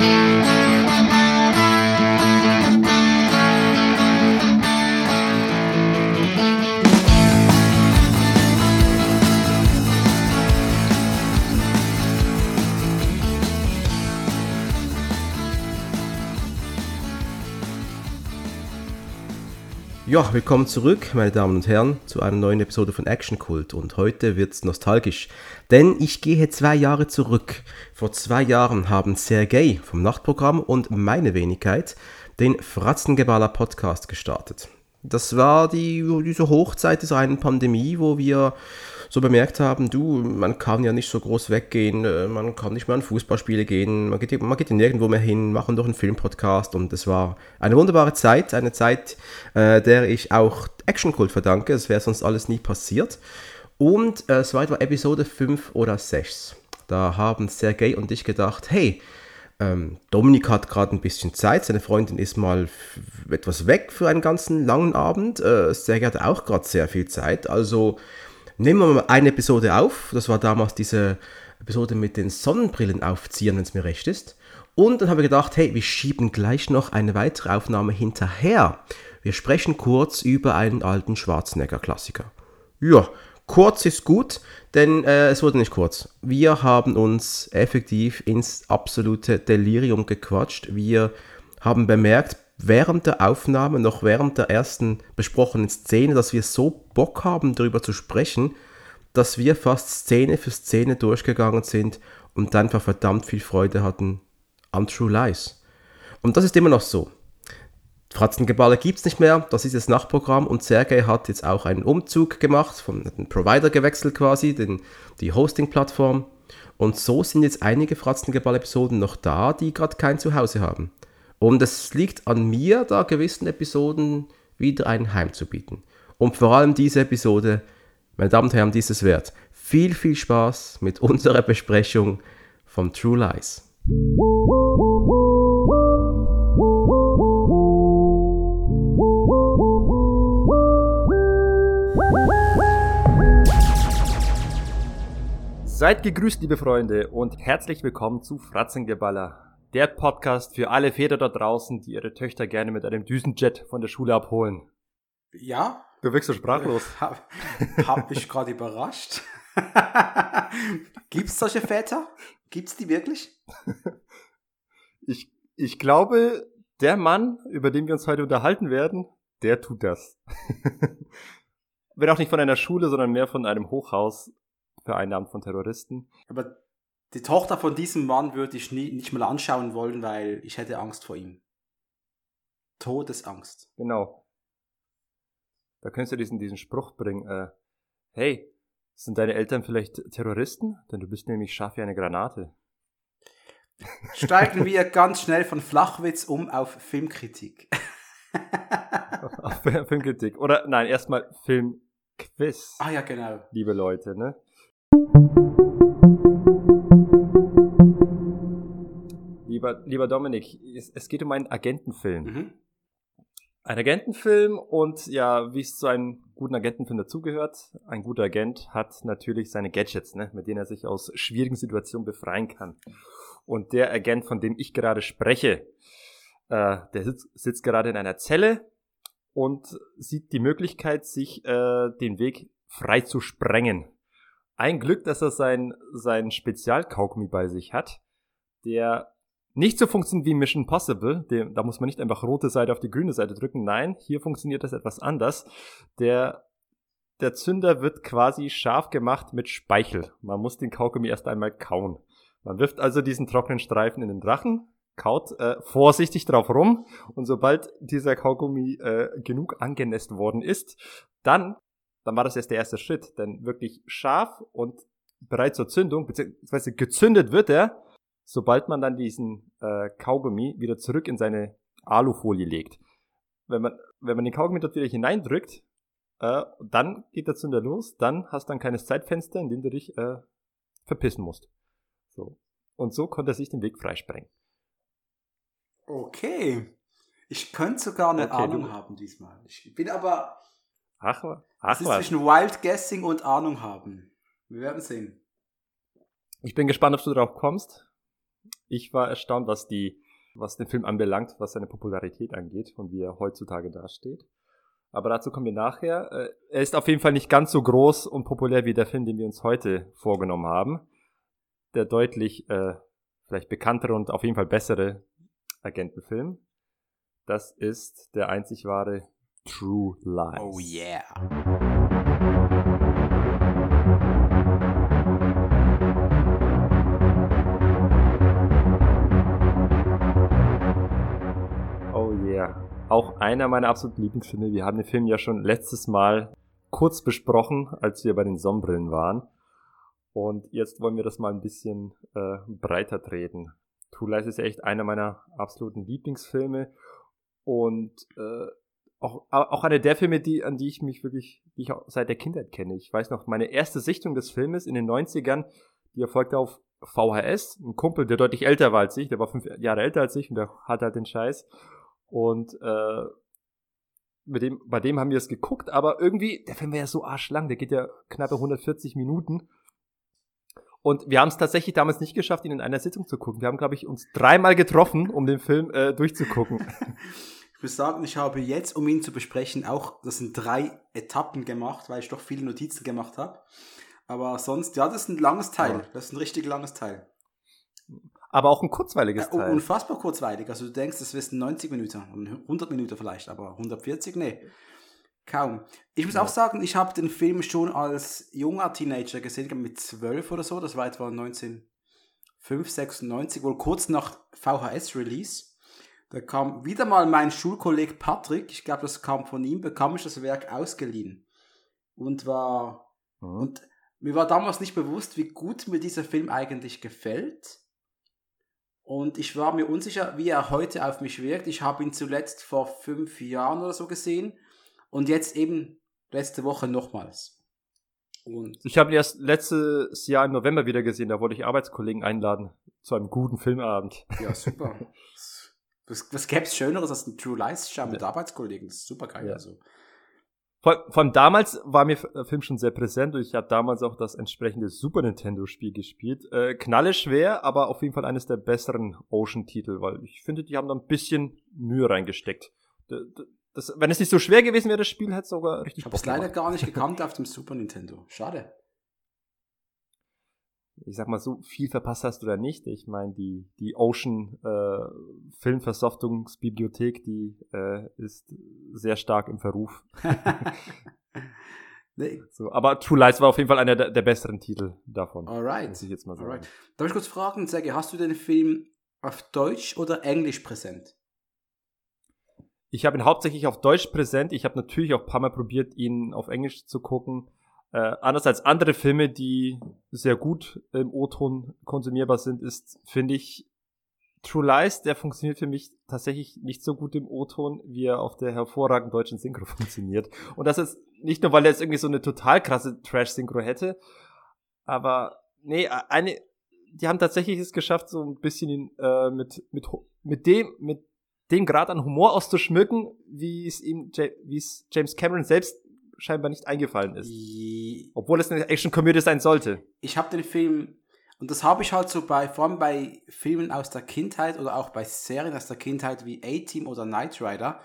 Música Ja, willkommen zurück, meine Damen und Herren, zu einer neuen Episode von Action Cult. Und heute wird's nostalgisch, denn ich gehe zwei Jahre zurück. Vor zwei Jahren haben Sergei vom Nachtprogramm und meine Wenigkeit den Fratzengeballer Podcast gestartet. Das war die, diese Hochzeit dieser einen Pandemie, wo wir so bemerkt haben, du, man kann ja nicht so groß weggehen, äh, man kann nicht mehr an Fußballspiele gehen, man geht, man geht nirgendwo mehr hin, machen doch einen Filmpodcast und es war eine wunderbare Zeit, eine Zeit, äh, der ich auch Actionkult verdanke, das wäre sonst alles nie passiert. Und äh, es war etwa Episode 5 oder 6. Da haben Sergei und ich gedacht, hey, ähm, Dominik hat gerade ein bisschen Zeit, seine Freundin ist mal etwas weg für einen ganzen langen Abend. Äh, Sergei hat auch gerade sehr viel Zeit, also Nehmen wir mal eine Episode auf. Das war damals diese Episode mit den Sonnenbrillen aufziehen, wenn es mir recht ist. Und dann haben wir gedacht, hey, wir schieben gleich noch eine weitere Aufnahme hinterher. Wir sprechen kurz über einen alten Schwarzenegger-Klassiker. Ja, kurz ist gut, denn äh, es wurde nicht kurz. Wir haben uns effektiv ins absolute Delirium gequatscht. Wir haben bemerkt, während der Aufnahme, noch während der ersten besprochenen Szene, dass wir so Bock haben, darüber zu sprechen, dass wir fast Szene für Szene durchgegangen sind und einfach verdammt viel Freude hatten an True Lies. Und das ist immer noch so. Fratzengeballe gibt es nicht mehr, das ist das Nachtprogramm und Sergei hat jetzt auch einen Umzug gemacht, von den Provider gewechselt quasi, den, die Hosting-Plattform. Und so sind jetzt einige Fratzengeballe-Episoden noch da, die gerade kein Zuhause haben. Und es liegt an mir, da gewissen Episoden wieder ein Heim zu bieten. Und vor allem diese Episode, meine Damen und Herren, dieses wert. Viel, viel Spaß mit unserer Besprechung von True Lies. Seid gegrüßt, liebe Freunde, und herzlich willkommen zu Fratzengeballer der Podcast für alle Väter da draußen, die ihre Töchter gerne mit einem Düsenjet von der Schule abholen. Ja? Du wirkst so sprachlos. Hab, hab mich gerade überrascht. Gibt's solche Väter? Gibt's die wirklich? Ich, ich glaube, der Mann, über den wir uns heute unterhalten werden, der tut das. Wenn auch nicht von einer Schule, sondern mehr von einem Hochhaus vereinnahmt von Terroristen. Aber die Tochter von diesem Mann würde ich nie, nicht mal anschauen wollen, weil ich hätte Angst vor ihm. Todesangst. Genau. Da könntest du diesen, diesen Spruch bringen, äh, hey, sind deine Eltern vielleicht Terroristen? Denn du bist nämlich scharf wie eine Granate. Steigen wir ganz schnell von Flachwitz um auf Filmkritik. auf Filmkritik. Oder nein, erstmal Filmquiz. Ah ja, genau. Liebe Leute, ne? Lieber, lieber Dominik, es, es geht um einen Agentenfilm. Mhm. Ein Agentenfilm und ja, wie es zu einem guten Agentenfilm dazugehört, ein guter Agent hat natürlich seine Gadgets, ne, mit denen er sich aus schwierigen Situationen befreien kann. Und der Agent, von dem ich gerade spreche, äh, der sitzt, sitzt gerade in einer Zelle und sieht die Möglichkeit, sich äh, den Weg frei zu sprengen. Ein Glück, dass er sein, sein Spezialkaugummi bei sich hat, der nicht so funktioniert wie Mission Possible. Dem, da muss man nicht einfach rote Seite auf die grüne Seite drücken. Nein, hier funktioniert das etwas anders. Der, der Zünder wird quasi scharf gemacht mit Speichel. Man muss den Kaugummi erst einmal kauen. Man wirft also diesen trockenen Streifen in den Drachen, kaut äh, vorsichtig drauf rum und sobald dieser Kaugummi äh, genug angenässt worden ist, dann, dann war das erst der erste Schritt, denn wirklich scharf und bereit zur Zündung, beziehungsweise gezündet wird er, sobald man dann diesen äh, Kaugummi wieder zurück in seine Alufolie legt. Wenn man, wenn man den Kaugummi dort wieder hineindrückt, äh, dann geht der Zünder los, dann hast du dann keines Zeitfenster, in dem du dich äh, verpissen musst. So. Und so konnte er sich den Weg freisprengen. Okay. Ich könnte sogar eine okay, Ahnung du. haben diesmal. Ich bin aber. Ach, ach es ist was. zwischen Wild Guessing und Ahnung haben. Wir werden sehen. Ich bin gespannt, ob du drauf kommst. Ich war erstaunt, was die, was den Film anbelangt, was seine Popularität angeht und wie er heutzutage dasteht. Aber dazu kommen wir nachher. Äh, er ist auf jeden Fall nicht ganz so groß und populär wie der Film, den wir uns heute vorgenommen haben. Der deutlich äh, vielleicht bekanntere und auf jeden Fall bessere Agentenfilm. Das ist der einzig wahre True Lies. Oh yeah. Auch einer meiner absoluten Lieblingsfilme. Wir haben den Film ja schon letztes Mal kurz besprochen, als wir bei den Sonnenbrillen waren. Und jetzt wollen wir das mal ein bisschen äh, breiter treten. True Lies ist echt einer meiner absoluten Lieblingsfilme und äh, auch, auch einer der Filme, die, an die ich mich wirklich, die ich auch seit der Kindheit kenne. Ich weiß noch, meine erste Sichtung des Filmes in den 90ern, die erfolgte auf VHS. Ein Kumpel, der deutlich älter war als ich, der war fünf Jahre älter als ich und der hat halt den Scheiß. Und äh, mit dem, bei dem haben wir es geguckt, aber irgendwie, der Film wäre ja so arschlang, der geht ja knappe 140 Minuten. Und wir haben es tatsächlich damals nicht geschafft, ihn in einer Sitzung zu gucken. Wir haben, glaube ich, uns dreimal getroffen, um den Film äh, durchzugucken. Ich muss sagen, ich habe jetzt, um ihn zu besprechen, auch, das sind drei Etappen gemacht, weil ich doch viele Notizen gemacht habe. Aber sonst, ja, das ist ein langes Teil. Das ist ein richtig langes Teil. Aber auch ein kurzweiliges ja, Teil. Unfassbar kurzweilig. Also du denkst, es wären 90 Minuten, 100 Minuten vielleicht, aber 140, nee. Kaum. Ich muss ja. auch sagen, ich habe den Film schon als junger Teenager gesehen, mit 12 oder so. Das war etwa 1996, wohl kurz nach VHS-Release. Da kam wieder mal mein Schulkolleg Patrick, ich glaube, das kam von ihm, bekam ich das Werk ausgeliehen. Und war, mhm. und mir war damals nicht bewusst, wie gut mir dieser Film eigentlich gefällt. Und ich war mir unsicher, wie er heute auf mich wirkt. Ich habe ihn zuletzt vor fünf Jahren oder so gesehen. Und jetzt eben letzte Woche nochmals. Und ich habe ihn erst letztes Jahr im November wieder gesehen. Da wollte ich Arbeitskollegen einladen zu einem guten Filmabend. Ja, super. Was, was gäbe es Schöneres als ein True Lies Schau mit ja. Arbeitskollegen? Das ist super geil. Ja. Also. Von, von damals war mir der Film schon sehr präsent und ich habe damals auch das entsprechende Super Nintendo Spiel gespielt. Äh, knalle schwer, aber auf jeden Fall eines der besseren Ocean-Titel, weil ich finde, die haben da ein bisschen Mühe reingesteckt. Das, wenn es nicht so schwer gewesen wäre, das Spiel hätte es sogar richtig Ich habe es leider gar nicht gekannt auf dem Super Nintendo. Schade ich sag mal so, viel verpasst hast du da nicht. Ich meine, die, die Ocean äh, Filmversoftungsbibliothek, die äh, ist sehr stark im Verruf. nee. so, aber True Lies war auf jeden Fall einer der, der besseren Titel davon. Alright. Muss ich jetzt mal sagen. Alright. Darf ich kurz fragen, Sergej, hast du den Film auf Deutsch oder Englisch präsent? Ich habe ihn hauptsächlich auf Deutsch präsent. Ich habe natürlich auch ein paar Mal probiert, ihn auf Englisch zu gucken. Äh, anders als andere Filme, die sehr gut im O-Ton konsumierbar sind, ist, finde ich, True Lies, der funktioniert für mich tatsächlich nicht so gut im O-Ton, wie er auf der hervorragenden deutschen Synchro funktioniert. Und das ist nicht nur, weil er jetzt irgendwie so eine total krasse Trash-Synchro hätte, aber nee, eine, die haben tatsächlich es geschafft, so ein bisschen äh, mit, mit, mit dem, mit dem Grad an Humor auszuschmücken, wie es ihm, wie es James Cameron selbst scheinbar nicht eingefallen ist. Obwohl es eine Action-Komödie sein sollte. Ich habe den Film, und das habe ich halt so bei, vor allem bei Filmen aus der Kindheit oder auch bei Serien aus der Kindheit wie A-Team oder Knight Rider,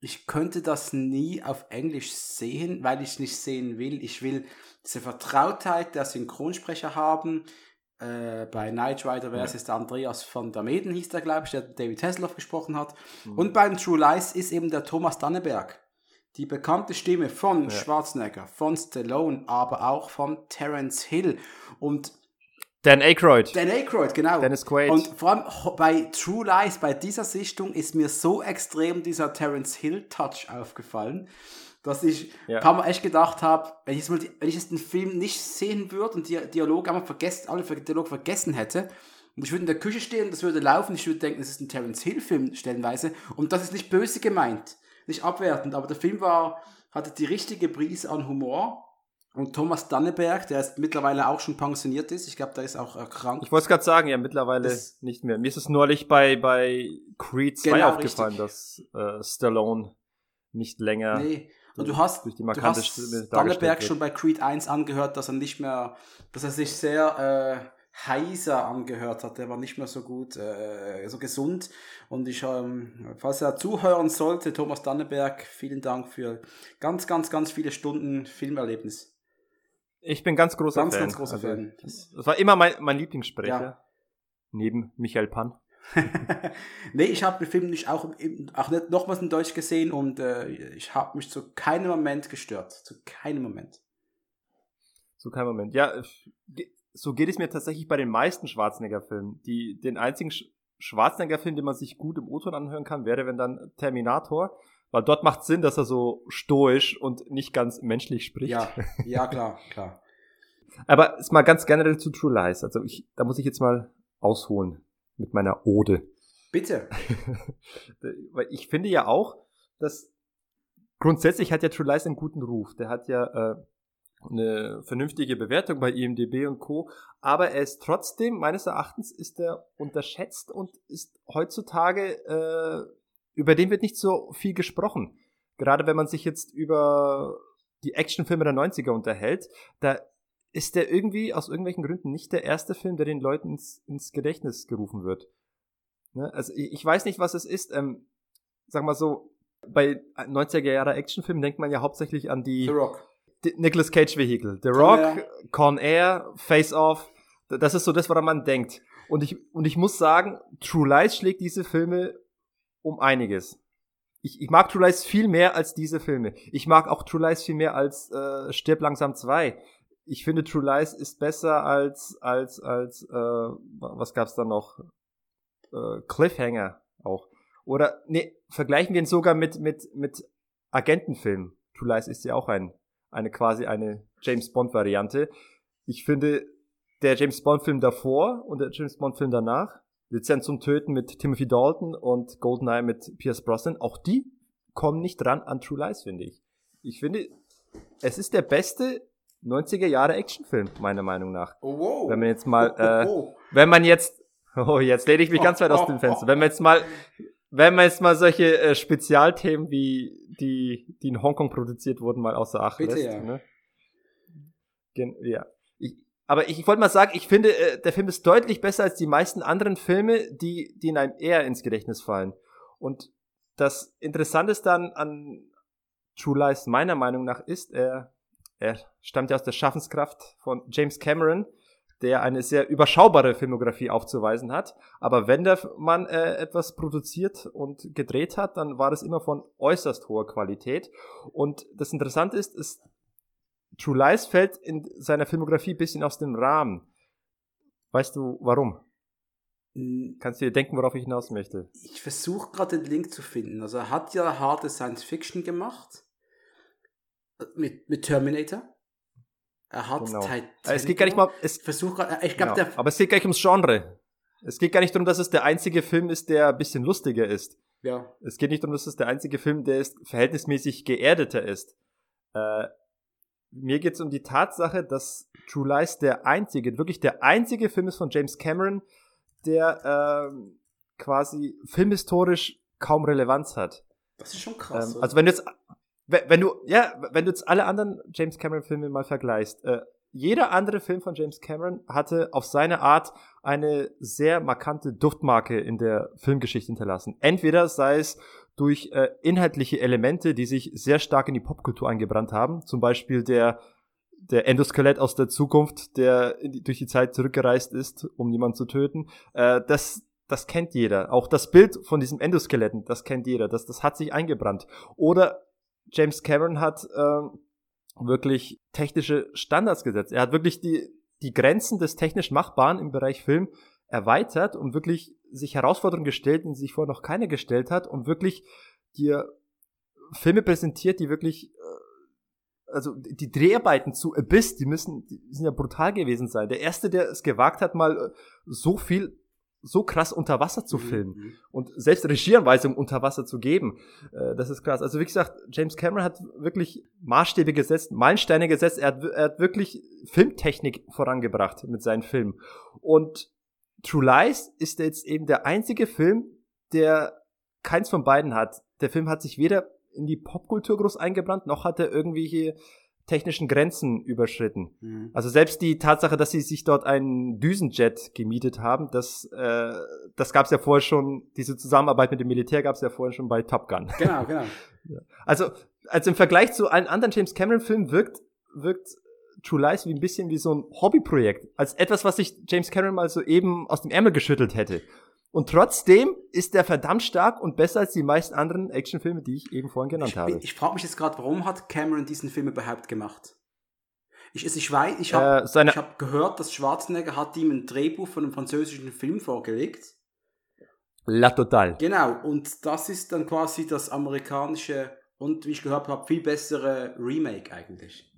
ich könnte das nie auf Englisch sehen, weil ich nicht sehen will. Ich will diese Vertrautheit der Synchronsprecher haben. Äh, bei Knight Rider wäre es ja. der Andreas von der Meden, hieß der, glaube ich, der David Hasselhoff gesprochen hat. Mhm. Und beim True Lies ist eben der Thomas Danneberg die bekannte Stimme von ja. Schwarzenegger, von Stallone, aber auch von Terence Hill und Dan Aykroyd. Dan Aykroyd, genau. Dennis Quaid. Und vor allem bei True Lies, bei dieser Sichtung ist mir so extrem dieser Terence Hill Touch aufgefallen, dass ich ja. paar Mal echt gedacht habe, wenn ich, wenn ich jetzt den Film nicht sehen würde und die Dialoge einmal vergessen, alle Dialoge vergessen hätte, und ich würde in der Küche stehen, das würde laufen, ich würde denken, es ist ein Terence Hill Film stellenweise. Und das ist nicht böse gemeint nicht abwertend, aber der Film war, hatte die richtige Prise an Humor. Und Thomas Danneberg, der ist mittlerweile auch schon pensioniert ist, ich glaube, der ist auch erkrankt. Ich wollte es gerade sagen, ja, mittlerweile das nicht mehr. Mir ist es neulich bei, bei Creed 2 genau, aufgefallen, richtig. dass äh, Stallone nicht länger nee. Und du hast, durch die markante du hast Danneberg schon bei Creed 1 angehört, dass er nicht mehr, dass er sich sehr äh, heiser angehört hat. Der war nicht mehr so gut, äh, so gesund. Und ich, ähm, falls er zuhören sollte, Thomas Dannenberg, vielen Dank für ganz, ganz, ganz viele Stunden Filmerlebnis. Ich bin ganz großer ganz, Fan. Ganz, großer also, Fan. Das, das, war immer mein, mein Lieblingssprecher. Ja. Neben Michael Pann. nee, ich habe den Film nicht auch, auch nicht nochmals in Deutsch gesehen und äh, ich habe mich zu keinem Moment gestört. Zu keinem Moment. Zu keinem Moment. Ja, so geht es mir tatsächlich bei den meisten Schwarzenegger-Filmen. Die, den einzigen Schwarzenegger-Film, den man sich gut im O-Ton anhören kann, wäre wenn dann Terminator. Weil dort macht Sinn, dass er so stoisch und nicht ganz menschlich spricht. Ja, ja, klar, klar. Aber ist mal ganz generell zu True Lies. Also ich, da muss ich jetzt mal ausholen mit meiner Ode. Bitte. Weil ich finde ja auch, dass grundsätzlich hat ja True Lies einen guten Ruf. Der hat ja äh, eine vernünftige Bewertung bei IMDB und Co. Aber er ist trotzdem, meines Erachtens, ist er unterschätzt und ist heutzutage, äh, über den wird nicht so viel gesprochen. Gerade wenn man sich jetzt über die Actionfilme der 90er unterhält, da ist der irgendwie aus irgendwelchen Gründen nicht der erste Film, der den Leuten ins, ins Gedächtnis gerufen wird. Ne? Also ich, ich, weiß nicht, was es ist. Ähm, sag mal so, bei 90er Jahre Actionfilmen denkt man ja hauptsächlich an die, The Rock. Nicolas Cage Vehikel. The Rock, Con Air, Con Air Face Off. Das ist so das, woran man denkt. Und ich, und ich muss sagen, True Lies schlägt diese Filme um einiges. Ich, ich mag True Lies viel mehr als diese Filme. Ich mag auch True Lies viel mehr als äh, Stirb langsam 2 ich finde True Lies ist besser als als als äh, was gab's da noch äh, Cliffhanger auch oder nee vergleichen wir ihn sogar mit mit mit Agentenfilm True Lies ist ja auch ein eine quasi eine James Bond Variante ich finde der James Bond Film davor und der James Bond Film danach Lizenz zum Töten mit Timothy Dalton und Goldeneye mit Pierce Brosnan auch die kommen nicht dran an True Lies finde ich ich finde es ist der beste 90er Jahre Actionfilm, meiner Meinung nach. Oh, wow. Wenn man jetzt mal, äh, oh, oh. wenn man jetzt, oh, jetzt lehne ich mich ganz weit aus dem Fenster. Wenn man jetzt mal, wenn man jetzt mal solche äh, Spezialthemen wie die, die in Hongkong produziert wurden, mal außer Acht Bitte, lässt. Ja. Ne? Gen ja. Ich, aber ich, ich wollte mal sagen, ich finde, äh, der Film ist deutlich besser als die meisten anderen Filme, die, die in einem eher ins Gedächtnis fallen. Und das Interessante ist dann an True Lies meiner Meinung nach ist, er er stammt ja aus der Schaffenskraft von James Cameron, der eine sehr überschaubare Filmografie aufzuweisen hat. Aber wenn der Mann äh, etwas produziert und gedreht hat, dann war das immer von äußerst hoher Qualität. Und das Interessante ist, ist True Lies fällt in seiner Filmografie ein bisschen aus dem Rahmen. Weißt du warum? Hm. Kannst du dir denken, worauf ich hinaus möchte? Ich versuche gerade den Link zu finden. Also er hat ja harte Science Fiction gemacht mit, mit Terminator. Er hat genau. Titanic. Es geht gar nicht mal. Es, Versuch, ich glaube, genau. Aber es geht gar nicht ums Genre. Es geht gar nicht darum, dass es der einzige Film ist, der ein bisschen lustiger ist. Ja. Es geht nicht darum, dass es der einzige Film, der ist, verhältnismäßig geerdeter ist. Äh, mir geht es um die Tatsache, dass True Lies der einzige, wirklich der einzige Film ist von James Cameron, der äh, quasi filmhistorisch kaum Relevanz hat. Das ist schon krass. Ähm, also wenn du jetzt wenn du, ja, wenn du jetzt alle anderen James Cameron Filme mal vergleichst, äh, jeder andere Film von James Cameron hatte auf seine Art eine sehr markante Duftmarke in der Filmgeschichte hinterlassen. Entweder sei es durch äh, inhaltliche Elemente, die sich sehr stark in die Popkultur eingebrannt haben, zum Beispiel der der Endoskelett aus der Zukunft, der die, durch die Zeit zurückgereist ist, um niemanden zu töten. Äh, das, das kennt jeder. Auch das Bild von diesem Endoskeletten, das kennt jeder. Das, das hat sich eingebrannt. Oder James Cameron hat äh, wirklich technische Standards gesetzt. Er hat wirklich die, die Grenzen des technisch Machbaren im Bereich Film erweitert und wirklich sich Herausforderungen gestellt, die sich vorher noch keine gestellt hat und wirklich dir Filme präsentiert, die wirklich äh, also die Dreharbeiten zu Abyss, die müssen, die sind ja brutal gewesen sein. Der erste, der es gewagt hat, mal äh, so viel so krass unter Wasser zu mhm, filmen mhm. und selbst Regieanweisungen unter Wasser zu geben. Äh, das ist krass. Also wie gesagt, James Cameron hat wirklich Maßstäbe gesetzt, Meilensteine gesetzt. Er hat, er hat wirklich Filmtechnik vorangebracht mit seinen Filmen. Und True Lies ist jetzt eben der einzige Film, der keins von beiden hat. Der Film hat sich weder in die Popkultur groß eingebrannt, noch hat er irgendwelche technischen Grenzen überschritten. Mhm. Also selbst die Tatsache, dass sie sich dort einen Düsenjet gemietet haben, das, äh, das gab es ja vorher schon, diese Zusammenarbeit mit dem Militär gab es ja vorher schon bei Top Gun. Genau, genau. Also, also im Vergleich zu allen anderen James Cameron-Filmen wirkt, wirkt True Lies wie ein bisschen wie so ein Hobbyprojekt. Als etwas, was sich James Cameron mal so eben aus dem Ärmel geschüttelt hätte. Und trotzdem ist der verdammt stark und besser als die meisten anderen Actionfilme, die ich eben vorhin genannt ich, habe. Ich frage mich jetzt gerade, warum hat Cameron diesen Film überhaupt gemacht? Ich, ich weiß, ich habe äh, hab gehört, dass Schwarzenegger hat ihm ein Drehbuch von einem französischen Film vorgelegt. La Total. Genau, und das ist dann quasi das amerikanische und wie ich gehört habe, viel bessere Remake eigentlich.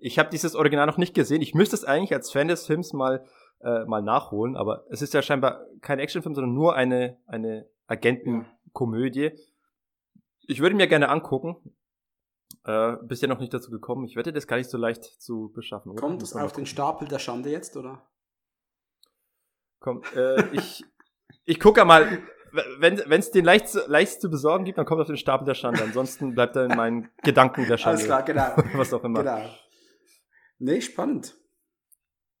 Ich habe dieses Original noch nicht gesehen. Ich müsste es eigentlich als Fan des Films mal äh, mal nachholen, aber es ist ja scheinbar kein Actionfilm, sondern nur eine, eine Agentenkomödie. Ich würde mir gerne angucken. Äh, bisher noch nicht dazu gekommen. Ich wette, das gar nicht so leicht zu beschaffen. Oder? Kommt es auf den Stapel der Schande jetzt, oder? Komm, äh, ich, ich gucke mal, wenn es den leicht, leicht zu besorgen gibt, dann kommt auf den Stapel der Schande. Ansonsten bleibt er in meinen Gedanken der Schande. Alles klar, genau. Was auch immer. Genau. Nee, spannend.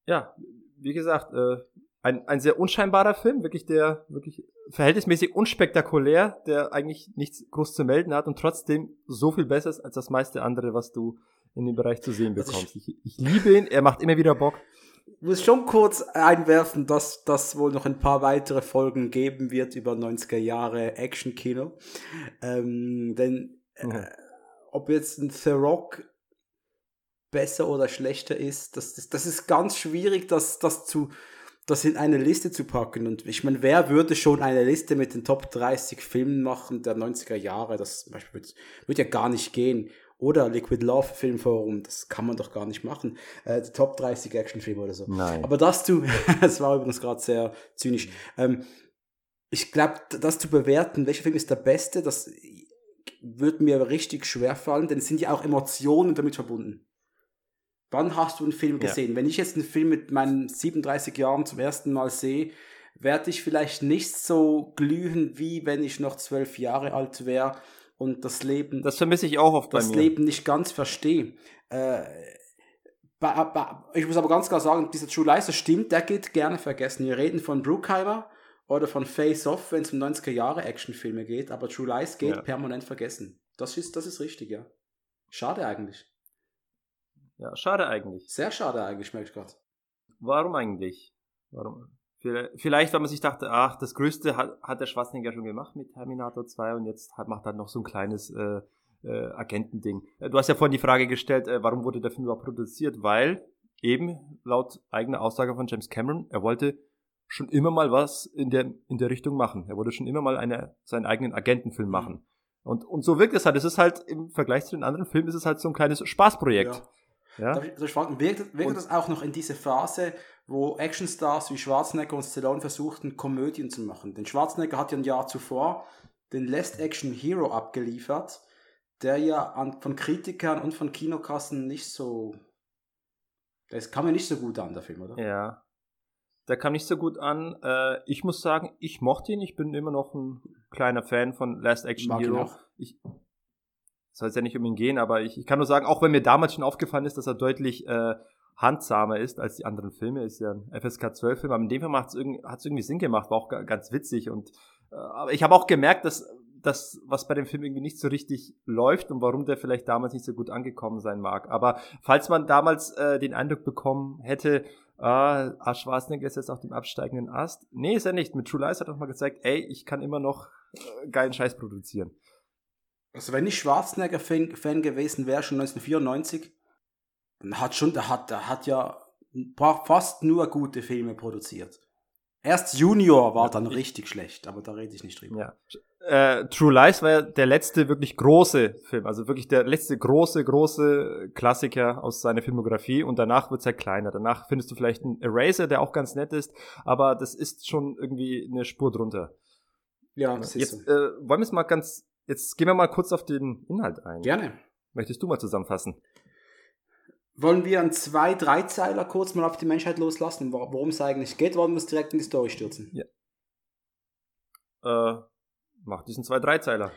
Ja, wie gesagt, äh, ein, ein sehr unscheinbarer Film, wirklich der, wirklich verhältnismäßig unspektakulär, der eigentlich nichts groß zu melden hat und trotzdem so viel besser ist als das meiste andere, was du in dem Bereich zu sehen bekommst. Ich, ich, liebe ihn, er macht immer wieder Bock. Ich muss schon kurz einwerfen, dass das wohl noch ein paar weitere Folgen geben wird über 90er Jahre Action-Kino. Ähm, denn äh, mhm. ob jetzt ein The Rock besser oder schlechter ist, das, das, das ist ganz schwierig, das, das zu, das in eine Liste zu packen. Und ich meine, wer würde schon eine Liste mit den Top 30 Filmen machen der 90er Jahre? Das zum Beispiel wird, wird ja gar nicht gehen. Oder Liquid Love Filmforum, das kann man doch gar nicht machen. Äh, Top 30 Actionfilme oder so. Nein. Aber das zu, das war übrigens gerade sehr zynisch. Ähm, ich glaube, das zu bewerten, welcher Film ist der beste, das wird mir richtig schwer fallen, denn es sind ja auch Emotionen damit verbunden. Wann hast du einen Film gesehen? Ja. Wenn ich jetzt einen Film mit meinen 37 Jahren zum ersten Mal sehe, werde ich vielleicht nicht so glühen, wie wenn ich noch zwölf Jahre alt wäre und das Leben. Das vermisse ich auch oft bei Das mir. Leben nicht ganz verstehe. Äh, ich muss aber ganz klar sagen, dieser True Lies, das stimmt, der geht gerne vergessen. Wir reden von Bruckheimer oder von Face Off, wenn es um 90er Jahre Actionfilme geht, aber True Lies geht ja. permanent vergessen. Das ist, das ist richtig, ja. Schade eigentlich. Ja, schade eigentlich. Sehr schade eigentlich, merke ich gerade. Warum eigentlich? Warum? Vielleicht, weil man sich dachte, ach, das Größte hat, hat der Schwarzenegger schon gemacht mit Terminator 2 und jetzt hat, macht er noch so ein kleines äh, äh, Agentending. Äh, du hast ja vorhin die Frage gestellt, äh, warum wurde der Film überhaupt produziert? Weil eben laut eigener Aussage von James Cameron, er wollte schon immer mal was in der, in der Richtung machen. Er wollte schon immer mal eine, seinen eigenen Agentenfilm machen. Und, und so wirkt es halt. Es ist halt im Vergleich zu den anderen Filmen, ist es halt so ein kleines Spaßprojekt. Ja. Ja? Darf ich, darf ich fragen, wirkt, wirkt das auch noch in diese Phase, wo Actionstars wie Schwarzenegger und Stallone versuchten, Komödien zu machen? Denn Schwarzenegger hat ja ein Jahr zuvor den Last Action Hero abgeliefert, der ja an, von Kritikern und von Kinokassen nicht so. Das kam mir nicht so gut an, der Film, oder? Ja. Der kam nicht so gut an. Äh, ich muss sagen, ich mochte ihn. Ich bin immer noch ein kleiner Fan von Last Action Mag Hero. Ich, soll es ja nicht um ihn gehen, aber ich, ich kann nur sagen, auch wenn mir damals schon aufgefallen ist, dass er deutlich äh, handsamer ist als die anderen Filme, ist ja ein FSK 12 Film, aber in dem Film hat es irgendwie, irgendwie Sinn gemacht, war auch ganz witzig und äh, aber ich habe auch gemerkt, dass das, was bei dem Film irgendwie nicht so richtig läuft und warum der vielleicht damals nicht so gut angekommen sein mag. Aber falls man damals äh, den Eindruck bekommen hätte, ah, ah, Schwarzenegger ist jetzt auf dem absteigenden Ast. Nee, ist er nicht. Mit True Lies hat er auch mal gezeigt, ey, ich kann immer noch äh, geilen Scheiß produzieren. Also wenn ich Schwarzenegger-Fan gewesen wäre, schon 1994, dann hat schon, der hat, der hat ja fast nur gute Filme produziert. Erst Junior war dann richtig schlecht, aber da rede ich nicht drüber. Ja. Äh, True Lies war ja der letzte wirklich große Film, also wirklich der letzte große, große Klassiker aus seiner Filmografie und danach wird's halt kleiner. Danach findest du vielleicht einen Eraser, der auch ganz nett ist, aber das ist schon irgendwie eine Spur drunter. Ja, das ist Jetzt so. äh, wollen wir es mal ganz Jetzt gehen wir mal kurz auf den Inhalt ein. Gerne. Möchtest du mal zusammenfassen? Wollen wir einen zwei, drei Zeiler kurz mal auf die Menschheit loslassen, worum es eigentlich geht? Wollen wir uns direkt in die Story stürzen? Ja. Äh, mach diesen zwei, drei Zeiler.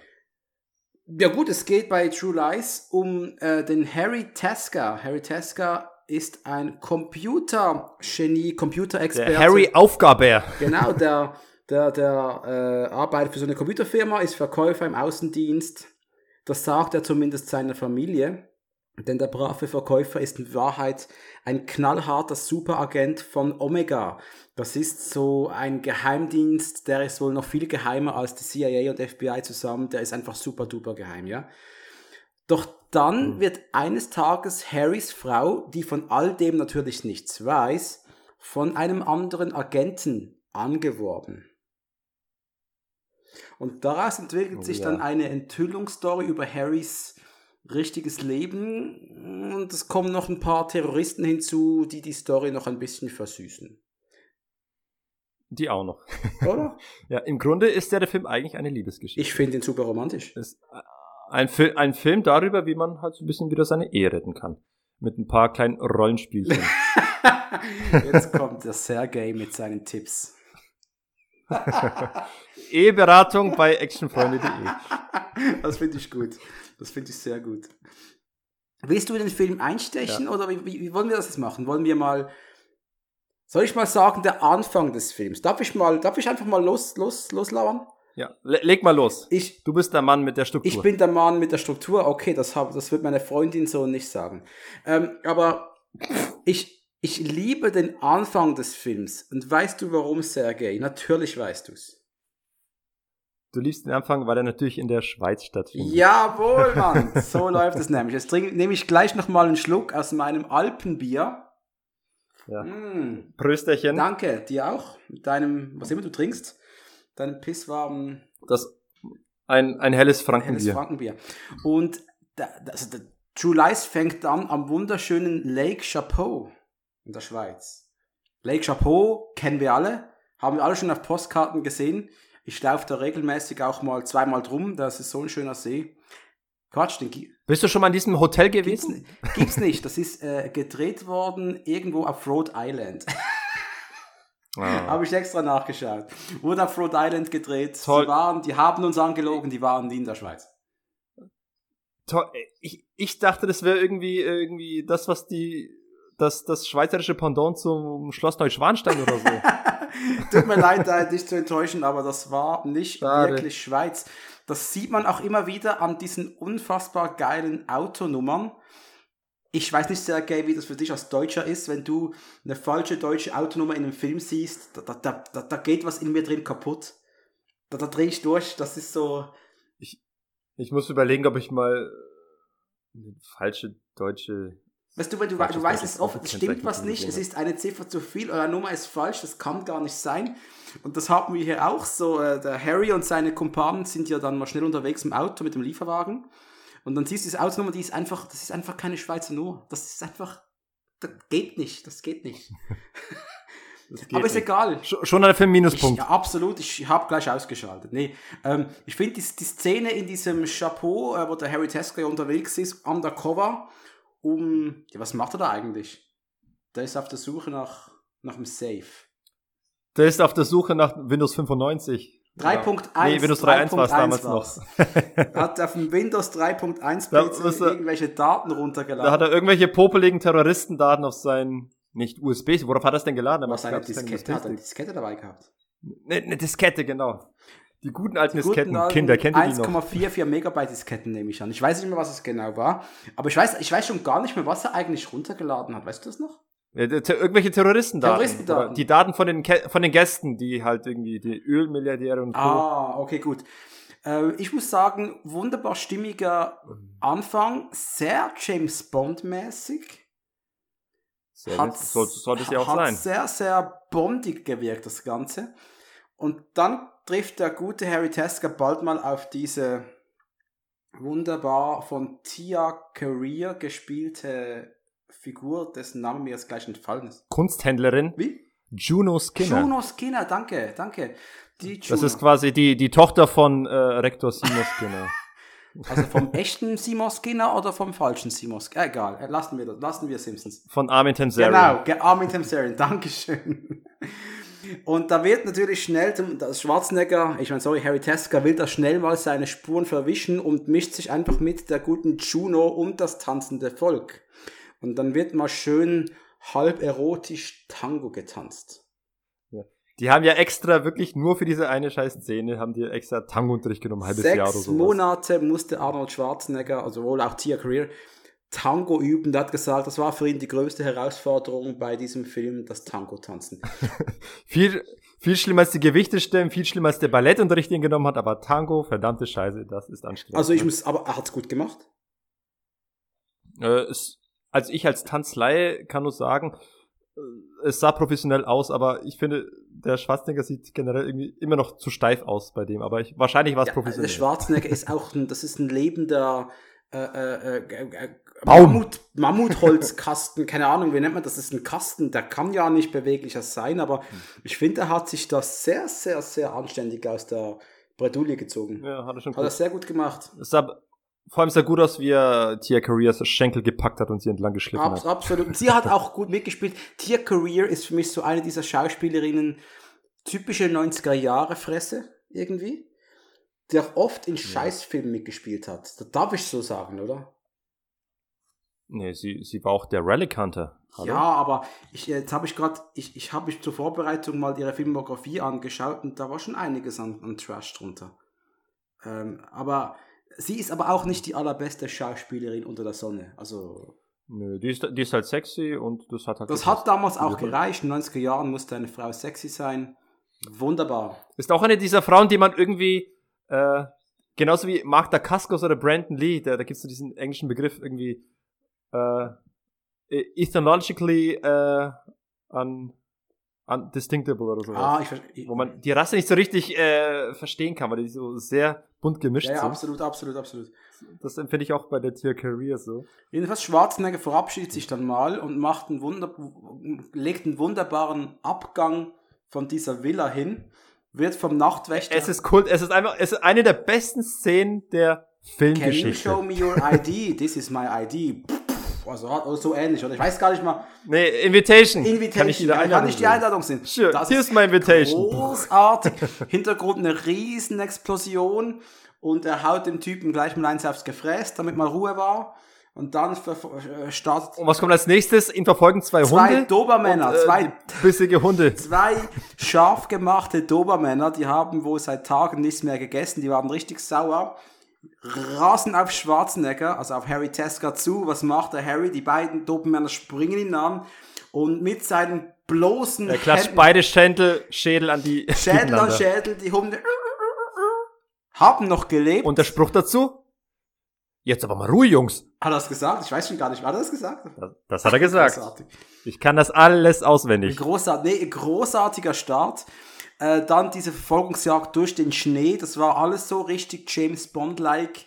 Ja gut, es geht bei True Lies um äh, den Harry Tasker. Harry Tasker ist ein Computergenie, Computerexperte. Der Harry Aufgaber. Genau, der, der, der äh, arbeitet für so eine Computerfirma, ist Verkäufer im Außendienst. Das sagt er zumindest seiner Familie. Denn der brave Verkäufer ist in Wahrheit ein knallharter Superagent von Omega. Das ist so ein Geheimdienst, der ist wohl noch viel geheimer als die CIA und FBI zusammen. Der ist einfach super duper geheim, ja. Doch dann mhm. wird eines Tages Harrys Frau, die von all dem natürlich nichts weiß, von einem anderen Agenten angeworben. Und daraus entwickelt oh, sich ja. dann eine Enthüllungsstory über Harrys richtiges Leben und es kommen noch ein paar Terroristen hinzu, die die Story noch ein bisschen versüßen. Die auch noch. Oder? ja, im Grunde ist der, der Film eigentlich eine Liebesgeschichte. Ich finde ihn super romantisch. Ist ein, Fil ein Film darüber, wie man halt so ein bisschen wieder seine Ehe retten kann. Mit ein paar kleinen Rollenspielchen. Jetzt kommt der Sergei mit seinen Tipps. Eheberatung bei actionfreunde.de. Das finde ich gut. Das finde ich sehr gut. Willst du in den Film einstechen ja. oder wie, wie, wie, wollen wir das jetzt machen? Wollen wir mal, soll ich mal sagen, der Anfang des Films? Darf ich mal, darf ich einfach mal los, los, loslauern? Ja, leg mal los. Ich, du bist der Mann mit der Struktur. Ich bin der Mann mit der Struktur. Okay, das, hab, das wird meine Freundin so nicht sagen. Ähm, aber ich, ich liebe den Anfang des Films. Und weißt du warum, Sergei? Natürlich weißt du's. Du liebst den Anfang, weil er natürlich in der Schweiz stattfindet. Jawohl, Mann. So läuft es nämlich. Jetzt trinke, nehme ich gleich nochmal einen Schluck aus meinem Alpenbier. Ja. Mm. Prösterchen. Danke, dir auch. Mit deinem, was immer du trinkst, deinem pisswarmen. Das, ein, ein helles Frankenbier. Helles Frankenbier. Und da, also der True Lies fängt an am wunderschönen Lake Chapeau in der Schweiz. Lake Chapeau kennen wir alle, haben wir alle schon auf Postkarten gesehen. Ich laufe da regelmäßig auch mal zweimal drum, das ist so ein schöner See. Quatsch, den Bist du schon mal in diesem Hotel gewesen? Gibt's, gibt's nicht. Das ist äh, gedreht worden irgendwo auf Rhode Island. Ah. Habe ich extra nachgeschaut. Wurde auf Rhode Island gedreht. Toll. Die, waren, die haben uns angelogen, die waren nie in der Schweiz. Toll. Ich, ich dachte, das wäre irgendwie, irgendwie das, was die, das, das schweizerische Pendant zum Schloss Neuschwanstein oder so. Tut mir leid, dich zu enttäuschen, aber das war nicht Schade. wirklich Schweiz. Das sieht man auch immer wieder an diesen unfassbar geilen Autonummern. Ich weiß nicht sehr, Gay, wie das für dich als Deutscher ist, wenn du eine falsche deutsche Autonummer in einem Film siehst, da, da, da, da geht was in mir drin kaputt. Da, da drehe ich durch, das ist so. Ich, ich muss überlegen, ob ich mal eine falsche deutsche Weißt du, wenn du, du weißt es oft, es stimmt was nicht, es ist eine Ziffer zu viel, eure Nummer ist falsch, das kann gar nicht sein. Und das haben wir hier auch so. Äh, der Harry und seine Kumpanen sind ja dann mal schnell unterwegs im Auto mit dem Lieferwagen. Und dann siehst du diese Autonummer, die ist einfach, das ist einfach keine Schweizer Nummer. Das ist einfach, das geht nicht, das geht nicht. Das Aber ist nicht. egal. Schon ein Minuspunkt. ja, absolut. Ich habe gleich ausgeschaltet. Nee, ähm, ich finde die, die Szene in diesem Chapeau, äh, wo der Harry Tesker unterwegs ist, undercover, um. Ja, was macht er da eigentlich? Der ist auf der Suche nach, nach einem Safe. Der ist auf der Suche nach Windows 95. 3.1. Nee, Windows 3.1 war es damals noch. hat auf dem Windows 3.1 PC irgendwelche Daten runtergeladen. Da hat er irgendwelche popeligen Terroristendaten auf seinen, nicht USB, worauf hat er es denn geladen? Was seine Diskette, hat er eine Diskette dabei gehabt? Eine ne Diskette, genau. Die guten alten die Disketten, guten Kinder, kennt ihr die noch? 1,44 Megabyte Disketten nehme ich an. Ich weiß nicht mehr, was es genau war. Aber ich weiß, ich weiß schon gar nicht mehr, was er eigentlich runtergeladen hat. Weißt du das noch? Ja, irgendwelche Terroristendaten. Terroristendaten. Die Daten von den, von den Gästen, die halt irgendwie die Ölmilliardäre und Co. Ah, okay, gut. Äh, ich muss sagen, wunderbar stimmiger Anfang, sehr James Bond-mäßig. Hat, sollte es ja auch hat sein. sehr, sehr bondig gewirkt, das Ganze. Und dann trifft der gute Harry Tesker bald mal auf diese wunderbar von Tia Career gespielte Figur, dessen Name mir jetzt gleich entfallen ist. Kunsthändlerin? Wie? Juno Skinner. Juno Skinner, danke, danke. Die Das ist quasi die, die Tochter von äh, Rektor Simo Skinner. Also vom echten Simo Skinner oder vom falschen Simo Skinner? Egal, lassen wir das, lassen wir Simpsons. Von Armin Tamsarian. Genau, Armin Tamsarian, Dankeschön. Und da wird natürlich schnell, das Schwarzenegger, ich meine, sorry, Harry Tesker will da schnell mal seine Spuren verwischen und mischt sich einfach mit der guten Juno und das tanzende Volk. Und dann wird mal schön halb erotisch Tango getanzt. Ja. Die haben ja extra wirklich nur für diese eine scheiß Szene, haben die extra Tango-Unterricht genommen, halbes Sechs Jahr oder so. Monate musste Arnold Schwarzenegger, also wohl auch Tia Career, Tango üben. Der hat gesagt, das war für ihn die größte Herausforderung bei diesem Film, das Tango tanzen. viel, viel schlimmer als die Gewichte stemmen, viel schlimmer als der Ballettunterricht, den er genommen hat, aber Tango, verdammte Scheiße, das ist anstrengend. Also ich muss, aber er hat's gut gemacht. Äh, es, also ich als Tanzlei kann nur sagen, äh, es sah professionell aus, aber ich finde, der Schwarzenegger sieht generell irgendwie immer noch zu steif aus bei dem, aber ich, wahrscheinlich war es Ja, professionell. der Schwarzenegger ist auch ein, das ist ein lebender äh, äh, äh, äh, Baum. Mammut, Mammutholzkasten, keine Ahnung, wie nennt man das? Das ist ein Kasten, der kann ja nicht beweglicher sein, aber ich finde, er hat sich das sehr, sehr, sehr anständig aus der Bredouille gezogen. ja, hat er schon Hat er sehr gut gemacht. Es sah vor allem sehr gut aus, wie er Tia Careers Schenkel gepackt hat und sie entlang geschliffen Abs hat. absolut. Und sie hat auch gut mitgespielt. Tia Career ist für mich so eine dieser Schauspielerinnen, typische 90er Jahre Fresse, irgendwie. Die auch oft in Scheißfilmen mitgespielt hat. Das darf ich so sagen, oder? Nee, sie, sie war auch der Relic Hunter. Hallo? Ja, aber ich, jetzt habe ich gerade, ich, ich habe mich zur Vorbereitung mal ihre Filmografie angeschaut und da war schon einiges an, an Trash drunter. Ähm, aber sie ist aber auch nicht die allerbeste Schauspielerin unter der Sonne. Also Nö, die ist, die ist halt sexy und das hat halt. das gepasst. hat damals auch gereicht. In den 90er Jahren musste eine Frau sexy sein. Wunderbar. Ist auch eine dieser Frauen, die man irgendwie, äh, genauso wie Mark Dacascos oder Brandon Lee, da, da gibt's so diesen englischen Begriff irgendwie, äh, ethnologically, äh, un, undistinctable oder sowas. Ah, ich verstehe. wo man die Rasse nicht so richtig äh, verstehen kann, weil die so sehr bunt gemischt Ja, ja, sind. absolut, absolut, absolut. Das empfinde ich auch bei der Tier Career so. Jedenfalls Schwarzenegger verabschiedet sich dann mal und macht einen Wunder legt einen wunderbaren Abgang von dieser Villa hin, wird vom Nachtwächter Es ist Kult, es ist einfach, es ist eine der besten Szenen der Can you Filmgeschichte. show me your ID? This is my ID. Also, also so ähnlich, oder? Ich weiß gar nicht mal. Nee, Invitation. Invitation, Kann ich die kann, Einladung nicht die sehen? Einladung sehen. Sure, Das here's my invitation. Großartig. Hintergrund eine riesen Explosion und er haut dem Typen gleich mal eins aufs Gefräß, damit mal Ruhe war. Und dann äh, startet Und was kommt als nächstes? Ihn verfolgen zwei, Zwei Hunde. Dobermänner, und, äh, zwei- die bissige Hunde. zwei scharf gemachte Dobermänner, die haben wohl seit Tagen nichts mehr gegessen, die waren richtig sauer, rasen auf Schwarzenegger, also auf Harry Tesker zu. Was macht der Harry? Die beiden Dobermänner springen ihn an und mit seinen bloßen Er klatscht Händen, beide Schädel, Schädel an die Schädel an. Schädel, die Hunde haben noch gelebt. Und der Spruch dazu? Jetzt aber mal Ruhe, Jungs. hat er das gesagt? Ich weiß schon gar nicht, hat er das gesagt? Das, das hat er gesagt. Großartig. Ich kann das alles auswendig. Großart nee, großartiger Start. Äh, dann diese Verfolgungsjagd durch den Schnee, das war alles so richtig James Bond-like.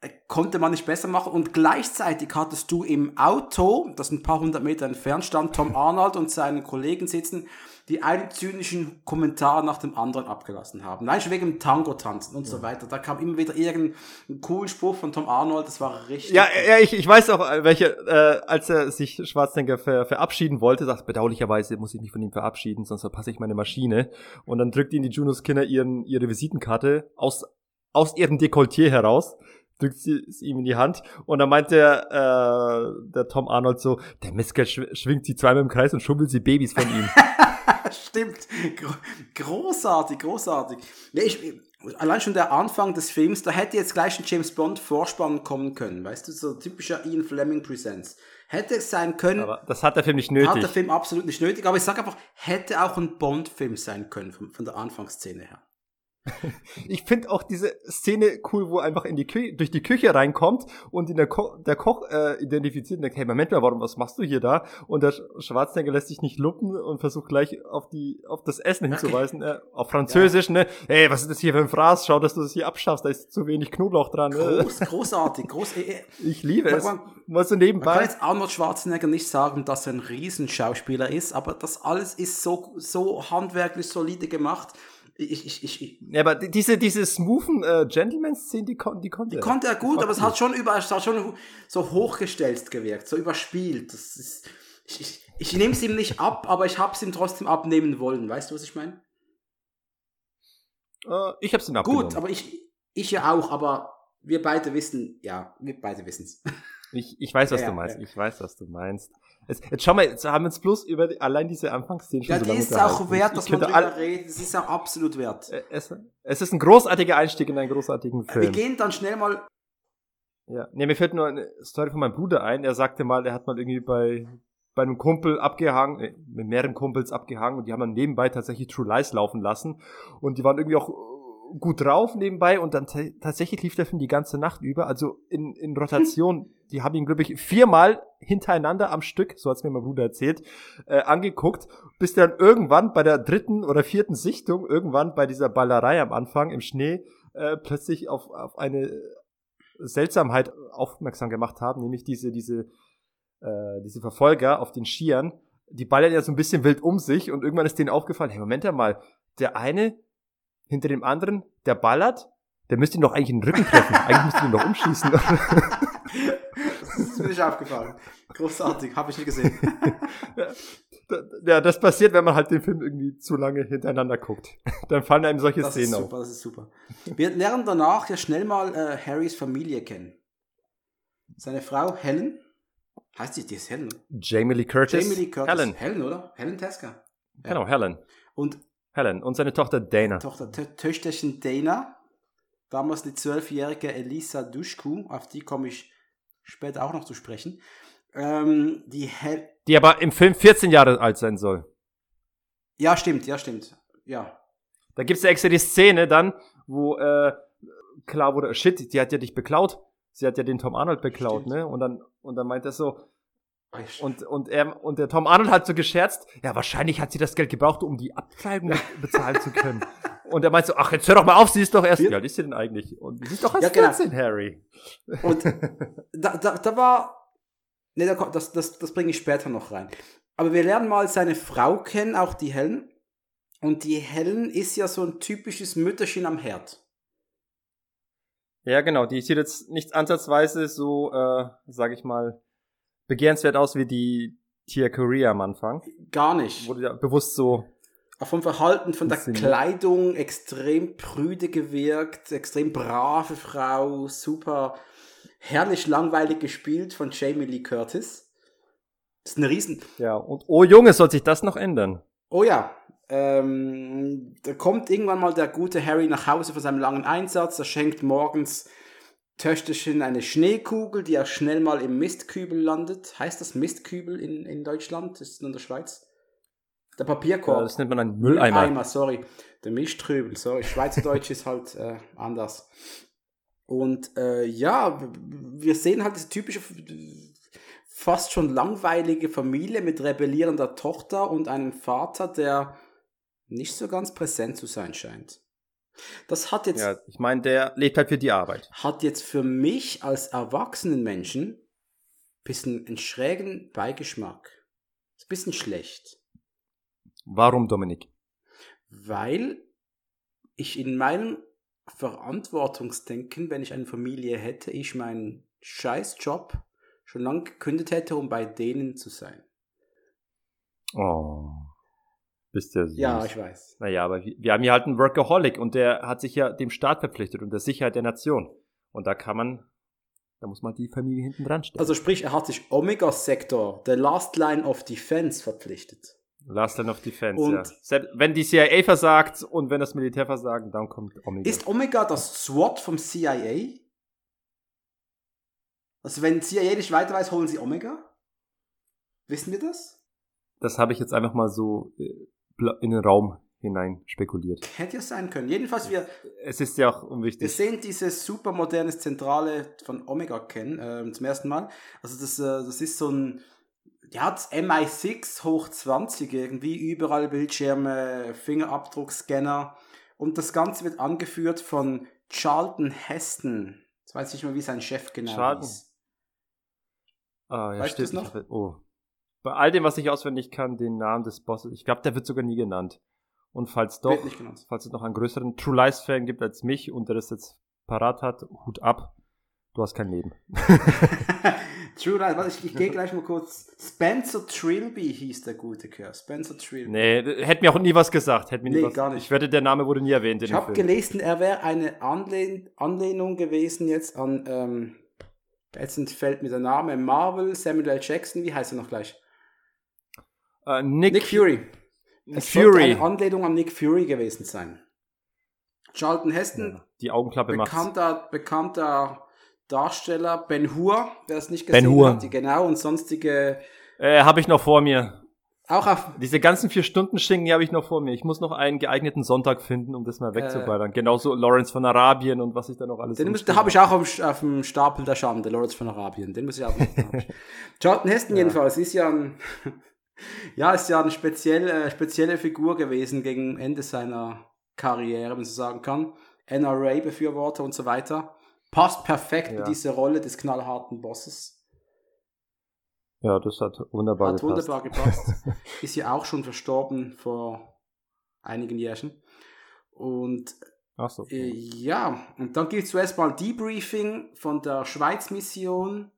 Äh, konnte man nicht besser machen. Und gleichzeitig hattest du im Auto, das ein paar hundert Meter entfernt stand, Tom Arnold und seine Kollegen sitzen, die einen zynischen Kommentar nach dem anderen abgelassen haben. Nein, schon wegen dem Tango-Tanzen und so weiter. Da kam immer wieder irgendein cooler Spruch von Tom Arnold, das war richtig. Ja, ja ich, ich weiß auch, äh, welche, äh, als er sich Schwarzenegger ver, verabschieden wollte, sagt bedauerlicherweise muss ich mich von ihm verabschieden, sonst verpasse ich meine Maschine. Und dann drückt ihn die Junos Kinder ihren, ihre Visitenkarte aus, aus ihrem Dekolleté heraus, drückt sie es ihm in die Hand und dann meint der, äh, der Tom Arnold so, der schw schwingt sie zweimal im Kreis und schubbelt sie Babys von ihm. Stimmt. Gro großartig, großartig. Nee, ich, allein schon der Anfang des Films, da hätte jetzt gleich ein James Bond Vorspann kommen können. Weißt du, so typischer Ian Fleming Presents. Hätte es sein können, Aber das hat der Film nicht hat der nötig. Film absolut nicht nötig. Aber ich sag einfach, hätte auch ein Bond-Film sein können, von, von der Anfangsszene her. Ich finde auch diese Szene cool, wo er einfach in die Kü durch die Küche reinkommt und in der, Ko der Koch äh, identifiziert und denkt, hey, Moment mal, warum, was machst du hier da? Und der Sch- Schwarzenegger lässt sich nicht lupen und versucht gleich auf die, auf das Essen hinzuweisen, äh, auf Französisch, ne? Hey, was ist das hier für ein Fraß? Schau, dass du das hier abschaffst, da ist zu wenig Knoblauch dran. Äh, Groß, großartig, groß. äh, äh, ich liebe es. Man- Mal so Man kann nebenbei. jetzt Arnold Schwarzenegger nicht sagen, dass er ein Riesenschauspieler ist, aber das alles ist so, so handwerklich solide gemacht. Ich, ich, ich, ich, Ja, aber die- diese, diese smoothen äh, Gentleman-Szenen, die, kon die konnte er. Konnte er gut, aber es hat schon über, es hat schon so hochgestellt gewirkt, so überspielt. Das ist, ich, ich, ich nehme es ihm nicht ab, aber ich habe es ihm trotzdem abnehmen wollen. Weißt du, was ich meine? Äh, ich habe es ihm abgenommen. Gut, aber ich, ich ja auch, aber wir beide wissen, ja, wir beide wissen es. Ich, ich weiß, was Ja, du meinst. ja. Ich weiß, was du meinst. Jetzt, jetzt schau mal, jetzt haben wir uns bloß über die, allein diese Anfangsszene schon Ja, so ist auch wert, dass man drüber redet. Das ist auch absolut wert. Äh, Es, es ist ein großartiger Einstieg in einen großartigen Wir Film. gehen dann schnell mal. Ja. Nee, mir fällt nur eine Story von meinem Bruder ein. Er sagte mal, er hat mal irgendwie bei, bei einem Kumpel abgehangen, äh, mit mehreren Kumpels abgehangen und die haben dann nebenbei tatsächlich True Lies laufen lassen. Und die waren irgendwie auch äh, gut drauf nebenbei und dann ta- tatsächlich lief der Film die ganze Nacht über, also in, in Rotation. Die haben ihn, glaube ich, viermal hintereinander am Stück, so hat's mir mein Bruder erzählt, äh, angeguckt, bis dann irgendwann bei der dritten oder vierten Sichtung, irgendwann bei dieser Ballerei am Anfang im Schnee, äh, plötzlich auf, auf eine Seltsamheit aufmerksam gemacht haben, nämlich diese, diese, äh, diese Verfolger auf den Skiern, die ballern ja so ein bisschen wild um sich und irgendwann ist denen aufgefallen, hey, Moment mal, der eine hinter dem anderen, der ballert, der müsste ihn doch eigentlich in den Rücken treffen. eigentlich müsste ihn doch umschießen. Das ist mir nicht aufgefallen. Großartig, habe ich nicht gesehen. ja, das passiert, wenn man halt den Film irgendwie zu lange hintereinander guckt. Dann fallen einem solche Das ist Szenen auf. super, das ist super. Wir lernen danach ja schnell mal äh, Harrys Familie kennen. Seine Frau Helen. Heißt die, die ist Helen. oder? Jamie Lee Curtis. Jamie Lee Curtis. Helen. Helen, oder? Helen Teska. Genau, Helen. Und Helen. Und seine Tochter Dana. Tochter, Tö- Töchterchen Dana. Damals die zwölfjährige Elisa Duschku. Auf die komme ich später auch noch zu sprechen. Ähm, die Hel Die aber im Film 14 Jahre alt sein soll. Ja, stimmt, ja, stimmt. Ja. Da gibt's ja extra die Szene dann, wo äh, klar wurde, shit, die hat ja dich beklaut. Sie hat ja den Tom Arnold beklaut, Stimmt. ne? Und dann und dann meint er so und und er und der Tom Arnold hat so gescherzt, ja, wahrscheinlich hat sie das Geld gebraucht, um die Abkleidung bezahlen zu können. Und er meint so, ach, jetzt hör doch mal auf, sie ist doch erst, wie alt ist sie denn eigentlich? Und sie ist doch erst Ja, genau. 14, Harry. Und da, da, da war. Ne, da, kommt- das, das, das bringe ich später noch rein. Aber wir lernen mal seine Frau kennen, auch die Helen. Und die Helen ist ja so ein typisches Mütterchen am Herd. Ja, genau, die sieht jetzt nicht ansatzweise so, äh, sag ich mal, begehrenswert aus wie die Tia Korea am Anfang. Gar nicht. Wurde ja bewusst so Auch vom Verhalten, von der. Kleidung extrem prüde gewirkt, extrem brave Frau, super herrlich langweilig gespielt von Jamie Lee Curtis. Das ist eine Riesen. Ja, und oh Junge, soll sich das noch ändern? Oh ja, ähm, da kommt irgendwann mal der gute Harry nach Hause von seinem langen Einsatz. Er schenkt morgens Töchterchen eine Schneekugel, die auch schnell mal im Mistkübel landet. Heißt das Mistkübel in, in Deutschland? Das ist in der Schweiz. Der Papierkorb. Ja, das nennt man einen Mülleimer. sorry. Der Mischtrübel, sorry. Schweizerdeutsch ist halt äh, anders. Und äh, ja, wir sehen halt diese typische, fast schon langweilige Familie mit rebellierender Tochter und einem Vater, der nicht so ganz präsent zu sein scheint. Das hat jetzt, Ja, ich meine, der lebt halt für die Arbeit. hat jetzt für mich als erwachsenen Menschen bisschen einen schrägen Beigeschmack. Ist ein bisschen schlecht. Warum, Dominik? weil ich in meinem Verantwortungsdenken, wenn ich eine Familie hätte, ich meinen Scheißjob schon lange gekündigt hätte, um bei denen zu sein. Oh. Bist ja süß. Ja, ich weiß. Naja, aber wir, haben hier halt einen Workaholic und der hat sich ja dem Staat verpflichtet und der Sicherheit der Nation. Und da kann man, da muss man die Familie hinten dran stellen. Also sprich, er hat sich Omega-Sektor, the last line of defense, verpflichtet. Last Line of Defense, Und- ja. Selbst wenn die CIA versagt und wenn das Militär versagt, dann kommt Omega. Ist Omega das SWAT vom CIA? Also wenn CIA nicht weiter weiß, holen sie Omega? Wissen wir das? das habe ich jetzt einfach mal so äh, in den Raum hinein spekuliert. Hätte ja sein können. Jedenfalls, wir, Es ist ja auch Wir unwichtig. sehen diese super moderne Zentrale von Omega kennen, ähm, zum ersten Mal. Also das, äh, das ist so ein, ja, das MI6 hoch 20 irgendwie, überall Bildschirme, Fingerabdruckscanner. Und das Ganze wird angeführt von Charlton Heston. Jetzt weiß ich nicht mehr, wie sein Chef genau Charlton. ist. Ah, ja, Weißt stimmt. noch? Ich Oh. Bei all dem, was ich auswendig kann, den Namen des Bosses, ich glaube, der wird sogar nie genannt. Und falls doch, falls es noch einen größeren True Lies Fan gibt als mich und der das jetzt parat hat, Hut ab. Du hast kein Leben. True Lies, warte, ich, ich gehe gleich mal kurz. Spencer Trilby hieß der gute Kerl. Spencer Trilby. Nee, hätte mir auch nie was gesagt. Hätte mir nie Nee, was, gar nicht. Ich wette, der Name wurde nie erwähnt Ich habe gelesen, er wäre eine Anlehn Anlehnung gewesen jetzt an, ähm, jetzt entfällt mir der Name, Marvel, Samuel L. Jackson, wie heißt er noch gleich? Äh, Nick, Nick Fury. Nick Es Fury. eine Anlehnung an Nick Fury gewesen sein. Charlton Heston, Die Augenklappe macht's. bekannter, bekannter Darsteller, Ben Hur, wer es nicht gesehen Ben Hur. hat, die genau, und sonstige, Äh, habe ich noch vor mir. auch auf, Diese ganzen vier Stunden Schinken, die habe ich noch vor mir. Ich muss noch einen geeigneten Sonntag finden, um das mal wegzuballern. Genauso Lawrence von Arabien und was ich da noch alles den habe ich auch auf, auf dem Stapel der Schande, Lawrence von Arabien, den muss ich auch noch. Charlton Heston jedenfalls ist ja ein, ja, ist ja eine spezielle, spezielle Figur gewesen gegen Ende seiner Karriere, wenn man so sagen kann. NRA-Befürworter und so weiter. Passt perfekt Ja. in diese Rolle des knallharten Bosses. Ja, das hat wunderbar Hat gepasst. wunderbar gepasst. ist ja auch schon verstorben vor einigen Jahren. Und Ach so. äh, ja, und dann gibt es zuerst mal Debriefing von der Schweiz-Mission.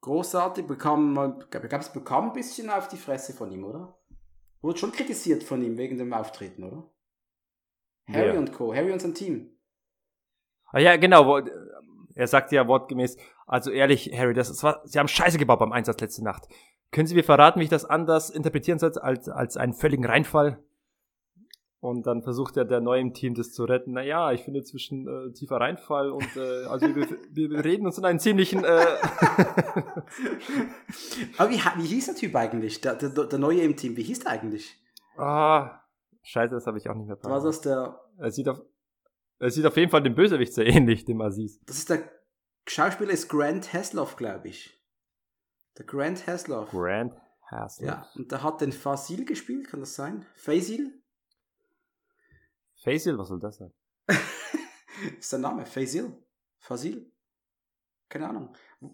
Großartig, bekam, man, gab es bekam ein bisschen auf die Fresse von ihm, oder? Wurde schon kritisiert von ihm wegen dem Auftreten, oder? Harry Wer? und Co., Harry und sein Team. Ah, ja, genau. Er sagt ja wortgemäß, also ehrlich, Harry, das ist, was- Sie haben Scheiße gebaut beim Einsatz letzte Nacht. Können Sie mir verraten, wie ich das anders interpretieren soll als, als einen völligen Reinfall? Und dann versucht er der neue im Team das zu retten. Naja, ich finde zwischen äh, tiefer Reinfall und äh, also wir, wir wir reden uns in einen ziemlichen äh, Aber wie, wie hieß der Typ eigentlich? Der, der, der neue im Team, wie hieß der eigentlich? ah, Scheiße, das habe ich auch nicht mehr War das der, Er sieht auf er sieht auf jeden Fall dem Bösewicht sehr ähnlich, dem Aziz. das ist der Schauspieler ist Grant Hasloff, glaube ich. Der Grant Hasloff. Grant Hassel. Ja, und der hat den Fasil gespielt, kann das sein? Fasil? Facial, was soll das sein? ist der Name, Fasil? Fasil? Keine Ahnung.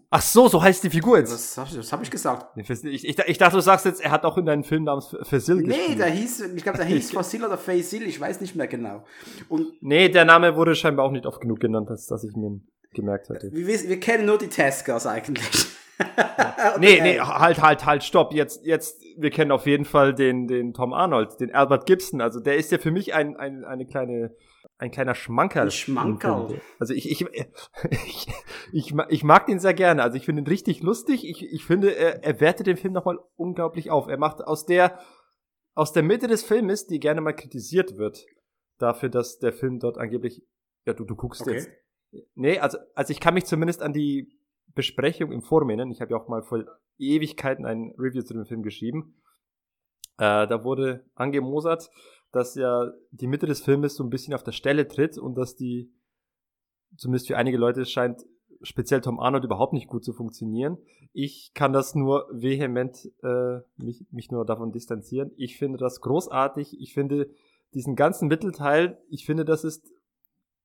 Ach so, so heißt die Figur jetzt. Was habe ich, hab ich gesagt? Nee, Ich, ich, ich dachte, du sagst jetzt, er hat auch in deinem Film namens Fasil Nee, gespielt. der hieß, ich glaube, der hieß Fasil oder Fasil, ich weiß nicht mehr genau. Und Nee, der Name wurde scheinbar auch nicht oft genug genannt, als dass ich mir gemerkt hätte. wir, wir kennen nur die Taskers eigentlich. Nee, nee, halt, halt, halt, stopp. Jetzt, jetzt, wir kennen auf jeden Fall den, den Tom Arnold, den Albert Gibson. Also der ist ja für mich ein, ein, eine kleine, ein kleiner Schmankerl. Ein Schmankerl. Also ich, ich, ich, ich, ich mag den sehr gerne. Also ich finde ihn richtig lustig. Ich, ich finde, er, er wertet den Film nochmal unglaublich auf. Er macht aus der, aus der Mitte des Filmes, die gerne mal kritisiert wird, dafür, dass der Film dort angeblich, ja, du, du guckst Okay. jetzt. Nee, also, also ich kann mich zumindest an die Besprechung im Forum erinnern. Ich habe ja auch mal vor Ewigkeiten ein Review zu dem Film geschrieben. Äh, da wurde angemosert, dass ja die Mitte des Filmes so ein bisschen auf der Stelle tritt und dass die, zumindest für einige Leute scheint speziell Tom Arnold überhaupt nicht gut zu funktionieren. Ich kann das nur vehement äh, mich, mich nur davon distanzieren. Ich finde das großartig. Ich finde diesen ganzen Mittelteil, ich finde, das ist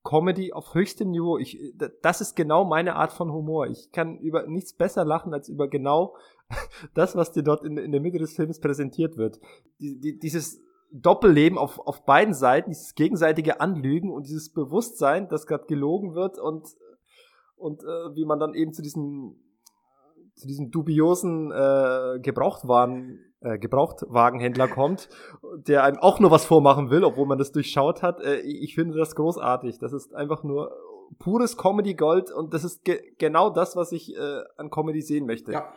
Comedy auf höchstem Niveau. Ich, das ist genau meine Art von Humor. Ich kann über nichts besser lachen als über genau das, was dir dort in, in der Mitte des Films präsentiert wird. Die, die, dieses Doppelleben auf, auf beiden Seiten, dieses gegenseitige Anlügen und dieses Bewusstsein, dass gerade gelogen wird und, und äh, wie man dann eben zu diesem zu diesem dubiosen äh, Gebrauchtwagen, äh, Gebrauchtwagenhändler kommt, der einem auch nur was vormachen will, obwohl man das durchschaut hat. Äh, ich finde das großartig. Das ist einfach nur pures Comedy Gold und das ist ge genau das, was ich äh, an Comedy sehen möchte. Ja,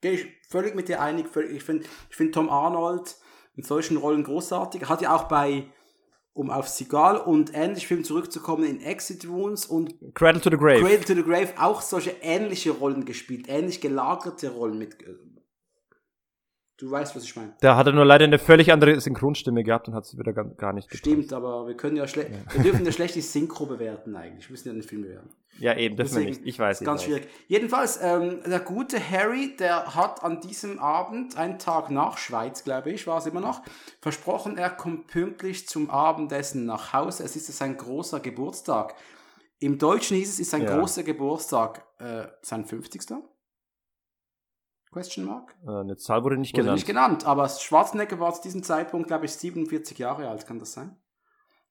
gehe ich völlig mit dir einig. Ich finde ich find Tom Arnold in solchen Rollen großartig. Hat ja auch bei, um auf Seagal und ähnlich Film zurückzukommen, in Exit Wounds und Cradle to the Grave. Cradle to the Grave auch solche ähnliche Rollen gespielt, ähnlich gelagerte Rollen mit. Du weißt, was ich meine. Da hat er nur leider eine völlig andere Synchronstimme gehabt und hat es wieder gar, nicht gebracht. Stimmt, aber wir können ja schlecht, wir dürfen ja schlecht die Synchro bewerten eigentlich. Wir müssen ja den Film bewerten. Ja, eben, wir Deswegen nicht. Ich weiß. ich ganz weiß. schwierig. Jedenfalls, ähm, der gute Harry, der hat an diesem Abend, einen Tag nach Schweiz, glaube ich, war es immer noch, versprochen, er kommt pünktlich zum Abendessen nach Hause. Es ist ja sein großer Geburtstag. Im Deutschen hieß es, es ist sein Ja. großer Geburtstag, äh, sein 50. Question mark? Äh, eine Zahl wurde nicht Wurde genannt. nicht genannt, aber Schwarzenegger war zu diesem Zeitpunkt, glaube ich, 47 Jahre alt, kann das sein?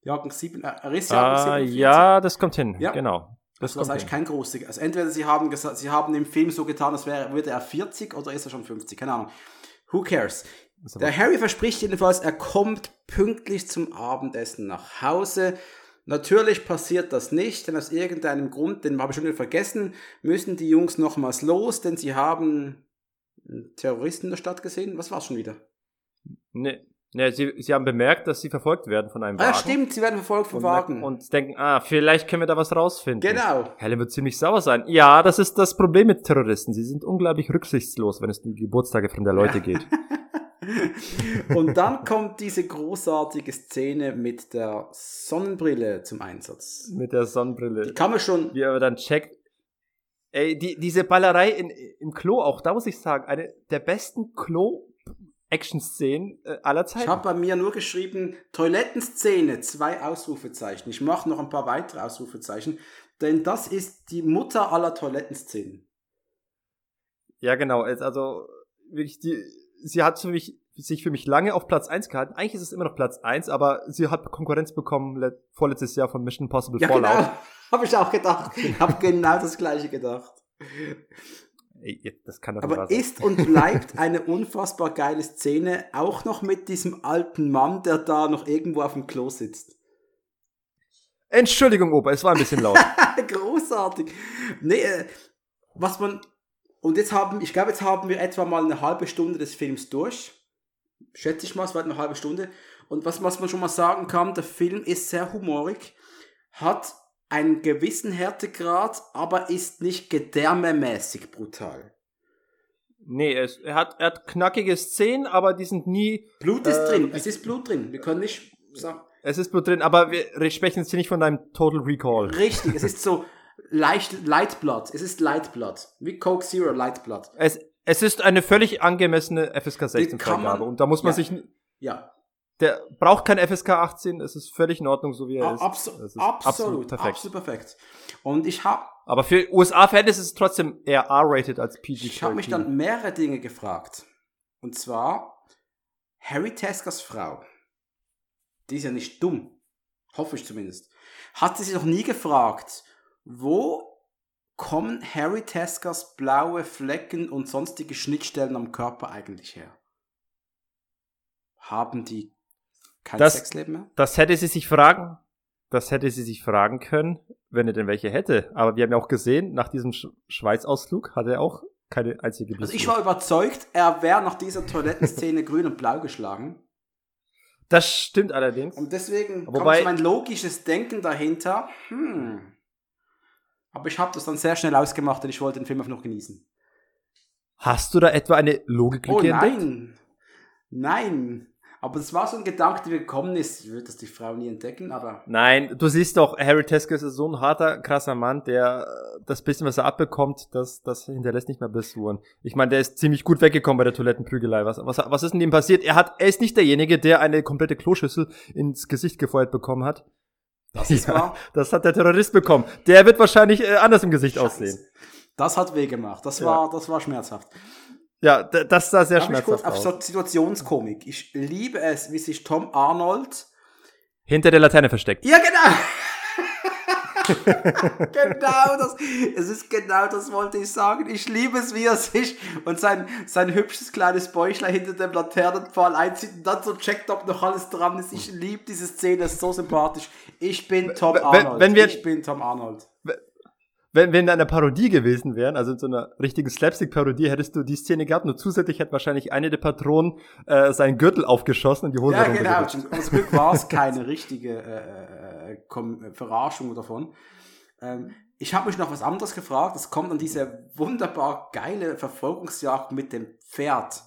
Jahrgang 7, äh, er ist Ah, 47. ja, das kommt hin. Ja. Genau. Das war eigentlich kein großer. Also entweder sie haben gesagt, sie haben im Film so getan, als wäre, würde er 40 oder ist er schon 50, keine Ahnung. Who cares? Der Harry verspricht jedenfalls, er kommt pünktlich zum Abendessen nach Hause. Natürlich passiert das nicht, denn aus irgendeinem Grund, den habe ich schon wieder vergessen, müssen die Jungs nochmals los, denn sie haben Terroristen in der Stadt gesehen. Was war's schon wieder? Nee, ja, sie, sie haben bemerkt, dass sie verfolgt werden von einem Wagen. Ah, stimmt, sie werden verfolgt vom Wagen. Und denken, ah, vielleicht können wir da was rausfinden. Genau. Helen wird ziemlich sauer sein. Ja, das ist das Problem mit Terroristen. Sie sind unglaublich rücksichtslos, wenn es um die Geburtstage von der Leute geht. und dann kommt diese großartige Szene mit der Sonnenbrille zum Einsatz. Mit der Sonnenbrille. Die kann man schon. Wie er dann checkt. Ey, die, diese Ballerei in, im Klo auch, da muss ich sagen, eine der besten Klo Action-Szenen äh, aller Zeiten. Ich habe bei mir nur geschrieben, Toilettenszene, zwei Ausrufezeichen. Ich mache noch ein paar weitere Ausrufezeichen, denn das ist die Mutter aller Toilettenszenen. Ja, genau. Also wirklich, die, sie hat für mich, sich für mich lange auf Platz 1 gehalten. Eigentlich ist es immer noch Platz 1, aber sie hat Konkurrenz bekommen vorletztes Jahr von Mission Possible ja, Fallout. Genau. Habe ich auch gedacht. habe genau das gleiche gedacht. Das kann doch Aber ist und bleibt eine unfassbar geile Szene, auch noch mit diesem alten Mann, der da noch irgendwo auf dem Klo sitzt. Entschuldigung, Opa, es war ein bisschen laut. Großartig. Nee, äh, was man. Und jetzt haben, ich glaube, jetzt haben wir etwa mal eine halbe Stunde des Films durch. Schätze ich mal, es war eine halbe Stunde. Und was, was man schon mal sagen kann, der Film ist sehr humorig, hat einen gewissen Härtegrad, aber ist nicht gedärmemäßig brutal. Nee, es, er, hat, er hat knackige Szenen, aber die sind nie. Blut ist äh, drin, es ist Blut drin. Wir können nicht sagen. Es ist Blut drin, aber wir sprechen jetzt hier nicht von einem Total Recall. Richtig, es ist so leicht Light Blood. Es ist Light Blood. Wie Coke Zero Light Blood. Es, es ist eine völlig angemessene FSK 16 Freigabe und da muss man ja, sich. Ja, der braucht kein FSK 18, es ist völlig in Ordnung, so wie er ist. Abso ist absolut, absolut perfekt. Absolut perfekt. Und ich habe. Aber für USA-Fans ist es trotzdem eher R-rated als PG. Ich habe mich dann mehrere Dinge gefragt. Und zwar Harry Teskers Frau. Die ist ja nicht dumm. Hoffe ich zumindest. Hat sie sich noch nie gefragt, wo kommen Harry Teskers blaue Flecken und sonstige Schnittstellen am Körper eigentlich her? Haben die kein das, Sexleben mehr? Das hätte sie sich fragen, das hätte sie sich fragen können, wenn er denn welche hätte. Aber wir haben ja auch gesehen, nach diesem Sch Schweiz-Ausflug hat er auch keine einzige Blessur. Also ich war überzeugt, er wäre nach dieser Toilettenszene grün und blau geschlagen. Das stimmt allerdings. Und deswegen Wobei, kommt mein logisches Denken dahinter. Hm. Aber ich habe das dann sehr schnell ausgemacht und ich wollte den Film einfach noch genießen. Hast du da etwa eine Logik Oh nein. Nein. Aber das war so ein Gedanke, der gekommen ist. Ich würde das die Frau nie entdecken, aber. Nein, du siehst doch, Harry Teske ist so ein harter, krasser Mann, der äh, das bisschen, was er abbekommt, das, das hinterlässt nicht mehr Blessuren. Ich meine, der ist ziemlich gut weggekommen bei der Toilettenprügelei. Was, was, was ist denn ihm passiert? Er hat, er ist nicht derjenige, der eine komplette Kloschüssel ins Gesicht gefeuert bekommen hat. Das ist ja, wahr. Das hat der Terrorist bekommen. Der wird wahrscheinlich äh, anders im Gesicht Scheiße. aussehen. Das hat weh gemacht. Das war, ja. das war schmerzhaft. Ja, das sah sehr Darf schmerzhaft aus. Auf Situationskomik. Ich liebe es, wie sich Tom Arnold hinter der Laterne versteckt. Ja, genau. genau das. Es ist genau das wollte ich sagen. Ich liebe es, wie er sich und sein, sein hübsches kleines Bäuchlein hinter dem Laternenpfahl einzieht und dann so checkt, ob noch alles dran ist. Ich liebe diese Szene, ist so sympathisch. Ich bin Tom Arnold. Wenn wir, ich bin Tom Arnold wenn wenn in einer Parodie gewesen wären, also in so einer richtigen Slapstick-Parodie, hättest du die Szene gehabt, nur zusätzlich hätte wahrscheinlich eine der Patronen äh, seinen Gürtel aufgeschossen und die Hose Ja, genau. Zum Glück war es keine richtige äh, äh, Verarschung davon. Ähm, ich habe mich noch was anderes gefragt. Es kommt an diese wunderbar geile Verfolgungsjagd mit dem Pferd.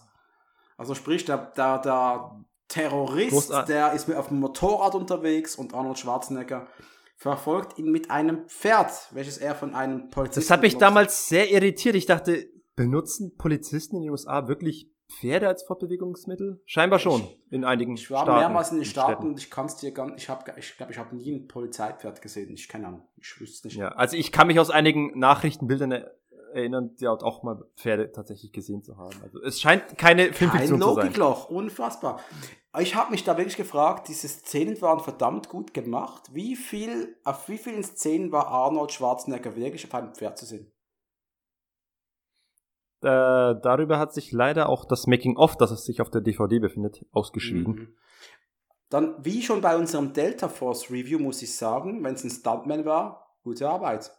Also sprich, der, der, der Terrorist, Großartig. der ist auf dem Motorrad unterwegs und Arnold Schwarzenegger verfolgt ihn mit einem Pferd, welches er von einem Polizisten. Das hat mich damals sehr irritiert. Ich dachte, benutzen Polizisten in den USA wirklich Pferde als Fortbewegungsmittel? Scheinbar schon in einigen Ich war Staaten, mehrmals in den Staaten und ich kann es dir gar nicht, ich habe ich glaube, ich habe nie ein Polizeipferd gesehen. Ich keine Ahnung, ich wüsste nicht. Ja, also ich kann mich aus einigen Nachrichtenbildern erinnern, hat auch mal Pferde tatsächlich gesehen zu haben. Also es scheint keine Filmfiktion Kein zu sein. Logikloch, unfassbar. Ich habe mich da wirklich gefragt, diese Szenen waren verdammt gut gemacht. Wie viel, auf wie vielen Szenen war Arnold Schwarzenegger wirklich auf einem Pferd zu sehen? Äh, darüber hat sich leider auch das Making-of, das es sich auf der DVD befindet, ausgeschrieben. Mhm. Dann, wie schon bei unserem Delta Force Review, muss ich sagen, wenn es ein Stuntman war, gute Arbeit.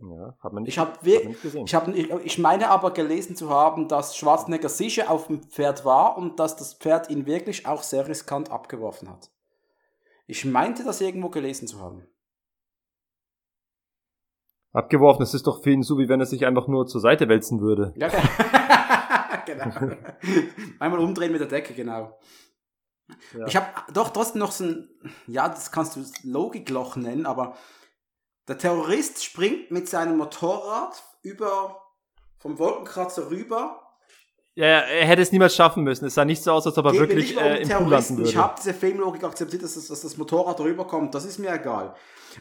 Ja, hat man nicht, Ich hat man nicht gesehen. ich, hab, ich, ich meine aber gelesen zu haben, dass Schwarzenegger sicher auf dem Pferd war und dass das Pferd ihn wirklich auch sehr riskant abgeworfen hat. Ich meinte das irgendwo gelesen zu haben. Abgeworfen, das ist doch für ihn so, wie wenn er sich einfach nur zur Seite wälzen würde. Ja, ge- genau. Einmal umdrehen mit der Decke, genau. Ja. Ich habe doch trotzdem noch so ein, ja, das kannst du Logikloch nennen, aber der Terrorist springt mit seinem Motorrad über vom Wolkenkratzer rüber. Ja, er hätte es niemals schaffen müssen. Es sah nicht so aus, als ob er Geht wirklich äh, im Pool landen Ich würde. habe diese Filmlogik akzeptiert, dass das, dass das Motorrad rüberkommt. Das ist mir egal.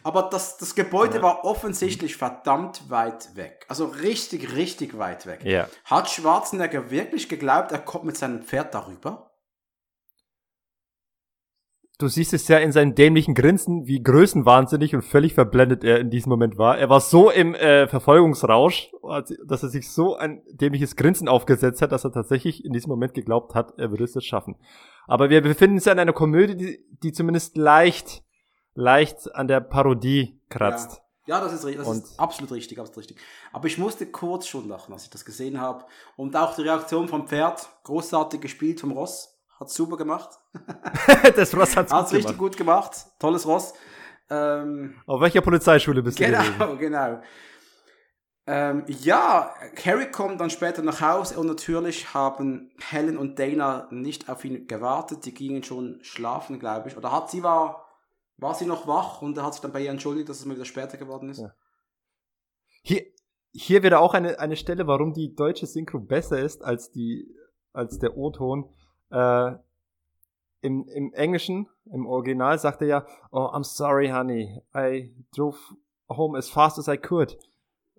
Aber das, das Gebäude Ja. war offensichtlich verdammt weit weg. Also richtig, richtig weit weg. Ja. Hat Schwarzenegger wirklich geglaubt, er kommt mit seinem Pferd darüber? Du siehst es ja in seinem dämlichen Grinsen, wie größenwahnsinnig und völlig verblendet er in diesem Moment war. Er war so im äh, Verfolgungsrausch, dass er sich so ein dämliches Grinsen aufgesetzt hat, dass er tatsächlich in diesem Moment geglaubt hat, er würde es jetzt schaffen. Aber wir befinden uns ja in einer Komödie, die, die zumindest leicht, leicht an der Parodie kratzt. Ja, das ist, ri- das Und- ist absolut richtig, absolut richtig. Aber ich musste kurz schon lachen, als ich das gesehen habe. Und auch die Reaktion vom Pferd, großartig gespielt vom Ross, hat super gemacht. das Ross hat's Hat's richtig gemacht. gut gemacht, tolles Ross. Ähm, Auf welcher Polizeischule bist du gewesen? genau, genau. Ähm, ja, Harry kommt dann später nach Hause und natürlich haben Helen und Dana nicht auf ihn gewartet. Die gingen schon schlafen, glaube ich. Oder hat sie war, war sie noch wach und er hat sich dann bei ihr entschuldigt, dass es mal wieder später geworden ist. Ja. Hier, hier wäre auch eine, eine Stelle, warum die deutsche Synchro besser ist als die, als der O-Ton. Äh, im, Im Englischen, im Original, sagt er ja, oh, I'm sorry, honey, I drove home as fast as I could,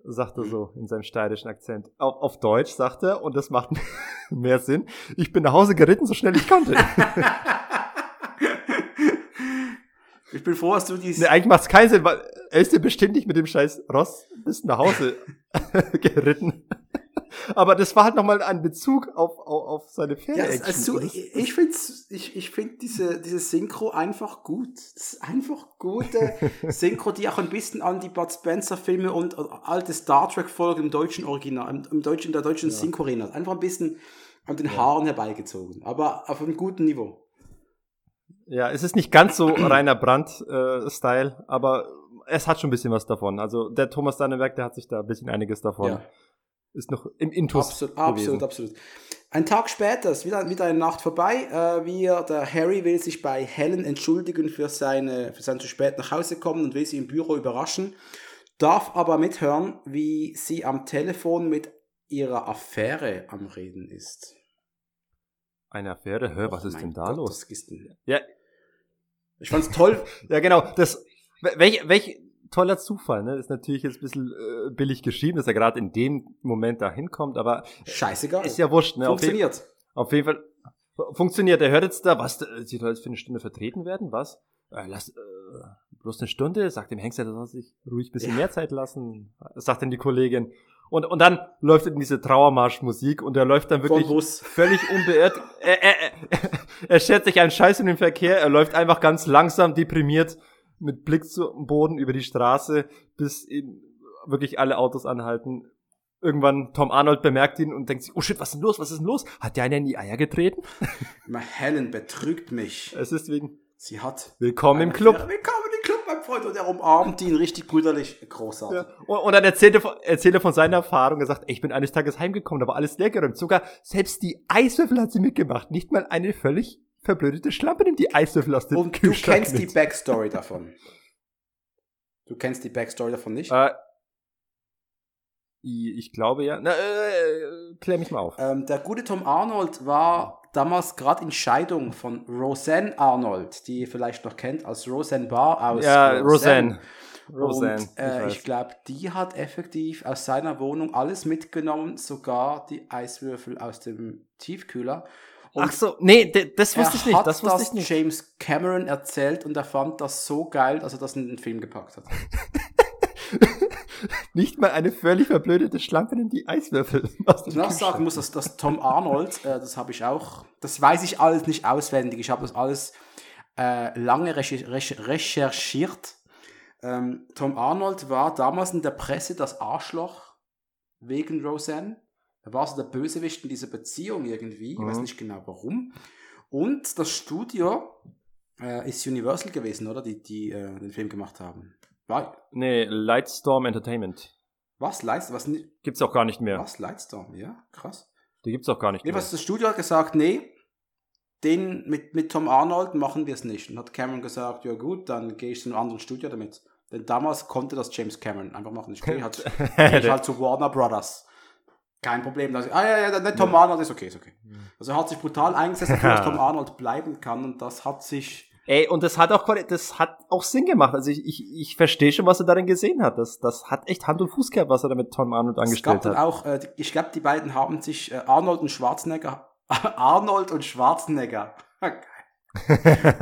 sagt er so in seinem steirischen Akzent. Auf, auf Deutsch sagt er, und das macht mehr Sinn, ich bin nach Hause geritten, so schnell ich konnte. Ich bin froh, dass du dies. nee, eigentlich macht es keinen Sinn, weil er ist ja beständig mit dem scheiß Ross bis nach Hause geritten. Aber das war halt nochmal ein Bezug auf, auf, auf seine Ja, Pferde. es, also, ich ich finde ich, ich find diese, diese Synchro einfach gut. Das ist einfach gute Synchro, die auch ein bisschen an die Bud Spencer Filme und äh, alte Star Trek Folgen im deutschen Original, im, im deutschen, in der deutschen Synchro erinnert. Einfach ein bisschen an den Haaren herbeigezogen. Aber auf einem guten Niveau. Ja, es ist nicht ganz so reiner Brand-Style, aber es hat schon ein bisschen was davon. Also der Thomas Danneberg, der hat sich da ein bisschen einiges davon. Ja. Ist noch im Intus. Absolut, gewesen. absolut, absolut. Ein Tag später ist wieder, wieder eine Nacht vorbei. Äh, wir, der Harry will sich bei Helen entschuldigen für, seine, für sein zu spät nach Hause kommen und will sie im Büro überraschen. Darf aber mithören, wie sie am Telefon mit ihrer Affäre am Reden ist. Eine Affäre? Hä, was Oh ist denn da Gott, los? das ist denn- Ja, Ich fand's toll. ja, genau. Das, welch, welch toller Zufall, ne? Ist natürlich jetzt ein bisschen äh, billig geschrieben, dass er gerade in dem Moment da hinkommt, aber Scheißegal. ist ja wurscht, ne? Auf jeden- Funktioniert. Auf jeden Fall fu- funktioniert. Er hört jetzt da, was, sie soll jetzt für eine Stunde vertreten werden, was? Äh, lass, äh, bloß eine Stunde, sagt dem Hengst, er soll sich ruhig ein bisschen Ja. mehr Zeit lassen, sagt dann die Kollegin. Und, und dann läuft in diese Trauermarschmusik und er läuft dann wirklich völlig unbeirrt. Er, er, er, er schert sich einen Scheiß in den Verkehr, er läuft einfach ganz langsam, deprimiert, mit Blick zum Boden über die Straße, bis ihn wirklich alle Autos anhalten. Irgendwann Tom Arnold bemerkt ihn und denkt sich, oh shit, was ist denn los, was ist denn los? Hat der einen in die Eier getreten? Helen betrügt mich. Es ist wegen Sie hat. Willkommen im Club. Willkommen im Club, mein Freund. Und er umarmt ihn richtig brüderlich. Großartig. Ja. Und, und dann erzählt er, von, erzählt er von seiner Erfahrung. Er sagt, ich bin eines Tages heimgekommen, da war alles leergeräumt. Sogar selbst die Eiswürfel hat sie mitgemacht. Nicht mal eine völlig verblödete Schlampe nimmt die Eiswürfel aus dem Und du Kühlschrank kennst die mit. Backstory davon. Du kennst die Backstory davon nicht? Äh, ich ich glaube ja. Na, äh, klär mich mal auf. Ähm, der gute Tom Arnold war damals gerade in Scheidung von Roseanne Arnold, die ihr vielleicht noch kennt als Roseanne Barr aus Ja, Roseanne. Roseanne. Und äh, weiß. ich glaube, die hat effektiv aus seiner Wohnung alles mitgenommen, sogar die Eiswürfel aus dem Tiefkühler. Und Ach so, nee, das wusste ich nicht. Das wusste ich nicht. James Cameron erzählt und er fand das so geil, dass er das in den Film gepackt hat. Nicht mal eine völlig verblödete Schlampe in die Eiswürfel. dem Ich noch sagen muss, dass, dass Tom Arnold, äh, das habe ich auch, das weiß ich alles nicht auswendig. Ich habe das alles äh, lange recher recher recherchiert. Ähm, Tom Arnold war damals in der Presse das Arschloch wegen Roseanne. Er war so der Bösewicht in dieser Beziehung irgendwie. Ich weiß Mhm. nicht genau warum. Und das Studio äh, ist Universal gewesen, oder? Die, die äh, den Film gemacht haben. War, Nee, Lightstorm Entertainment. was? Leist, was, Gibt's auch gar nicht mehr. was? Lightstorm? Ja, krass. Die gibt's auch gar nicht Nee, mehr. was das Studio hat gesagt, nee, den mit, mit Tom Arnold machen wir es nicht. Und hat Cameron gesagt, ja gut, dann gehe ich zu einem anderen Studio damit. Denn damals konnte das James Cameron einfach machen. Ich gehe halt, geh halt zu Warner Brothers. Kein Problem. Da, ah ja, ja, der Tom Arnold ist okay, ist okay. Also er hat sich brutal eingesetzt, dafür, dass Tom Arnold bleiben kann und das hat sich Ey, und das hat auch das hat auch Sinn gemacht. Also ich, ich, ich verstehe schon, was er darin gesehen hat. Das, das hat echt Hand und Fuß gehabt, was er da mit Tom Arnold Es angestellt gab hat. auch, äh, ich glaube, die beiden haben sich, äh, Arnold und Schwarzenegger, Arnold und Schwarzenegger.